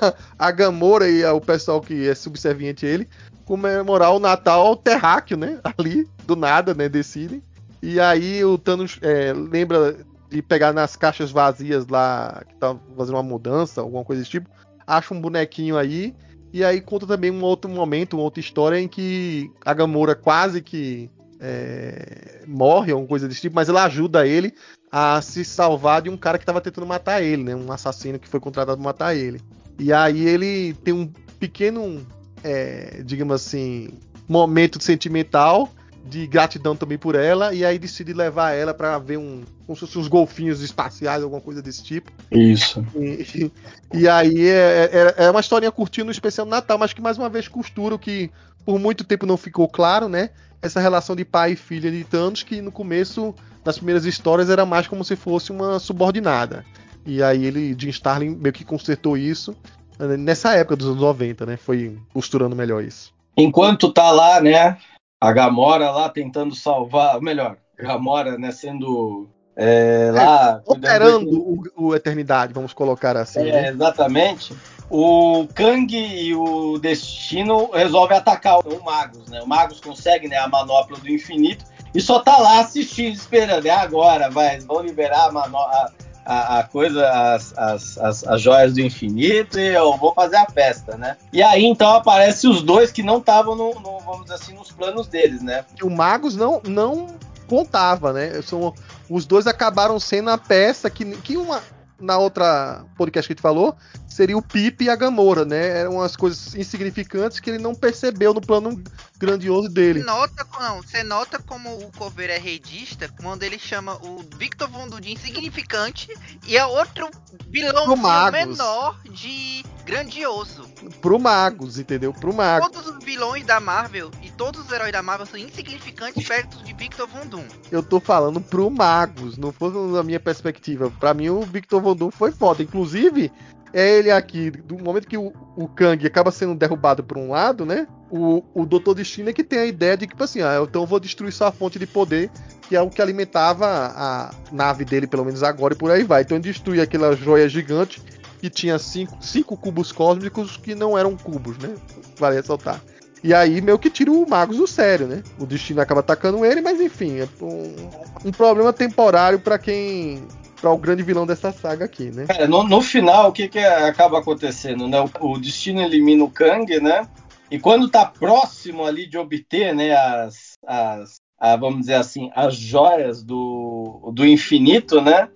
<laughs> a Gamora e o pessoal que é subserviente a ele comemorar o Natal terráqueo, né? <laughs> Ali, do nada, né? Decidem. E aí o Thanos é, lembra de pegar nas caixas vazias lá, que tá fazendo uma mudança, alguma coisa desse tipo, acha um bonequinho aí, e aí conta também um outro momento, uma outra história em que a Gamora quase que é, morre, alguma coisa desse tipo, mas ela ajuda ele a se salvar de um cara que estava tentando matar ele, né? Um assassino que foi contratado para matar ele. E aí ele tem um pequeno, é, digamos assim, momento sentimental de gratidão também por ela, e aí decide levar ela para ver um. como se fossem uns golfinhos espaciais, alguma coisa desse tipo. Isso. E, e aí é, é, é, uma historinha curtinha no especial Natal, mas que mais uma vez costura o que por muito tempo não ficou claro, né? Essa relação de pai e filha de Thanos, que no começo, nas primeiras histórias, era mais como se fosse uma subordinada. E aí ele, Jim Starlin, meio que consertou isso nessa época dos anos 90, né? Foi costurando melhor isso. Enquanto tá lá, né, a Gamora lá tentando salvar, melhor, Gamora, né, sendo é, lá. É, operando o, o, Eternidade, vamos colocar assim. É, né? Exatamente. O Kang e o Destino resolvem atacar o Magus, né? O Magus consegue né, a manopla do infinito e só tá lá assistindo, esperando. É agora, vai, vão liberar a, a, a, a coisa, as, as, as, as, joias do infinito e eu vou fazer a festa, né? E aí então aparece os dois que não estavam, no, no, vamos dizer assim, nos planos deles, né? o Magos não, não contava, né? São, os dois acabaram sendo a peça que, que uma, na outra podcast que a gente falou, seria o Pipe e a Gamora, né? Eram as coisas insignificantes que ele não percebeu no plano grandioso dele. Você nota, não, você nota como o Coveiro é redista quando ele chama o Victor Von de insignificante e é outro vilão menor de grandioso. Pro Magos, entendeu? Pro Magos. Todos os vilões da Marvel e todos os heróis da Marvel são insignificantes perto de Victor Von Doom. Eu tô falando pro Magos, não foi na minha perspectiva. Pra mim, o Victor Von Doom foi foda. Inclusive, é ele aqui, do momento que o, o Kang acaba sendo derrubado por um lado, né? O, o Doutor Destino é que tem a ideia de que, tipo assim, ah, então eu vou destruir sua fonte de poder, que é o que alimentava a nave dele, pelo menos agora, e por aí vai. Então ele destrui aquela joia gigante que tinha cinco, cinco cubos cósmicos que não eram cubos, né? Vale ressaltar. E aí meio que tira o Magus do sério, né? O destino acaba atacando ele, mas enfim, é um, um problema temporário para quem para o grande vilão dessa saga aqui, né? É, no, no, final, o que, que acaba acontecendo, né? O, o, Destino elimina o Kang, né? E quando tá próximo ali de obter, né, as, as a, vamos dizer assim, as joias do, do infinito, né?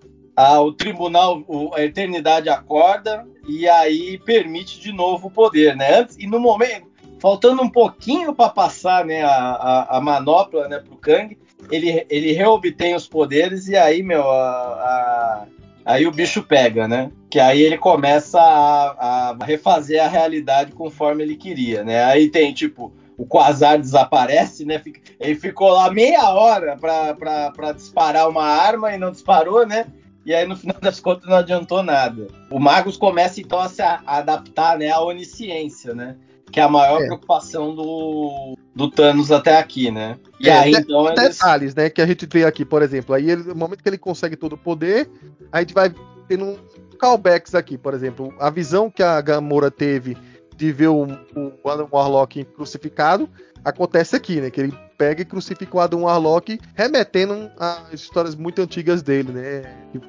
O tribunal, o, a eternidade acorda e aí permite de novo o poder, né? Antes, e no momento, faltando um pouquinho para passar, né, a, a, a manopla, né, pro Kang, ele, ele reobtém os poderes e aí, meu, a, a, aí o bicho pega, né? Que aí ele começa a, a, refazer a realidade conforme ele queria, né? Aí tem, tipo, o Quasar desaparece, né? Ele ficou lá meia hora para disparar uma arma e não disparou, né? E aí, no final das contas, não adiantou nada. O Magus começa, então, a se adaptar né, à onisciência, né? Que é a maior é. preocupação do, do Thanos até aqui, né? E é, aí, de, então. Detalhes, eles... né? Que a gente vê aqui, por exemplo. Aí, ele, no momento que ele consegue todo o poder, a gente vai tendo um callbacks aqui, por exemplo. A visão que a Gamora teve de ver o, o Adam Warlock crucificado acontece aqui, né? Que ele pega e crucifica o Adam Warlock, remetendo a histórias muito antigas dele, né?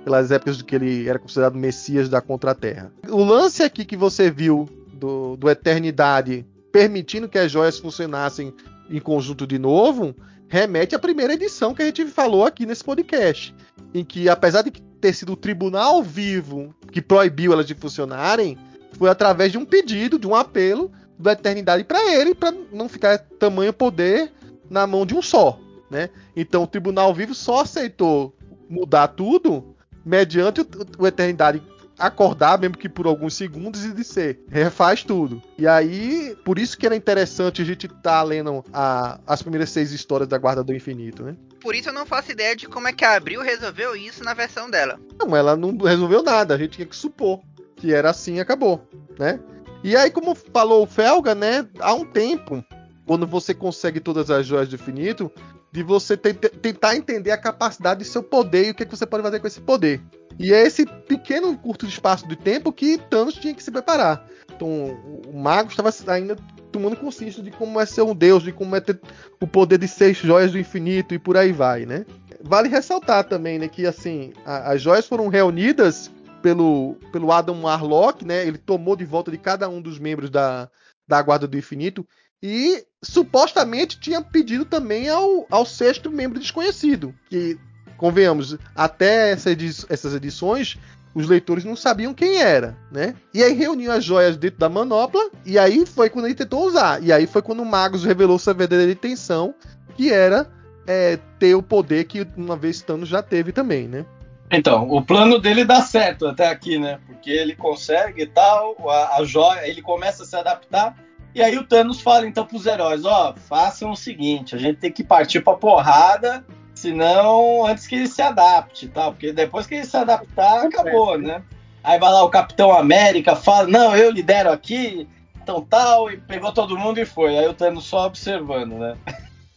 Pelas épocas de que ele era considerado Messias da Contra-Terra. O lance aqui que você viu do, do Eternidade permitindo que as joias funcionassem em conjunto de novo, remete à primeira edição que a gente falou aqui nesse podcast. Em que, apesar de ter sido o tribunal vivo que proibiu elas de funcionarem, foi através de um pedido, de um apelo da eternidade para ele, para não ficar tamanho poder na mão de um só. Né? Então o tribunal vivo só aceitou mudar tudo mediante o, o Eternidade acordar, mesmo que por alguns segundos, e dizer, refaz tudo. E aí, por isso que era interessante a gente estar tá lendo a, as primeiras seis histórias da Guarda do Infinito, né? Por isso eu não faço ideia de como é que a Abril resolveu isso na versão dela. Não, ela não resolveu nada, a gente tinha que supor que era assim e acabou, né? E aí, como falou o Felga, né, há um tempo, quando você consegue todas as joias do infinito, de você tentar entender a capacidade de seu poder e o que, é que você pode fazer com esse poder. E é esse pequeno curto espaço de tempo que Thanos tinha que se preparar. Então, o mago estava ainda tomando consciência de como é ser um deus, de como é ter o poder de seis joias do infinito e por aí vai, né? Vale ressaltar também, né, que assim, a, as joias foram reunidas pelo, pelo Adam Warlock, né? Ele tomou de volta de cada um dos membros da, da Guarda do Infinito e supostamente tinha pedido também ao, ao sexto membro desconhecido, que convenhamos, até essa edi essas edições, os leitores não sabiam quem era, né? E aí reuniu as joias dentro da manopla, e aí foi quando ele tentou usar. E aí foi quando o Magus revelou sua verdadeira intenção, que era é, ter o poder que uma vez Thanos já teve também, né? Então, o plano dele dá certo até aqui, né? Porque ele consegue e tal, a, a joia, ele começa a se adaptar, e aí o Thanos fala então pros heróis, ó, façam o seguinte, a gente tem que partir pra porrada Senão, antes que ele se adapte, tá? Porque depois que ele se adaptar, acabou, né? Aí vai lá o Capitão América, fala, não, eu lidero aqui, então tal, e pegou todo mundo e foi. Aí o Thanos só observando, né?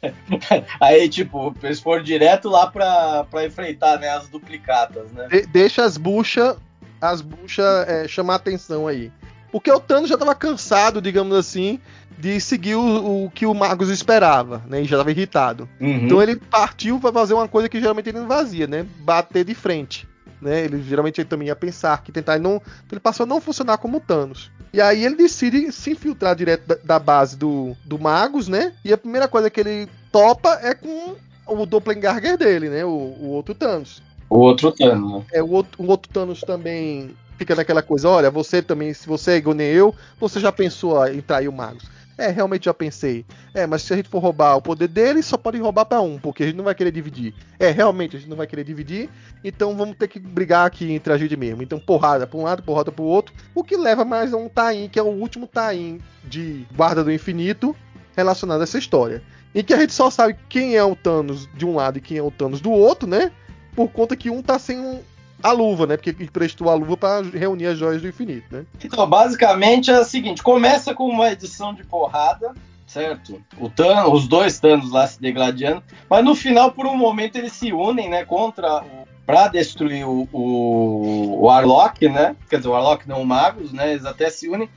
<laughs> Aí, tipo, eles foram direto lá pra, pra enfrentar né, as duplicatas, né? De deixa as buchas as bucha, é, chamar atenção aí. Porque o Thanos já estava cansado, digamos assim, de seguir o, o, que o Magus esperava, né? E já estava irritado. Uhum. Então ele partiu para fazer uma coisa que geralmente ele não fazia, né? Bater de frente. Né? Ele geralmente ele também ia pensar que tentar não. Ele passou a não funcionar como Thanos. E aí ele decide se infiltrar direto da, da base do, do Magus, né? E a primeira coisa que ele topa é com o Doppelganger dele, né? O, o outro Thanos. O outro Thanos, né? É, o outro, o outro Thanos também fica naquela coisa, olha, você também, se você é igual nem eu, você já pensou em trair o Magus. É, realmente já pensei. É, mas se a gente for roubar o poder dele, só pode roubar para um, porque a gente não vai querer dividir. É, realmente a gente não vai querer dividir, então vamos ter que brigar aqui entre a gente mesmo. Então porrada para um lado, porrada para o outro, o que leva mais a um tain, que é o último tain de Guarda do Infinito relacionado a essa história. Em que a gente só sabe quem é o Thanos de um lado e quem é o Thanos do outro, né? Por conta que um tá sem um, a luva, né? Porque ele prestou a luva para reunir as joias do infinito, né? Então, basicamente é o seguinte: começa com uma edição de porrada, certo? Os dois Thanos lá se degladiando, mas no final, por um momento, eles se unem, né? Contra o. Pra destruir o, o, o Arlok, né? Quer dizer, o Arlok não o Magus, né? Eles até se unem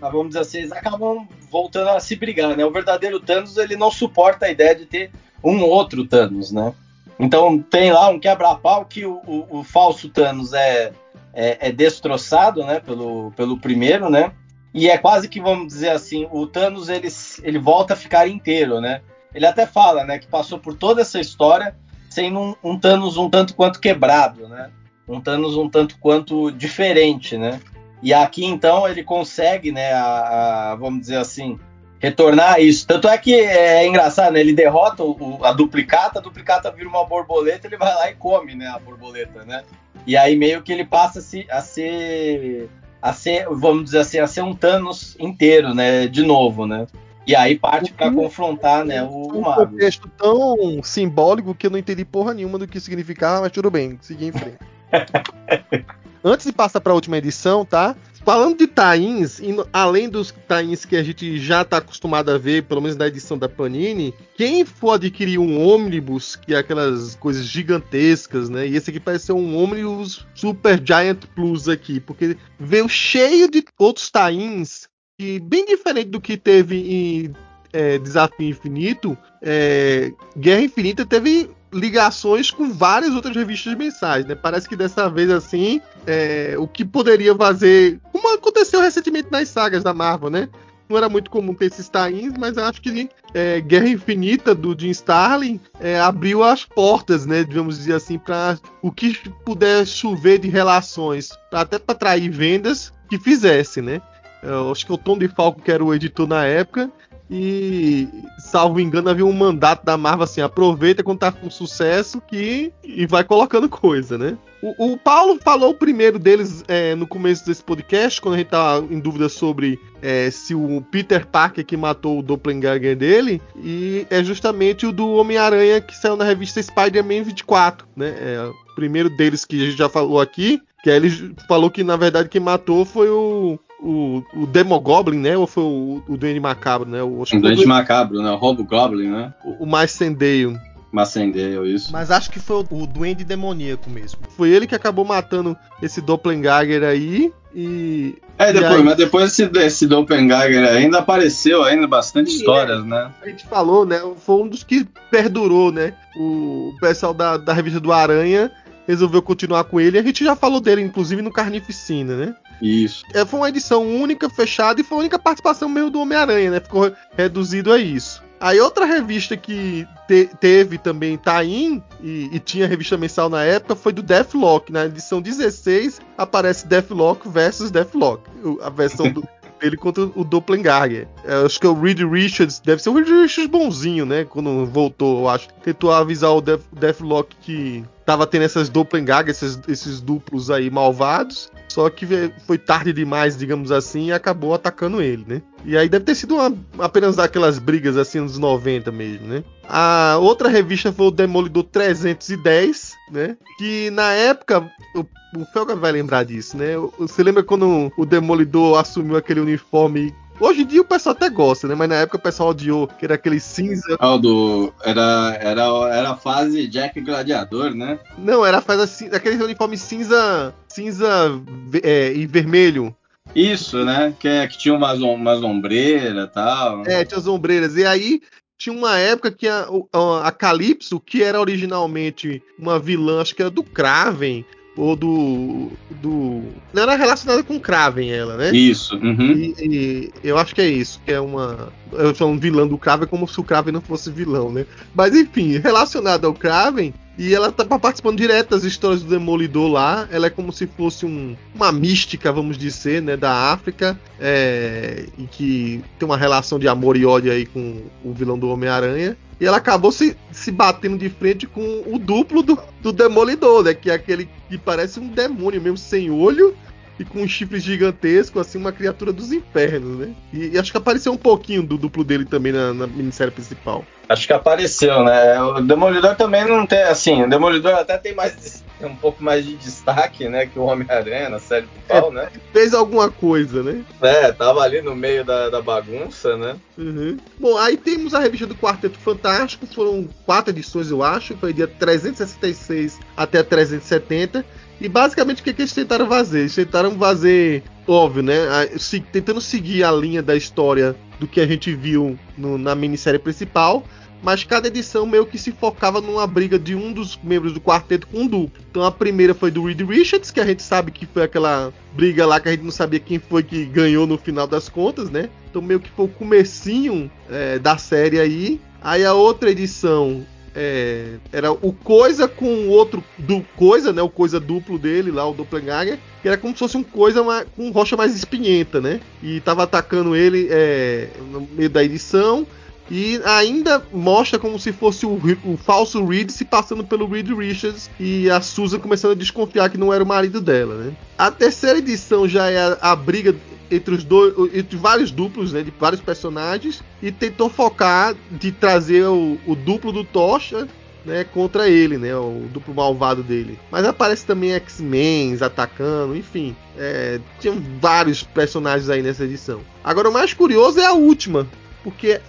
mas vamos dizer assim, eles acabam voltando a se brigar, né? O verdadeiro Thanos, ele não suporta a ideia de ter um outro Thanos, né? Então tem lá um quebra-pau que o, o, o, falso Thanos é, é, é, destroçado, né, pelo, pelo primeiro, né? E é quase que, vamos dizer assim, o Thanos ele, ele volta a ficar inteiro, né? Ele até fala, né, que passou por toda essa história sendo um, um Thanos um tanto quanto quebrado, né? Um Thanos um tanto quanto diferente, né? E aqui então ele consegue, né, a, a vamos dizer assim, retornar isso. Tanto é que é engraçado, né? Ele derrota o, a duplicata, a duplicata vira uma borboleta, ele vai lá e come, né, a borboleta, né? E aí meio que ele passa a, se, a ser a ser, vamos dizer assim, a ser um Thanos inteiro, né, de novo, né? E aí parte para confrontar, né, o, mago. Um contexto tão simbólico que eu não entendi porra nenhuma do que significava, mas tudo bem, seguir em frente. <laughs> Antes de passar para a última edição, tá? Falando de tains, além dos tains que a gente já está acostumado a ver, pelo menos na edição da Panini, quem for adquirir um ônibus, que é aquelas coisas gigantescas, né? E esse aqui parece ser um ônibus Super Giant Plus aqui, porque veio cheio de outros tains, e bem diferente do que teve em é, Desafio Infinito, é, Guerra Infinita teve ligações com várias outras revistas mensais, né? Parece que dessa vez, assim, é, o que poderia fazer. Como aconteceu recentemente nas sagas da Marvel, né? Não era muito comum ter esses tains, mas acho que é, Guerra Infinita do Jim Starlin é, abriu as portas, né? Digamos dizer assim, para o que puder chover de relações, até para atrair vendas, que fizesse, né? Eu acho que o Tom de Falco, que era o editor na época, e, salvo engano, havia um mandato da Marvel assim: aproveita quando tá com sucesso que e vai colocando coisa, né? O, o Paulo falou o primeiro deles é, no começo desse podcast, quando a gente tava em dúvida sobre é, se o Peter Parker que matou o Doppelganger dele, e é justamente o do Homem-Aranha que saiu na revista Spider-Man 24, né? É, o primeiro deles que a gente já falou aqui, que ele falou que na verdade quem matou foi o, o, o Demogoblin, né? Ou foi o, o Duende Macabro, né? O, o Duende Macabro, né? O Robo Goblin, né? O, o Marcendeio. Marcendeio, isso. Mas acho que foi o, o Duende Demoníaco mesmo. Foi ele que acabou matando esse Doppelganger aí e... É, depois, aí... mas depois esse, esse Doppelganger ainda apareceu ainda bastante e histórias, é, né? A gente falou, né? Foi um dos que perdurou, né? O pessoal da, da revista do Aranha resolveu continuar com ele. A gente já falou dele, inclusive, no Carnificina, né? Isso. É, foi uma edição única, fechada, e foi a única participação meio do Homem-Aranha, né? Ficou reduzido a isso. Aí outra revista que te, teve também Tain e, e, tinha revista mensal na época foi do Deathlock. Na edição 16 aparece Deathlock versus Deathlock. A versão do, dele contra o Doppelganger. Eu é, acho que é o Reed Richards, deve ser o Reed Richards bonzinho, né? Quando voltou, eu acho. Tentou avisar o Death, Deathlock que tava tendo essas Doppelganger, esses, esses duplos aí malvados. Só que foi tarde demais, digamos assim, e acabou atacando ele, né? E aí deve ter sido uma, apenas aquelas brigas assim nos 90 mesmo, né? A outra revista foi o Demolidor 310, né? Que na época, o, o Felga vai lembrar disso, né? Você lembra quando o Demolidor assumiu aquele uniforme Hoje em dia o pessoal até gosta, né? Mas na época o pessoal odiou, que era aquele cinza. Ah, do. Era, era, era a fase Jack Gladiador, né? Não, era a fase assim, aquele uniforme cinza. cinza é, e vermelho. Isso, né? Que, é, que tinha umas, umas ombreiras e tal. É, tinha as ombreiras. E aí tinha uma época que a, a, a Calypso, que era originalmente uma vilã, acho que era do Kraven, ou do. do. Não era relacionada com Kraven, ela, né? Isso. Uhum. E, e, eu acho que é isso, que é uma. Eu sou um vilão do Kraven como se o Kraven não fosse vilão, né? Mas enfim, relacionado ao Kraven, e ela tá participando direto das histórias do Demolidor lá. Ela é como se fosse um, uma mística, vamos dizer, né, da África, é, e que tem uma relação de amor e ódio aí com o vilão do Homem-Aranha. E ela acabou se, se batendo de frente com o duplo do, do Demolidor, né? Que é aquele que parece um demônio mesmo, sem olho e com um chifre gigantesco, assim, uma criatura dos infernos, né? E, e acho que apareceu um pouquinho do duplo dele também na, na minissérie principal. Acho que apareceu, né? O Demolidor também não tem, assim, o Demolidor até tem mais um pouco mais de destaque, né, que o Homem-Aranha na série principal, é, né? Fez alguma coisa, né? É, tava ali no meio da, da bagunça, né? Uhum. Bom, aí temos a revista do Quarteto Fantástico, foram quatro edições, eu acho, foi dia 366 até 370. E basicamente o que, é que eles tentaram fazer? Eles tentaram fazer, óbvio, né? Se, tentando seguir a linha da história do que a gente viu no, na minissérie principal, mas cada edição meio que se focava numa briga de um dos membros do quarteto com um duplo. Então a primeira foi do Reed Richards, que a gente sabe que foi aquela briga lá que a gente não sabia quem foi que ganhou no final das contas, né? Então meio que foi o comecinho é, da série aí. Aí a outra edição é, era o Coisa com o outro do Coisa, né? O Coisa duplo dele lá, o Doppelganger, que era como se fosse um Coisa com rocha mais espinhenta, né? E tava atacando ele é, no meio da edição. E ainda mostra como se fosse o, o, falso Reed se passando pelo Reed Richards e a Susan começando a desconfiar que não era o marido dela, né? A terceira edição já é a, a briga entre os dois, entre vários duplos, né, de vários personagens e tentou focar de trazer o, o duplo do Tocha né, contra ele, né, o duplo malvado dele. Mas aparece também X-Men atacando, enfim, é, tinham vários personagens aí nessa edição. Agora o mais curioso é a última, porque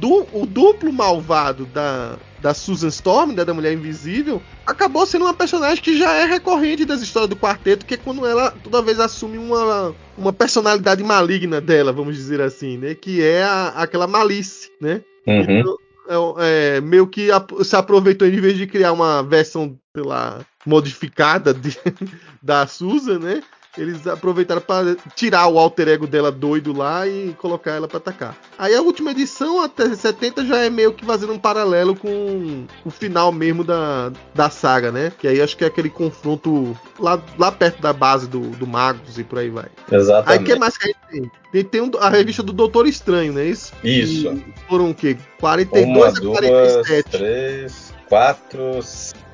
du o duplo malvado da, da Susan Storm, né, da Mulher Invisível, acabou sendo uma personagem que já é recorrente das histórias do quarteto, que é quando ela toda vez assume uma, uma personalidade maligna dela, vamos dizer assim, né? Que é a, aquela malice, né? Uhum. Então, é, é, meio que se aproveitou em vez de criar uma versão, sei lá, modificada de, <laughs> da Susan, né? Eles aproveitaram para tirar o alter ego dela doido lá e colocar ela para atacar. Aí a última edição, até 70, já é meio que fazendo um paralelo com o final mesmo da, da saga, né? Que aí acho que é aquele confronto lá, lá perto da base do, do Magus e por aí vai. Exatamente. Aí o que mais que a gente tem? Tem, tem um, a revista do Doutor Estranho, não é isso? Isso. E foram o quê? 42 Uma, a 47. Duas, três, quatro,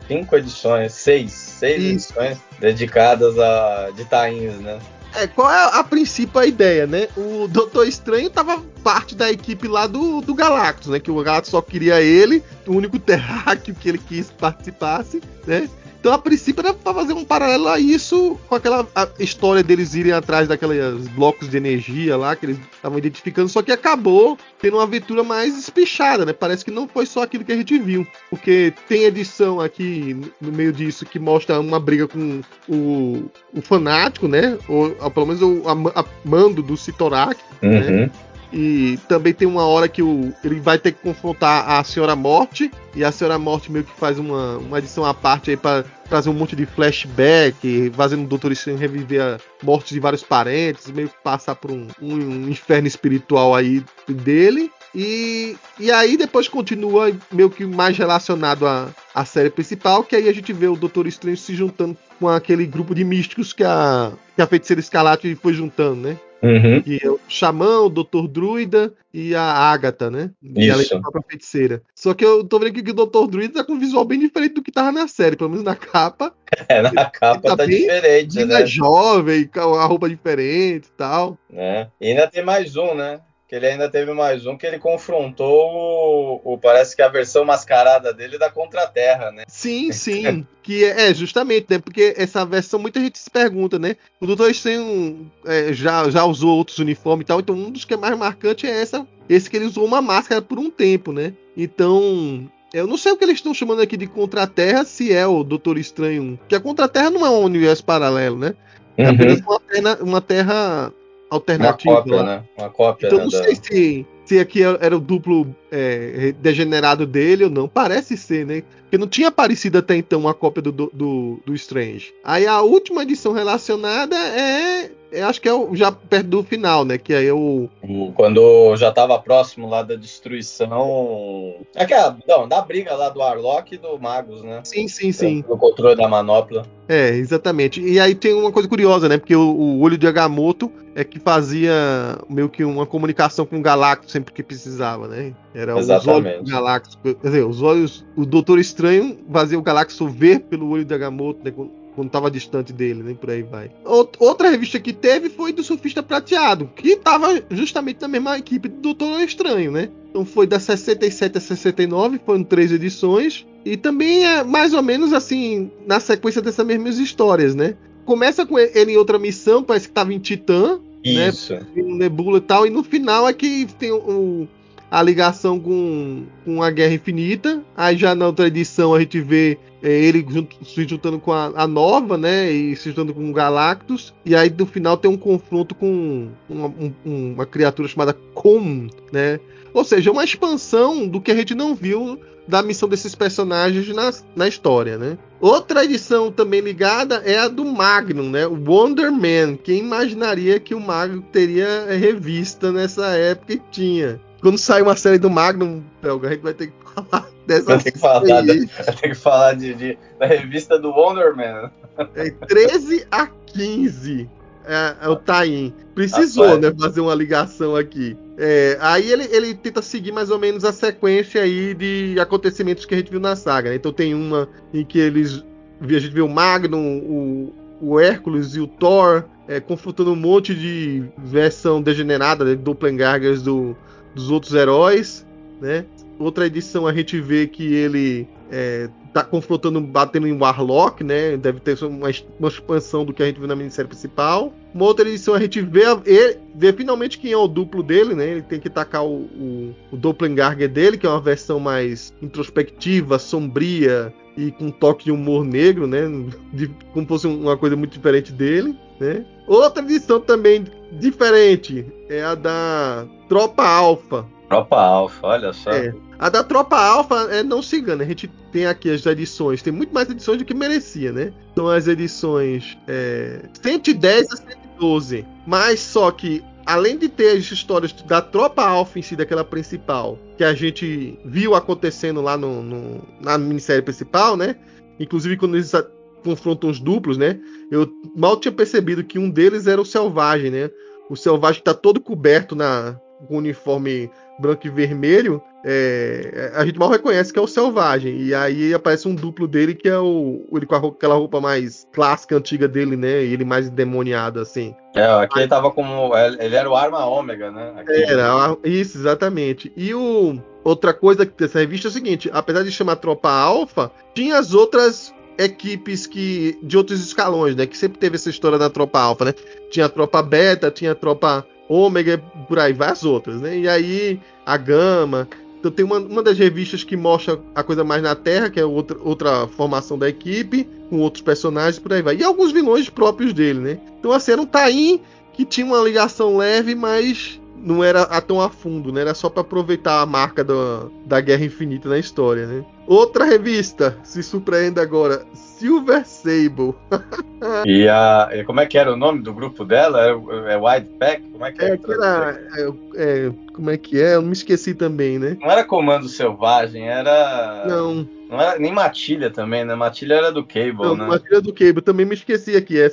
cinco edições, seis, seis Isso. edições dedicadas a de tains, né? É, qual é a princípio a ideia, né? O Doutor Estranho estava parte da equipe lá do, do Galactus, né? Que o Galactus só queria ele, o único <laughs> terráqueo que ele quis participasse, né? Então, a princípio, era pra fazer um paralelo a isso com aquela história deles irem atrás daqueles blocos de energia lá que eles estavam identificando, só que acabou tendo uma aventura mais espichada, né? Parece que não foi só aquilo que a gente viu. Porque tem edição aqui no meio disso que mostra uma briga com o, o fanático, né? Ou, pelo menos o a, a mando do Citorak, né? uhum. né? E também tem uma hora que o, ele vai ter que confrontar a Senhora Morte. E a Senhora Morte meio que faz uma, uma edição à parte aí para trazer um monte de flashback, fazendo o Doutor Estranho reviver a morte de vários parentes, meio que passar por um, um, um inferno espiritual aí dele. E, e aí depois continua meio que mais relacionado à, à série principal, que aí a gente vê o Doutor Estranho se juntando com aquele grupo de místicos que a, que a feiticeira Escarlate foi juntando, né? Uhum. Que é o Xamã, o Doutor Druida e a Agatha, né? E Isso. ela é a própria feiticeira. Só que eu tô vendo aqui que o Doutor Druida tá com um visual bem diferente do que tava na série, pelo menos na capa. <laughs> É, na capa tá, tá diferente, né? jovem, com a roupa diferente e tal. É. E ainda tem mais um, né? Que ele ainda teve mais um que ele confrontou o, o, parece que a versão mascarada dele da Contraterra, né? Sim, <laughs> sim, que é, é, justamente, né? Porque essa versão muita gente se pergunta, né? O Doutor Estranho é, já, já usou outros uniformes e tal, então um dos que é mais marcante é essa, esse que ele usou uma máscara por um tempo, né? Então, eu não sei o que eles estão chamando aqui de Contraterra, se é o Doutor Estranho. Que a Contraterra não é um universo paralelo, né? É uhum. apenas uma terra, uma terra alternativa. Uma cópia, né? Uma cópia. Então né, não da- sei se, se aqui era o duplo é, degenerado dele ou não. Parece ser, né? Porque não tinha aparecido até então uma cópia do, do, do, Strange. Aí a última edição relacionada é. é, acho que é o- já perto do final, né? Que aí é o. Quando já tava próximo lá da destruição. É que a, não, da briga lá do Arlok e do Magus, né? Sim, sim, sim. Do controle da manopla. É, exatamente. E aí tem uma coisa curiosa, né? Porque o, o olho de Agamotto é que fazia meio que uma comunicação com o Galactus sempre que precisava, né? Era os Exatamente. olhos do Galactus. Quer dizer, os olhos. O Doutor Estranho fazia o Galactus ver pelo olho de Agamotto, né? Quando, quando tava distante dele, né? Por aí vai. Out- Outra revista que teve foi do Surfista Prateado, que tava justamente na mesma equipe do Doutor Estranho, né? Então foi da 67 a 69, foram três edições. E também é mais ou menos assim, na sequência dessas mesmas histórias, né? Começa com ele em outra missão, parece que tava em Titã, Né? Isso. em Nebula e tal, e no final é que tem o, a ligação com, com a Guerra Infinita. Aí já na outra edição a gente vê é, ele junto- se juntando com a, a Nova, né? E se juntando com o Galactus. E aí no final tem um confronto com uma, um- uma criatura chamada Com, né? Ou seja, uma expansão do que a gente não viu da missão desses personagens na, na história, né? Outra edição também ligada é a do Magnum, né? O Wonder Man. Quem imaginaria que o Magnum teria revista nessa época e tinha. Quando sair uma série do Magnum, Pelga, a gente vai ter que falar <laughs> dessa Vai ter que falar, série vai ter que falar de, de- da revista do Wonder Man. É 13 a 15 é, é o Tain. Precisou, Rapaz. né, fazer uma ligação aqui. É, aí ele, ele tenta seguir mais ou menos a sequência aí de acontecimentos que a gente viu na saga. né? Então tem uma em que eles a gente vê o Magnum, o, o Hércules e o Thor é, confrontando um monte de versão degenerada, né, doppelgangers do, dos outros heróis, né? Outra edição a gente vê que ele é, tá confrontando, batendo em Warlock, né? Deve ter uma, uma expansão do que a gente viu na minissérie principal. Uma outra edição a gente vê, a- e- vê finalmente quem é o duplo dele, né? Ele tem que tacar o, o, o Doppelganger dele, que é uma versão mais introspectiva, sombria e com toque de humor negro, né? <laughs> De, como fosse uma coisa muito diferente dele, né? Outra edição também diferente é a da Tropa Alpha, Tropa Alpha, olha só. É. A da Tropa Alpha é não se engana, a gente tem aqui as edições, tem muito mais edições do que merecia, né? São as edições é, 110 a 112. Mas só que, além de ter as histórias da Tropa Alpha em si, daquela principal, que a gente viu acontecendo lá no, no- na minissérie principal, né? Inclusive quando eles a- confrontam os duplos, né? Eu mal tinha percebido que um deles era o Selvagem, né? O Selvagem tá todo coberto na, com uniforme branco e vermelho, é, a gente mal reconhece que é o Selvagem. E aí aparece um duplo dele que é o. Ele com a roupa- aquela roupa mais clássica, antiga dele, né? E ele mais endemoniado, assim. É, aqui ele tava como. Ele era o Arma Ômega, né? Aqui. Era, isso, exatamente. E o. Outra coisa dessa revista é o seguinte: apesar de chamar Tropa Alpha, tinha as outras equipes que de outros escalões, né? Que sempre teve essa história da Tropa Alpha, né? Tinha a Tropa Beta, tinha a Tropa Ômega, por aí vai as outras, né? E aí a Gama. Então tem uma, uma das revistas que mostra a coisa mais na Terra, que é outra, outra formação da equipe, com outros personagens, por aí vai. E alguns vilões próprios dele, né? Então assim, era um Tain que tinha uma ligação leve, mas não era a tão a fundo, né? Era só pra aproveitar a marca da, da Guerra Infinita na história, né? Outra revista se surpreende agora, Silver Sable. <laughs> E, a, como é que era o nome do grupo dela? É, é White Pack? Como é que É, é? que era, é, é, como é que é? Eu me esqueci também, né? Não era Comando Selvagem, era. Não, Não era nem Matilha também, né? Matilha era do Cable, não, né? Matilha do Cable, também me esqueci aqui. É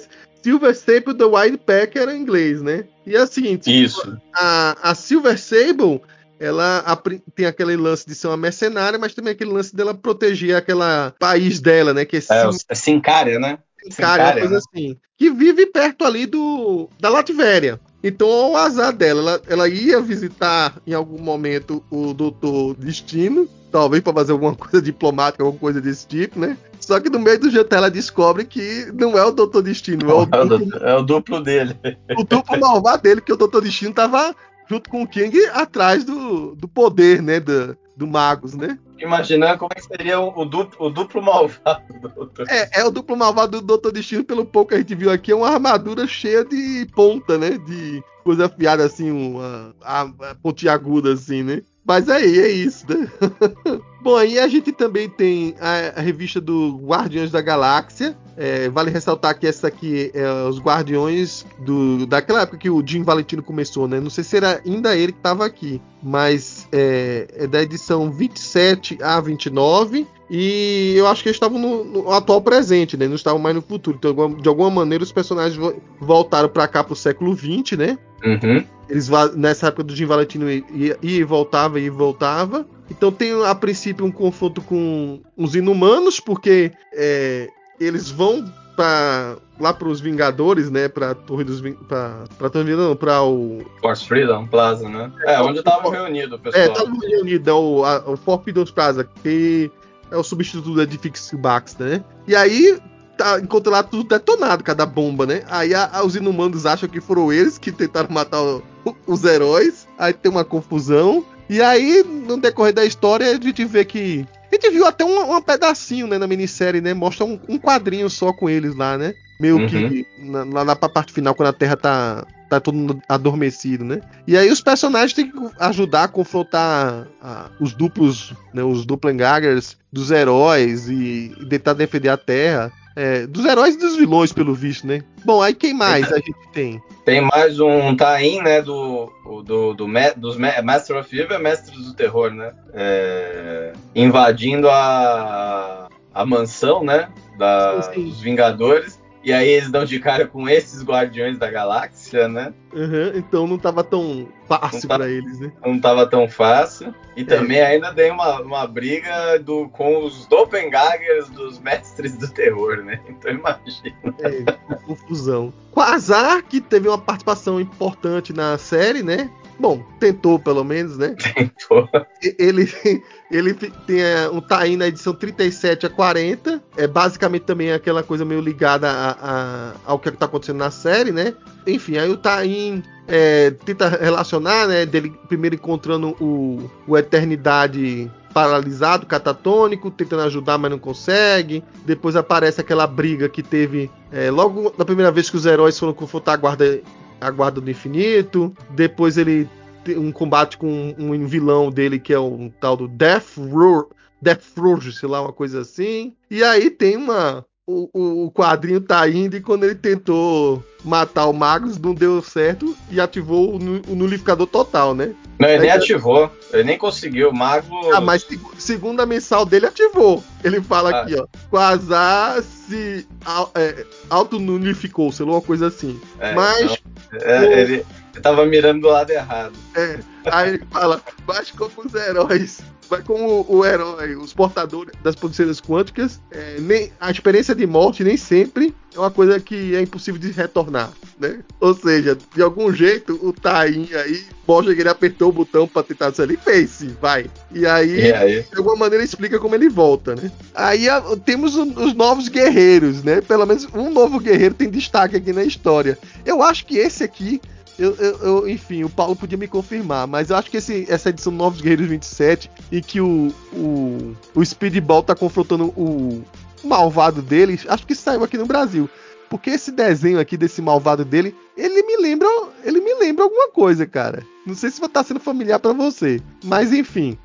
Silver Sable The Wild Pack era em inglês, né? E é o seguinte, Isso. a, a Silver Sable, ela apri- tem aquele lance de ser uma mercenária, mas também aquele lance dela proteger aquele país dela, né? Que é, É, o- é Sincária, né? Sincária, coisa né? assim. Que vive perto ali do da Latvéria. Então, ao azar dela, ela, ela ia visitar em algum momento o Doutor Destino, talvez para fazer alguma <laughs> coisa diplomática, alguma coisa desse tipo, né? Só que no meio do jantar ela descobre que não é o Doutor Destino, é o, <laughs> É o, duplo, du- é o duplo dele. o duplo malvado dele, que o Doutor Destino tava junto com o King atrás do, do poder, né? Do, do Magus, né? imaginando como é que seria o, duplo, o duplo malvado do Doutor é, é o duplo malvado do Doutor Destino, pelo pouco que a gente viu aqui, é uma armadura cheia de ponta, né? De coisa afiada assim, uma, uma pontiaguda assim, né? Mas aí, é isso, né? <laughs> Bom, aí a gente também tem a, a revista do Guardiões da Galáxia. É, vale ressaltar que essa aqui é os Guardiões do, daquela época que o Jim Valentino começou, né? Não sei se era ainda ele que estava aqui, mas é, é, da edição 27 a 29. E eu acho que eles estavam no, no, atual presente, né? Não estavam mais no futuro. Então, de alguma maneira, os personagens voltaram para cá para o século 20, né? Uhum. Eles nessa época do Jim Valentino ia, ia e voltava e voltava. Então tem a princípio um confronto com os inumanos, porque é, eles vão para lá para os Vingadores, né? Para Torre dos para Torre não, para o Force Freedom Plaza, né? É, onde estavam reunidos, pessoal. É, estavam reunidos, é o, a, o Fort Freedom Plaza, que é o substituto do edifício Baxter, né? E aí tá, encontra lá tudo detonado, cada bomba, né? Aí a, a, os inumanos acham que foram eles que tentaram matar o, o, os heróis. Aí tem uma confusão. E aí, no decorrer da história, a gente vê que. A gente viu até um, um pedacinho, né, na minissérie, né? Mostra um, um quadrinho só com eles lá, né? Meio uhum. que na, na, na parte final, quando a Terra tá tá todo mundo adormecido, né? E aí os personagens têm que ajudar a confrontar a, os duplos, né, os Duplengaggers dos heróis e, e, tentar defender a Terra. É, dos heróis e dos vilões, pelo visto, né? Bom, aí quem mais a gente tem? Tem mais um tain, né, do, do, do, dos Master of Evil, Mestres do Terror, né? É, invadindo a, a mansão, né, da, sim, sim. dos Vingadores e aí eles dão de cara com esses Guardiões da Galáxia, né? Uhum, então não tava tão fácil tá, para eles, né? Não tava tão fácil. E é. também ainda tem uma, uma briga do, com os Doppelgangers dos Mestres do Terror, né? <laughs> Então imagina. É, confusão. Quasar, que teve uma participação importante na série, né? Bom, tentou pelo menos, né? Tentou. Ele, <laughs> ele tem é, um Tain na edição 37 a 40. É basicamente também aquela coisa meio ligada a, a, ao que está acontecendo na série, né? Enfim, aí o Tain é, tenta relacionar, né? Dele primeiro encontrando o, o Eternidade paralisado, catatônico, tentando ajudar, mas não consegue. Depois aparece aquela briga que teve é, logo na primeira vez que os heróis foram confrontar a guarda a Guarda do Infinito. Depois ele tem um combate com um, vilão dele que é um tal do Death Roar. Death Rouge, sei lá, uma coisa assim. E aí tem uma. O, o quadrinho tá indo e quando ele tentou matar o Magnus, não deu certo e ativou o, o nulificador total, né? Não, ele nem ativou. Ele nem conseguiu. O Magnus. Ah, mas segundo a mensal dele, ativou. Ele fala ah. aqui, ó. Quasar se é, auto-nulificou, sei lá, uma coisa assim. É, mas. É, ele, ele tava mirando do lado errado. É. Aí ele fala, mas como os heróis vai como o, herói, os portadores das pulseiras quânticas, é, nem, a experiência de morte nem sempre é uma coisa que é impossível de retornar, né? Ou seja, de algum jeito o Tain aí mostra que ele apertou o botão para tentar sair e fez, sim, vai. E aí, aí, de alguma maneira explica como ele volta, né? Aí a, temos o, os novos guerreiros, né? Pelo menos um novo guerreiro tem destaque aqui na história. Eu acho que esse aqui eu, eu, eu, enfim, o Paulo podia me confirmar, mas eu acho que esse, essa edição Novos Guerreiros 27, em que o, o, o Speedball tá confrontando o malvado dele, acho que saiu aqui no Brasil. Porque esse desenho aqui desse malvado dele, ele me lembra, ele me lembra alguma coisa, cara. Não sei se vai estar sendo familiar para você, mas enfim.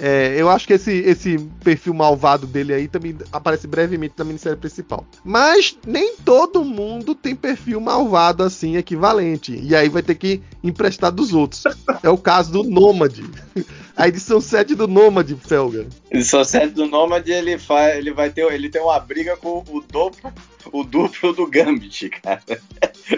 É, eu acho que esse, esse perfil malvado dele aí também aparece brevemente na minissérie principal. Mas nem todo mundo tem perfil malvado assim equivalente. E aí vai ter que emprestar dos outros. É o caso do Nômade. A edição 7 do Nômade, Felga. Edição 7 do Nômade, ele, faz, ele vai ter. Ele tem uma briga com o duplo, o duplo do Gambit, cara.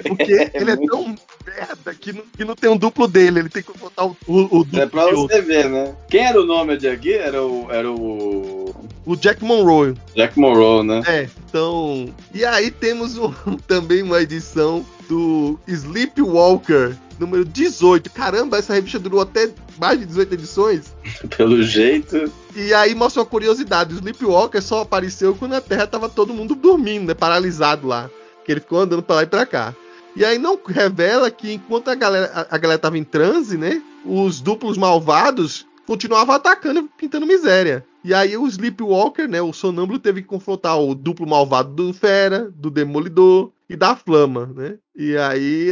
Porque <laughs> ele é tão merda que não, que não tem um duplo dele, ele tem que botar o, o, o duplo. É pra você ver, né? Quem era o Nômade aqui? Era o. Era o. O Jack Monroe. Jack Monroe, né? É, então. E aí temos um, <laughs> também uma edição do Sleepwalker número 18. Caramba, essa revista durou até mais de 18 edições. <laughs> Pelo jeito. E aí mostra uma curiosidade: o Sleepwalker só apareceu quando a Terra tava todo mundo dormindo, né? Paralisado lá. Que ele ficou andando pra lá e pra cá. E aí não revela que enquanto a galera, a, a galera tava em transe, né? Os duplos malvados continuava atacando e pintando miséria. E aí o Sleepwalker, né, o sonâmbulo, teve que confrontar o duplo malvado do Fera, do Demolidor e da Flama, né? E aí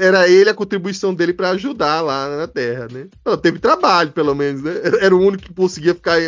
era ele a contribuição dele para ajudar lá na Terra, né? Então, teve trabalho, pelo menos, né? Era o único que conseguia ficar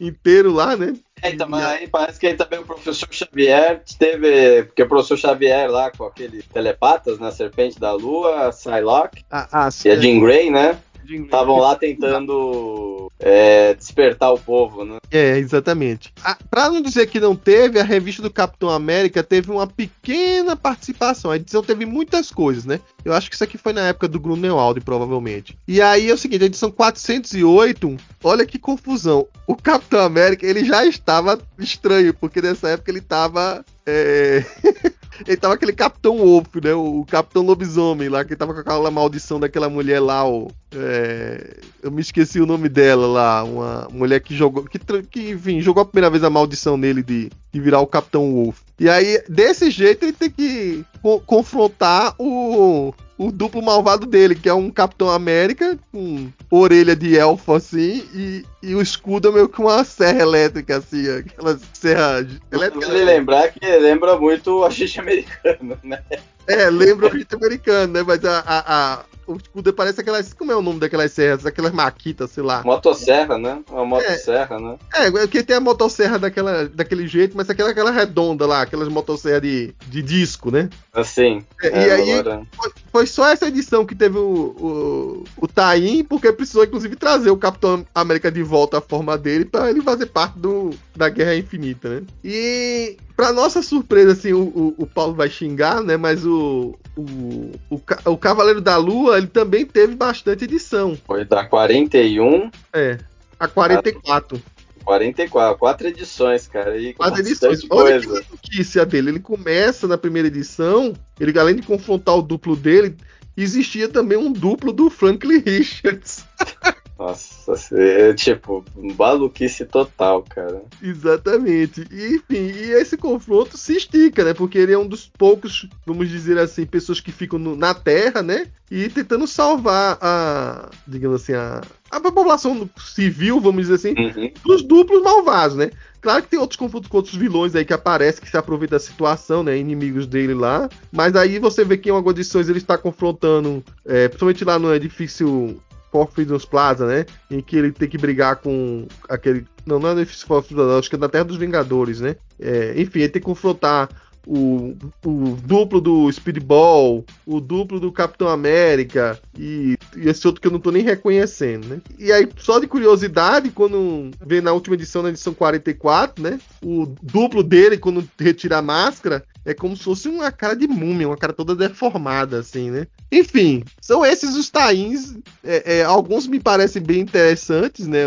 inteiro lá, né? É, então, mas aí parece que aí também o professor Xavier teve. Porque o professor Xavier lá com aquele telepatas, né? Serpente da Lua, Psylocke. Ah, ah, e a Jean Grey, né? Estavam lá tentando é, despertar o povo, né? É, exatamente. A, pra não dizer que não teve, a revista do Capitão América teve uma pequena participação. A edição teve muitas coisas, né? Eu acho que isso aqui foi na época do Grunewald, provavelmente. E aí é o seguinte, a edição 408, olha que confusão. O Capitão América, ele já estava estranho, porque nessa época ele estava é... <laughs> ele tava aquele Capitão Wolf, né? O Capitão Lobisomem lá, que tava com aquela maldição daquela mulher lá, o. É... Eu me esqueci o nome dela lá. Uma mulher que jogou. Que, que enfim, jogou a primeira vez a maldição nele de, de virar o Capitão Wolf. E aí, desse jeito, ele tem que co confrontar o, o duplo malvado dele, que é um Capitão América com orelha de elfo assim e, e o escudo é meio que uma serra elétrica assim, aquela serra elétrica. Vale lembrar que lembra muito o agente americano, né? É, lembra o agente americano, né? Mas a, a, a o escudo parece aquelas. Como é o nome daquelas serras? Aquelas maquitas, sei lá. Motosserra, né? Uma motosserra, é, né? É, porque tem a motosserra daquela, daquele jeito, mas aquela, aquela redonda lá, aquelas motosserras de, de disco, né? Assim. É, é, e aí foi, foi, só essa edição que teve o, o, o Tain, porque precisou, inclusive, trazer o Capitão América de volta à forma dele para ele fazer parte do, da Guerra Infinita, né? E Pra nossa surpresa, assim, o, o, o, Paulo vai xingar, né? Mas o, o, o, o Cavaleiro da Lua, ele também teve bastante edição. Foi da 41. É, a 44. 44, quatro edições, cara. E quatro edições. Olha coisa. que notícia dele. Ele começa na primeira edição, ele além de confrontar o duplo dele, existia também um duplo do Franklin Richards. <laughs> Nossa, é tipo, maluquice total, cara. Exatamente. E, enfim, e esse confronto se estica, né? Porque ele é um dos poucos, vamos dizer assim, pessoas que ficam no, na Terra, né? E tentando salvar a, digamos assim, a, a população civil, vamos dizer assim, uhum. dos duplos malvados, né? Claro que tem outros confrontos com outros vilões aí que aparecem, que se aproveitam da situação, né? Inimigos dele lá. Mas aí você vê que em algumas edições ele está confrontando, é, principalmente lá no edifício For Freedom's Plaza, né? Em que ele tem que brigar com aquele. Não, não é no edifício For Freedom's, acho que é na Terra dos Vingadores, né? É, enfim, ele tem que confrontar o, o, duplo do Speedball, o duplo do Capitão América e, e, esse outro que eu não tô nem reconhecendo, né? E aí, só de curiosidade, quando vê na última edição, na edição 44, né? O duplo dele, quando retira a máscara, é como se fosse uma cara de múmia, uma cara toda deformada, assim, né? Enfim, são esses os tains. É, é, alguns me parecem bem interessantes, né?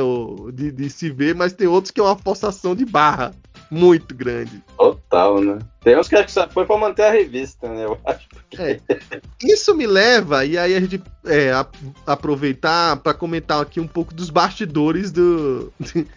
De, de, se ver, mas tem outros que é uma forçação de barra muito grande. Total, né? Tem uns que acho que foi pra manter a revista, né? Eu acho. É. Isso me leva, e aí a gente é, a, aproveitar para comentar aqui um pouco dos bastidores do,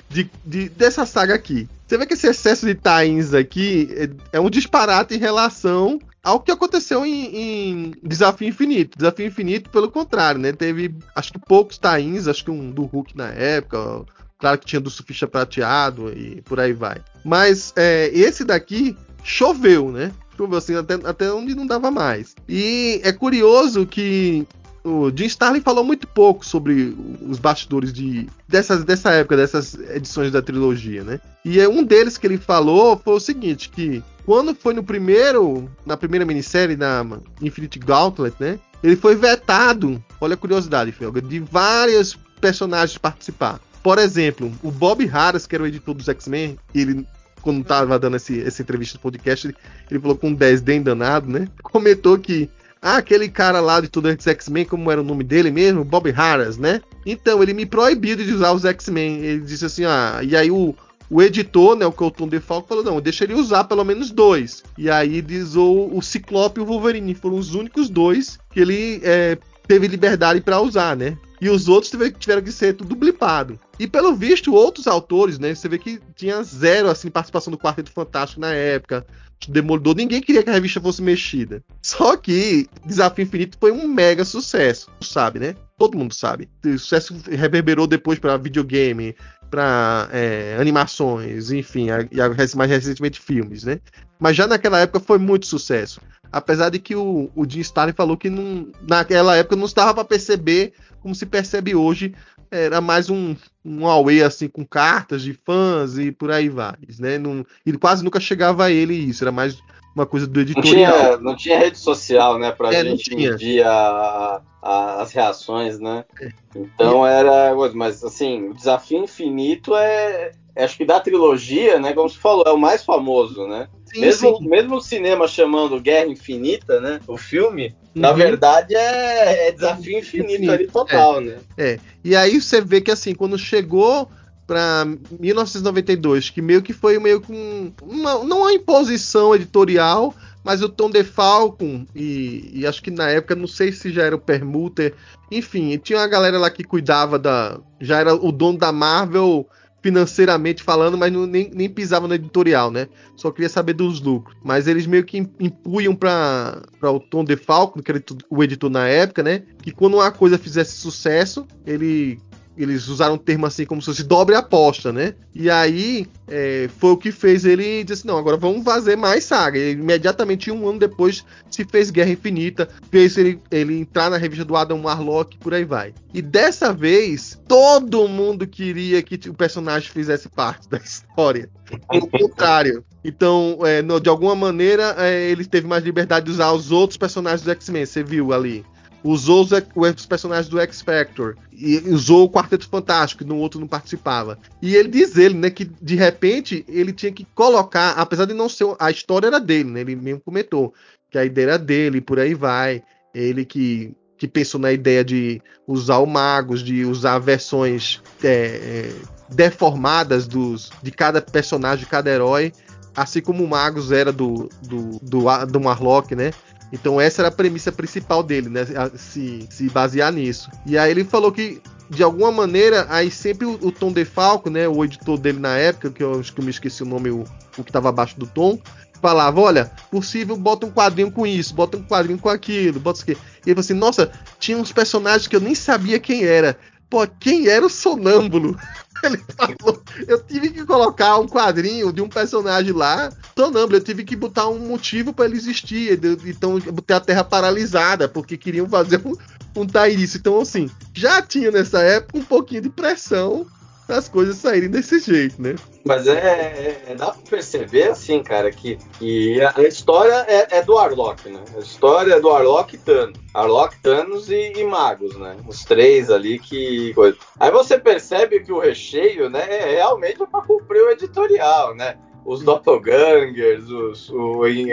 de, de, dessa saga aqui. Você vê que esse excesso de tains aqui é, é um disparate em relação ao que aconteceu em, em, Desafio Infinito. Desafio Infinito, pelo contrário, né? Teve, acho que poucos tains, acho que um do Hulk na época, claro que tinha do Surfista Prateado e por aí vai. Mas é, esse daqui choveu, né? Choveu assim até, até onde não dava mais. E é curioso que o Jim Starlin falou muito pouco sobre os bastidores de, dessas, dessa época, dessas edições da trilogia, né? E é um deles que ele falou foi o seguinte, que quando foi no primeiro, na primeira minissérie da Infinite Gauntlet, né? Ele foi vetado, olha a curiosidade, Felga, de vários personagens participar. Por exemplo, o Bob Harris, que era o editor dos X-Men, ele quando tava dando esse, essa entrevista no podcast, ele, ele falou com um desdém danado, né? <laughs> Comentou que ah, aquele cara lá de tudo X-Men, como era o nome dele mesmo? Bob Harris, né? Então, ele me proibiu de usar os X-Men. Ele disse assim, ah, e aí o, o editor, né, o Colton DeFalco, falou, não, deixa ele usar pelo menos dois. E aí ele usou o Ciclope e o Wolverine. Foram os únicos dois que ele é, teve liberdade para usar, né? E os outros tiveram que ser tudo blipado. E pelo visto, outros autores, né? Você vê que tinha zero assim, participação do Quarteto Fantástico na época. Demolidor, ninguém queria que a revista fosse mexida. Só que Desafio Infinito foi um mega sucesso, sabe, né? todo mundo sabe. O sucesso reverberou depois para videogame, para é, animações, enfim, e mais recentemente filmes, né? Mas já naquela época foi muito sucesso. Apesar de que o, o Jim Starlin falou que não, naquela época não estava para perceber como se percebe hoje. Era mais um, um away assim com cartas de fãs e por aí vai, né? Não, ele quase nunca chegava a ele isso, era mais uma coisa do editorial. Não tinha, não tinha rede social, né, pra é, gente medir a, a, as reações, né? É. Então era, mas assim, o desafio infinito é, é, acho que da trilogia, né, como você falou, é o mais famoso, né? Sim, mesmo, sim. mesmo o cinema chamando Guerra Infinita, né? O filme, uhum. na verdade, é, é desafio infinito, infinito ali total, é, né? É. E aí você vê que assim, quando chegou para 1992, que meio que foi meio com uma, não uma imposição editorial, mas o Tom DeFalco e, e acho que na época não sei se já era o Permuter, enfim, tinha uma galera lá que cuidava da, já era o dono da Marvel financeiramente falando, mas não, nem, nem pisava no editorial, né? Só queria saber dos lucros. Mas eles meio que impunham para o Tom DeFalco, que era o editor na época, né? Que quando uma coisa fizesse sucesso, ele eles usaram um termo assim como se fosse dobre aposta, né? E aí é, foi o que fez ele dizer assim, não, agora vamos fazer mais saga. E imediatamente, um ano depois, se fez Guerra Infinita, fez ele, ele entrar na revista do Adam Warlock, por aí vai. E dessa vez, todo mundo queria que o personagem fizesse parte da história. Ao <laughs> contrário. Então, é, no, de alguma maneira, é, ele teve mais liberdade de usar os outros personagens do X-Men, você viu ali usou os, os, personagens do X Factor e usou o Quarteto Fantástico, que no outro não participava. E ele diz ele, né, que de repente ele tinha que colocar, apesar de não ser a história era dele, né, ele mesmo comentou que a ideia era dele, por aí vai. Ele que que pensou na ideia de usar o Magos, de usar versões é, é, deformadas dos, de cada personagem, de cada herói, assim como o Magos era do, do, do, do Marlock, né? Então essa era a premissa principal dele, né? Se, se basear nisso. E aí ele falou que de alguma maneira, aí sempre o, Tom DeFalco, né, o editor dele na época, que eu acho que eu me esqueci o nome, o, o que estava abaixo do Tom, falava, olha, possível, bota um quadrinho com isso, bota um quadrinho com aquilo, bota isso aqui. E ele falou assim, nossa, tinha uns personagens que eu nem sabia quem era. Pô, quem era o sonâmbulo? <laughs> Ele falou, eu tive que colocar um quadrinho de um personagem lá, sonâmbulo, eu tive que botar um motivo para ele existir. Então, botei a Terra paralisada, porque queriam fazer um, um Tyrese. Então, assim, já tinha nessa época um pouquinho de pressão as coisas saírem desse jeito, né? Mas é, é, é, dá pra perceber, assim, cara, que, que a, história é, é, do Arlok, né? A história é do Arlok e Thanos. Arlok, Thanos e, e, Magos, né? Os três ali que. Coisa. Aí você percebe que o recheio, né, é realmente pra cumprir o editorial, né? os doppelgangers, os,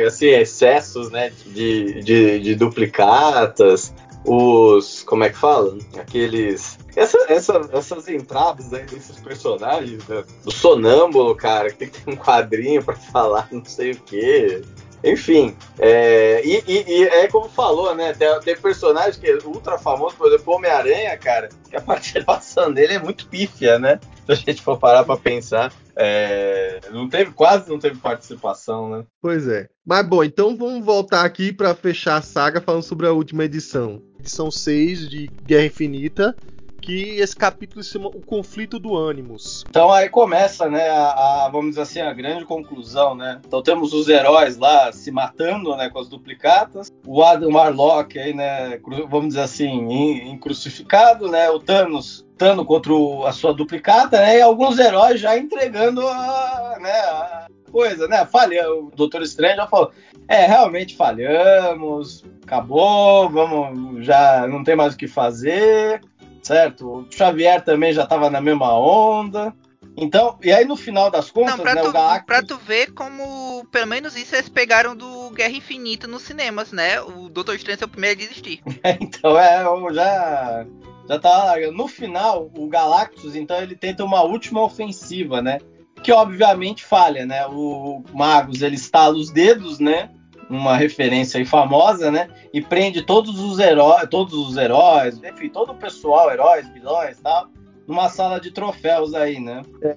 assim, excessos né, de, de, de, duplicatas, os. Como é que fala? Aqueles. Essa, essa, essas entradas aí desses personagens, né? Do sonâmbulo, cara, que tem que ter um quadrinho para falar não sei o quê. Enfim, é, e, e, e, é como falou, né? Tem, tem personagem que é ultra famoso, por exemplo, Homem-Aranha, cara, que a <laughs> participação dele é muito pífia, né? Se a gente for parar pra pensar. É, não teve, quase não teve participação, né? Pois é. Mas bom, então vamos voltar aqui para fechar a saga falando sobre a última edição. Edição 6 de Guerra Infinita que esse capítulo se chama O Conflito do Ânimos. Então aí começa, né, a, a, vamos dizer assim, a grande conclusão, né? Então temos os heróis lá se matando, né, com as duplicatas, o Adam Warlock aí, né, vamos dizer assim, em, em crucificado, né, o Thanos lutando contra o, a sua duplicata, né, e alguns heróis já entregando a, né, a coisa, né, falha, o Doutor Estranho já falou, é, realmente falhamos, acabou, vamos, já não tem mais o que fazer, certo? O Xavier também já estava na mesma onda. Então, e aí no final das contas, Não, pra né, tu, o Galactus... Pra tu ver como, pelo menos isso eles pegaram do Guerra Infinita nos cinemas, né? O Doutor Estranho é o primeiro a desistir. <laughs> então, é, já... Já tá... No final, o Galactus, então, ele tenta uma última ofensiva, né? Que obviamente falha, né? O Magus, ele estala os dedos, né? Uma referência aí famosa, né? E prende todos os heróis, todos os heróis, enfim, todo o pessoal, heróis, vilões, tal, numa sala de troféus aí, né? É,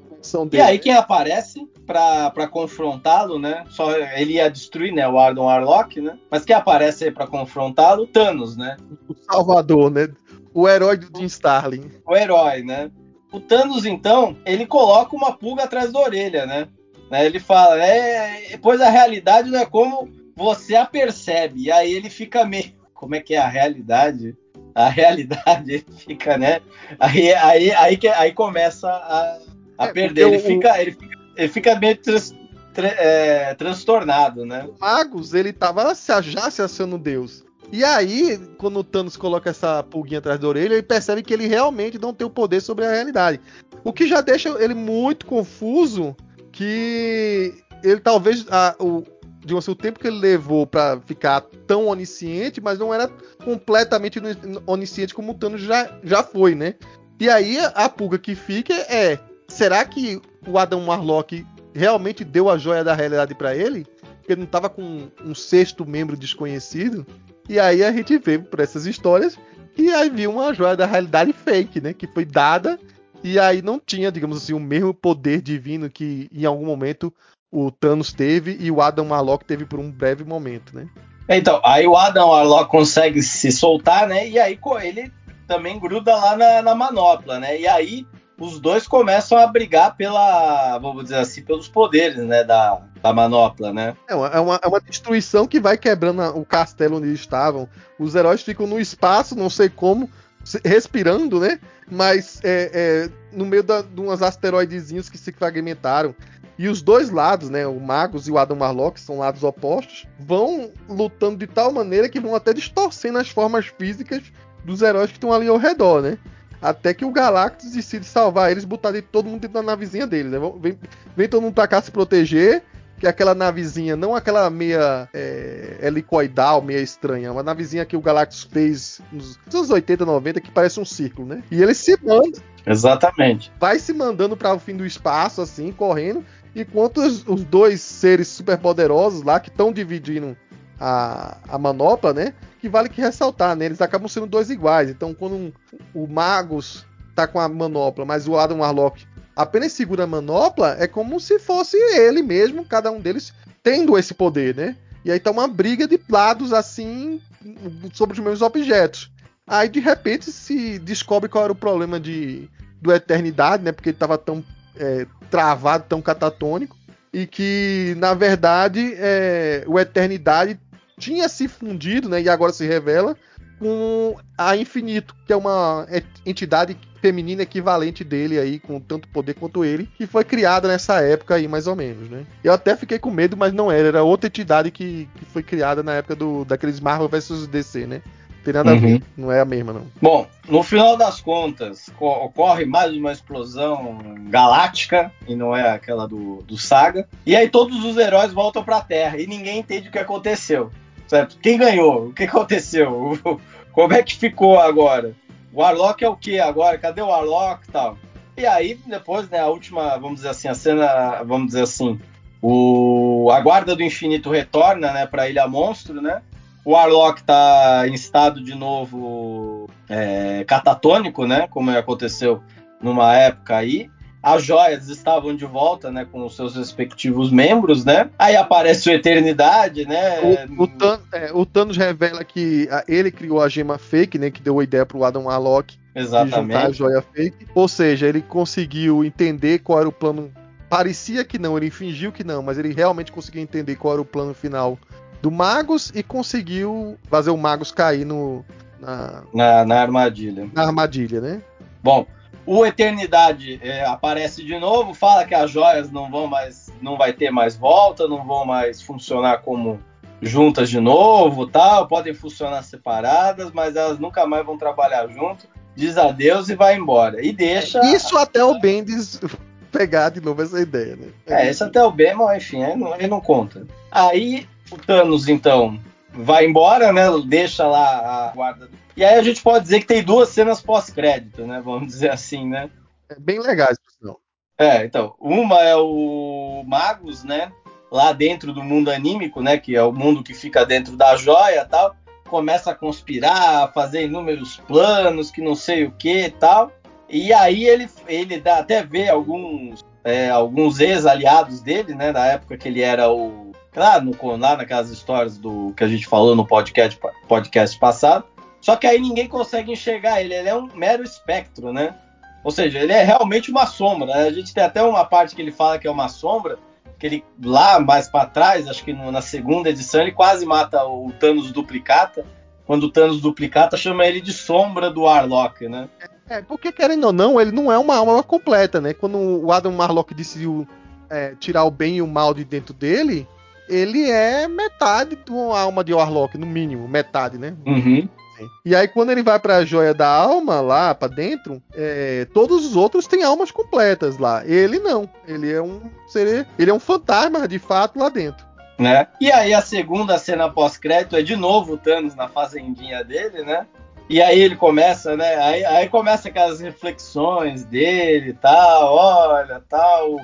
e aí quem aparece para confrontá-lo, né? Só ele ia destruir, né, o Ardon Arlock, né? Mas quem aparece aí para confrontá-lo, Thanos, né? O Salvador, né? O herói do Jim Starlin. O herói, né? O Thanos, então, ele coloca uma pulga atrás da orelha, né? né? Ele fala, é, pois a realidade não é como você a percebe. E aí ele fica meio, como é que é a realidade? A realidade fica, né? Aí, aí, aí, que, aí começa a, a é, perder. Ele, o... fica, ele, fica, ele fica meio trans, tra, é, transtornado, né? O Magus, ele tava já se achando Deus. E aí, quando o Thanos coloca essa pulguinha atrás da orelha, ele percebe que ele realmente não tem o poder sobre a realidade. O que já deixa ele muito confuso, que ele talvez a, o, digamos assim, o tempo que ele levou para ficar tão onisciente, mas não era completamente onisciente como o Thanos já, já foi, né? E aí a pulga que fica é: será que o Adam Warlock realmente deu a joia da realidade para ele? Porque ele não estava com um sexto membro desconhecido? E aí a gente vê por essas histórias que aí viu uma joia da realidade fake, né? Que foi dada e aí não tinha, digamos assim, o mesmo poder divino que em algum momento o Thanos teve e o Adam Warlock teve por um breve momento, né? Então, aí o Adam Warlock consegue se soltar, né? E aí ele também gruda lá na, na manopla, né? E aí os dois começam a brigar pela, vamos dizer assim, pelos poderes, né, da, da manopla, né? É uma, é uma, é destruição que vai quebrando o castelo onde eles estavam. Os heróis ficam no espaço, não sei como, respirando, né? Mas é, é, no meio da, de umas asteroidezinhos que se fragmentaram. E os dois lados, né, o Magus e o Adam Warlock, são lados opostos, vão lutando de tal maneira que vão até distorcendo as formas físicas dos heróis que estão ali ao redor, né? Até que o Galactus decide salvar eles, botar de todo mundo dentro da navezinha dele, né? Vem, vem todo mundo pra cá se proteger, que é aquela navezinha, não aquela meia é, helicoidal, meia estranha, uma navezinha que o Galactus fez nos anos 80, 90, que parece um círculo, né? E ele se manda. Exatamente. Vai se mandando para o fim do espaço, assim, correndo, enquanto os, os dois seres superpoderosos lá, que estão dividindo a, a manopla, né? Que vale que ressaltar, né? Eles acabam sendo dois iguais. Então, quando um, o Magus tá com a manopla, mas o Adam Warlock apenas segura a manopla, é como se fosse ele mesmo, cada um deles tendo esse poder, né? E aí tá uma briga de lados assim sobre os mesmos objetos. Aí de repente se descobre qual era o problema de do Eternidade, né? Porque ele tava tão é, travado, tão catatônico, e que na verdade é, o Eternidade tinha se fundido, né? E agora se revela com a Infinito, que é uma entidade feminina equivalente dele aí, com tanto poder quanto ele, que foi criada nessa época aí, mais ou menos, né? Eu até fiquei com medo, mas não era, era outra entidade que, que foi criada na época do, daqueles Marvel vs DC, né? Tem nada uhum. a ver, não é a mesma, não. Bom, no final das contas, ocorre mais uma explosão galáctica, e não é aquela do, do Saga, e aí todos os heróis voltam pra Terra, e ninguém entende o que aconteceu, certo? Quem ganhou? O que aconteceu? <laughs> Como é que ficou agora? O Warlock é o que agora? Cadê o Warlock e tal? E aí, depois, né, a última, vamos dizer assim, a cena, vamos dizer assim, o, a Guarda do Infinito retorna, né, pra Ilha Monstro, né? O Warlock tá em estado de novo é, catatônico, né, como aconteceu numa época aí as joias estavam de volta, né, com os seus respectivos membros, né? Aí aparece o Eternidade, né? O, o, Thanos, é, o Thanos revela que a, ele criou a gema fake, né, que deu a ideia pro Adam Warlock Exatamente. de juntar a joia fake. Ou seja, ele conseguiu entender qual era o plano. Parecia que não, ele fingiu que não, mas ele realmente conseguiu entender qual era o plano final do Magus e conseguiu fazer o Magus cair no na, na, na armadilha. Na armadilha, né? Bom, o Eternidade é, aparece de novo, fala que as joias não vão mais, não vai ter mais volta, não vão mais funcionar como juntas de novo, tal, podem funcionar separadas, mas elas nunca mais vão trabalhar junto. Diz adeus e vai embora. E deixa. Isso até o Bendis pegar de novo essa ideia, né? É, isso até o Ben, mas enfim, ele não, ele não conta. Aí o Thanos, então, vai embora, né? Deixa lá a guarda e aí a gente pode dizer que tem duas cenas pós-crédito, né? Vamos dizer assim, né? É bem legais, pessoal. É, então, uma é o Magus, né? Lá dentro do mundo anímico, né? Que é o mundo que fica dentro da joia e tal. Começa a conspirar, a fazer inúmeros planos, que não sei o que e tal. E aí ele, ele dá até ver alguns, é, alguns ex-aliados dele, né? Da época que ele era o. Lá, no, lá naquelas histórias do que a gente falou no podcast, podcast passado Só que aí ninguém consegue enxergar ele, ele é um mero espectro, né? Ou seja, ele é realmente uma sombra. A gente tem até uma parte que ele fala que é uma sombra, que ele lá mais para trás, acho que no, na segunda edição, ele quase mata o Thanos duplicata. Quando o Thanos duplicata, chama ele de sombra do Arlok, né? É, porque querendo ou não, ele não é uma alma completa, né? Quando o Adam Marlock decidiu é, tirar o bem e o mal de dentro dele, ele é metade de uma alma de Warlock, no mínimo, metade, né? Uhum. E aí, quando ele vai pra joia da alma, lá pra dentro, é, todos os outros têm almas completas lá. Ele não. Ele é um ser. Ele é um fantasma, de fato, lá dentro. Né? E aí a segunda cena pós-crédito é de novo o Thanos na fazendinha dele, né? E aí ele começa, né? Aí, aí começa aquelas reflexões dele e tal, olha, tal,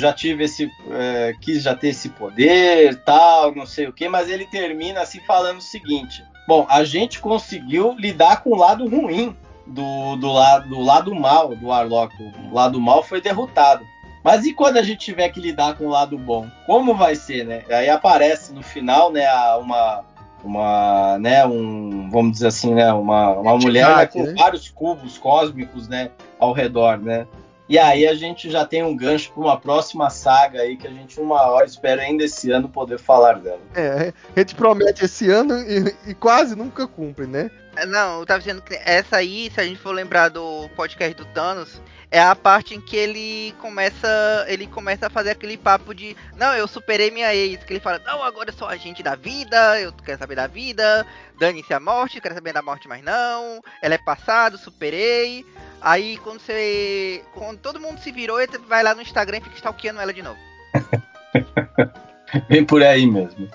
já tive esse. É, quis já ter esse poder, tal, não sei o que, mas ele termina assim falando o seguinte: Bom, a gente conseguiu lidar com o lado ruim do, do, lado, do lado mal do Warlock. O lado mal foi derrotado. Mas e quando a gente tiver que lidar com o lado bom? Como vai ser, né? Aí aparece no final, né, uma, uma, né, um, vamos dizer assim, né, uma, uma mulher né, com né? vários cubos cósmicos, né, ao redor, né? E aí a gente já tem um gancho para uma próxima saga aí que a gente uma hora espera ainda esse ano poder falar dela. É, a gente promete esse ano e, e quase nunca cumpre, né? É, não, eu tava dizendo que essa aí, se a gente for lembrar do podcast do Thanos, é a parte em que ele começa, ele começa a fazer aquele papo de, não, eu superei minha ex, que ele fala, não, agora eu sou agente da vida, eu quero saber da vida, dane-se a morte, quero saber da morte, mas não, ela é passado, superei. Aí quando você. Quando todo mundo se virou, ele vai lá no Instagram e fica stalkeando ela de novo. <laughs> Bem por aí mesmo.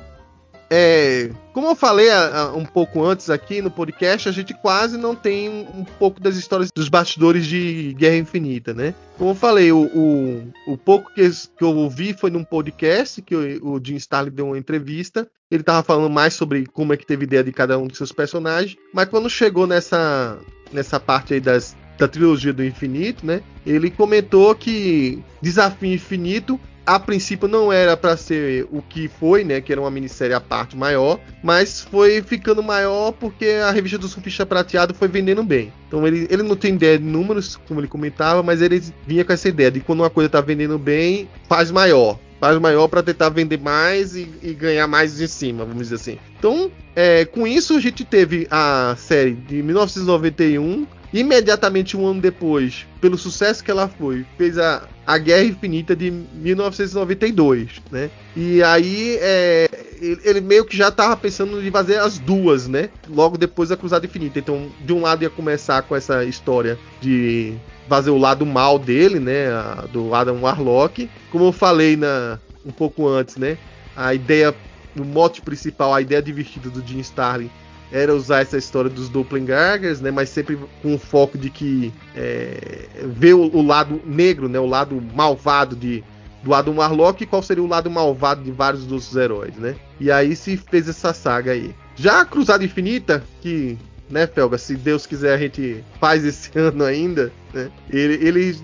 É, como eu falei a, a, um pouco antes aqui no podcast, a gente quase não tem um, um, pouco das histórias dos bastidores de Guerra Infinita, né? Como eu falei, o, o, o pouco que, que, eu ouvi foi num podcast que o, o Jim Starlin deu uma entrevista. Ele tava falando mais sobre como é que teve ideia de cada um dos seus personagens, mas quando chegou nessa, nessa parte aí das, da trilogia do infinito, né? Ele comentou que Desafio Infinito a princípio não era para ser o que foi, né? Que era uma minissérie à parte maior, mas foi ficando maior porque a revista do Surfista Prateado foi vendendo bem. Então ele, ele não tem ideia de números, como ele comentava, mas ele vinha com essa ideia de quando uma coisa tá vendendo bem, faz maior. Faz maior para tentar vender mais e, e, ganhar mais em cima, vamos dizer assim. Então, é, com isso, a gente teve a série de 1991 imediatamente um ano depois, pelo sucesso que ela foi, fez a, a Guerra Infinita de 1992, né? E aí é, ele meio que já estava pensando em fazer as duas, né? Logo depois da Cruzada Infinita. Então, de um lado ia começar com essa história de fazer o lado mal dele, né? A, do Adam Warlock. Como eu falei na, um pouco antes, né? A ideia, o mote principal, a ideia de vestido do Jim Starlin era usar essa história dos doppelgangers, né, mas sempre com o foco de que é, ver o, o, lado negro, né, o lado malvado de do Adam Warlock e qual seria o lado malvado de vários dos heróis, né? E aí se fez essa saga aí. Já a Cruzada Infinita, que né, Felga? Se Deus quiser, a gente faz esse <laughs> ano ainda. Né? Ele, ele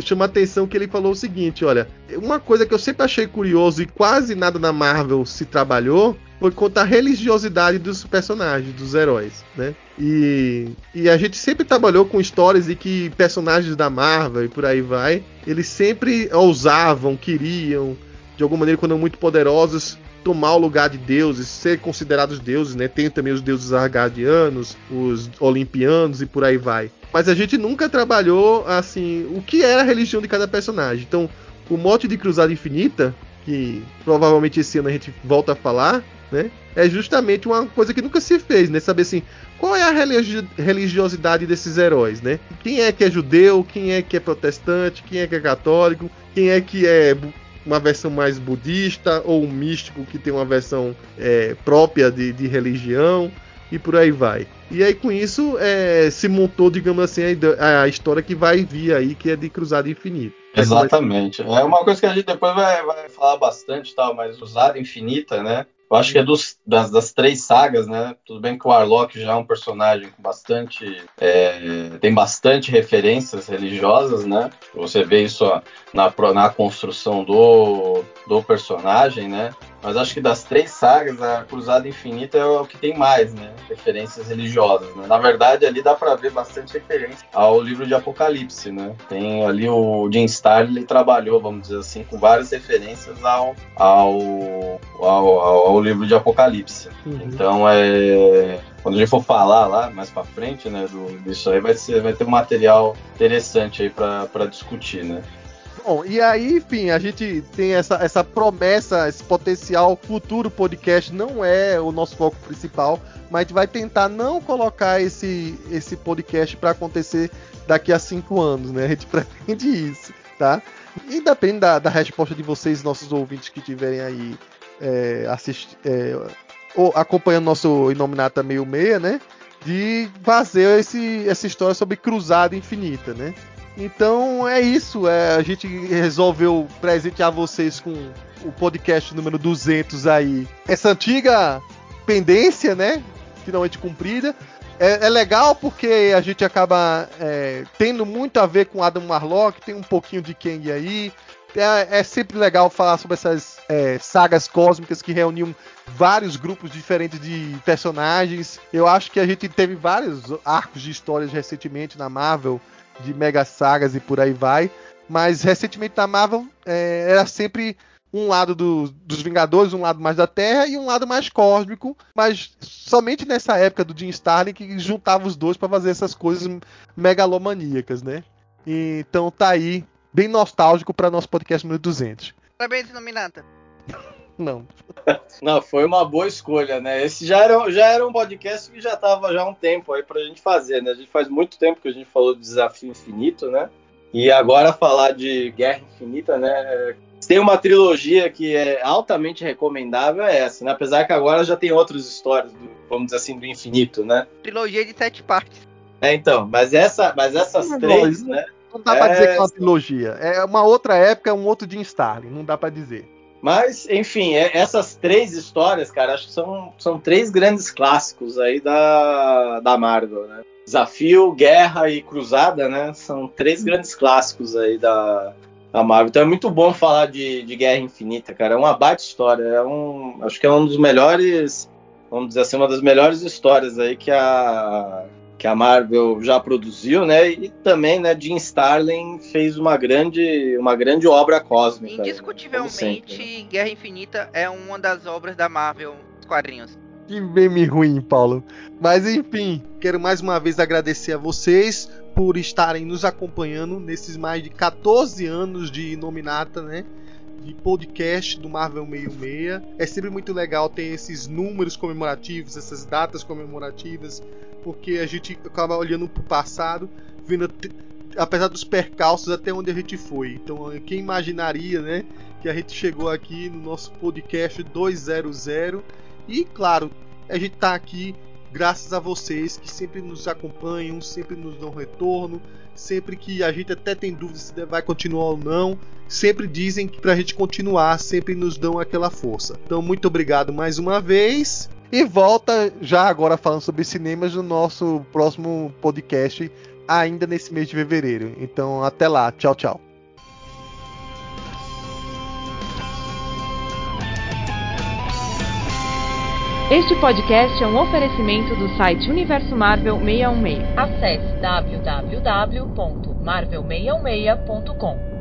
chama a atenção que ele falou o seguinte: olha, uma coisa que eu sempre achei curioso e quase nada na Marvel se trabalhou foi contar a religiosidade dos personagens, dos heróis, né? E, e a gente sempre trabalhou com histórias em que personagens da Marvel e por aí vai, eles sempre ousavam, queriam, de alguma maneira, quando muito poderosos, tomar o lugar de deuses, ser considerados deuses, né? Tem também os deuses argadianos, os olimpianos e por aí vai. Mas a gente nunca trabalhou assim o que era a religião de cada personagem. Então, o mote de Cruzada Infinita, que provavelmente esse ano a gente volta a falar, né? É justamente uma coisa que nunca se fez, né? Saber assim, qual é a religi religiosidade desses heróis, né? Quem é que é judeu, quem é que é protestante, quem é que é católico, quem é que é uma versão mais budista ou um místico que tem uma versão é, própria de, de, religião e por aí vai. E aí com isso é, se montou, digamos assim, a, a, história que vai vir aí, que é de Cruzada Infinita. Exatamente. É uma coisa que a gente depois vai, vai falar bastante, tal, mas Cruzada Infinita, né? Eu acho que é dos, das, das, três sagas, né? Tudo bem que o Warlock já é um personagem com bastante. É, tem bastante referências religiosas, né? Você vê isso na, na construção do, do personagem, né? Mas acho que das três sagas, a Cruzada Infinita é o que tem mais, né? Referências religiosas, né? Na verdade, ali dá para ver bastante referência ao livro de Apocalipse, né? Tem ali o Jim Starlin, ele trabalhou, vamos dizer assim, com várias referências ao, ao, ao, ao livro de Apocalipse. Uhum. Então, é quando a gente for falar lá mais para frente, né, do, disso aí, vai, ser, vai ter um material interessante aí para discutir, né? Bom, e aí, enfim, a gente tem essa, essa promessa, esse potencial futuro podcast, não é o nosso foco principal, mas a gente vai tentar não colocar esse, esse podcast para acontecer daqui a cinco anos, né? A gente <laughs> pretende isso, tá? E depende da, da resposta de vocês, nossos ouvintes que tiverem aí é, assist, é, ou acompanhando nosso Inominata meio meia, né? De fazer esse, essa história sobre cruzada infinita, né? Então é isso, é, a gente resolveu presentear vocês com o podcast número 200 aí. Essa antiga pendência, né? Finalmente cumprida. É, é legal porque a gente acaba é, tendo muito a ver com Adam Warlock, tem um pouquinho de Kang aí. É, é sempre legal falar sobre essas é, sagas cósmicas que reuniam vários grupos diferentes de personagens. Eu acho que a gente teve vários arcos de histórias recentemente na Marvel de mega sagas e por aí vai. Mas recentemente na Marvel é, era sempre um lado do, dos Vingadores, um lado mais da Terra e um lado mais cósmico, mas somente nessa época do Jim Starlin que juntava os dois para fazer essas coisas megalomaníacas, né? E, então tá aí, bem nostálgico para nosso podcast número 200. Parabéns, Nominata. <laughs> Não. Não, foi uma boa escolha, né? Esse já era, já era um podcast que já estava já há um tempo aí pra gente fazer, né? A gente faz muito tempo que a gente falou de Desafio Infinito, né? E agora falar de Guerra Infinita, né? Tem uma trilogia que é altamente recomendável, é essa, né? Apesar que agora já tem outras histórias, do, vamos dizer assim, do infinito, né? Trilogia de sete partes. É, então, mas, essa, mas essas não, três, não, né? Não dá é... pra dizer que é uma trilogia. É uma outra época, um outro Jim Starlin, não dá para dizer. Mas, enfim, é, essas três histórias, cara, acho que são, são três grandes clássicos aí da, da Marvel, né? Desafio, Guerra e Cruzada, né? São três grandes clássicos aí da, da Marvel. Então é muito bom falar de, de Guerra Infinita, cara. É uma baita história. É um, acho que é um dos melhores, vamos dizer assim, uma das melhores histórias aí que a, que a Marvel já produziu, né? E também, né, Jim Starlin fez uma grande, uma grande obra cósmica. Indiscutivelmente, sempre, né? Guerra Infinita é uma das obras da Marvel quadrinhos. Que meme ruim, Paulo. Mas enfim, quero mais uma vez agradecer a vocês por estarem nos acompanhando nesses mais de 14 anos de Nominata, né? de podcast do Marvel 66. É sempre muito legal ter esses números comemorativos, essas datas comemorativas, porque a gente acaba olhando para o passado, vendo apesar dos percalços até onde a gente foi. Então, quem imaginaria, né, que a gente chegou aqui no nosso podcast 200 e claro, a gente está aqui graças a vocês que sempre nos acompanham, sempre nos dão retorno, sempre que a gente até tem dúvida se vai continuar ou não, sempre dizem que para a gente continuar, sempre nos dão aquela força. Então, muito obrigado mais uma vez. E volta já agora falando sobre cinemas no nosso próximo podcast, ainda nesse mês de fevereiro. Então, até lá. Tchau, tchau. Este podcast é um oferecimento do site Universo Marvel 616. Acesse www.marvel616.com.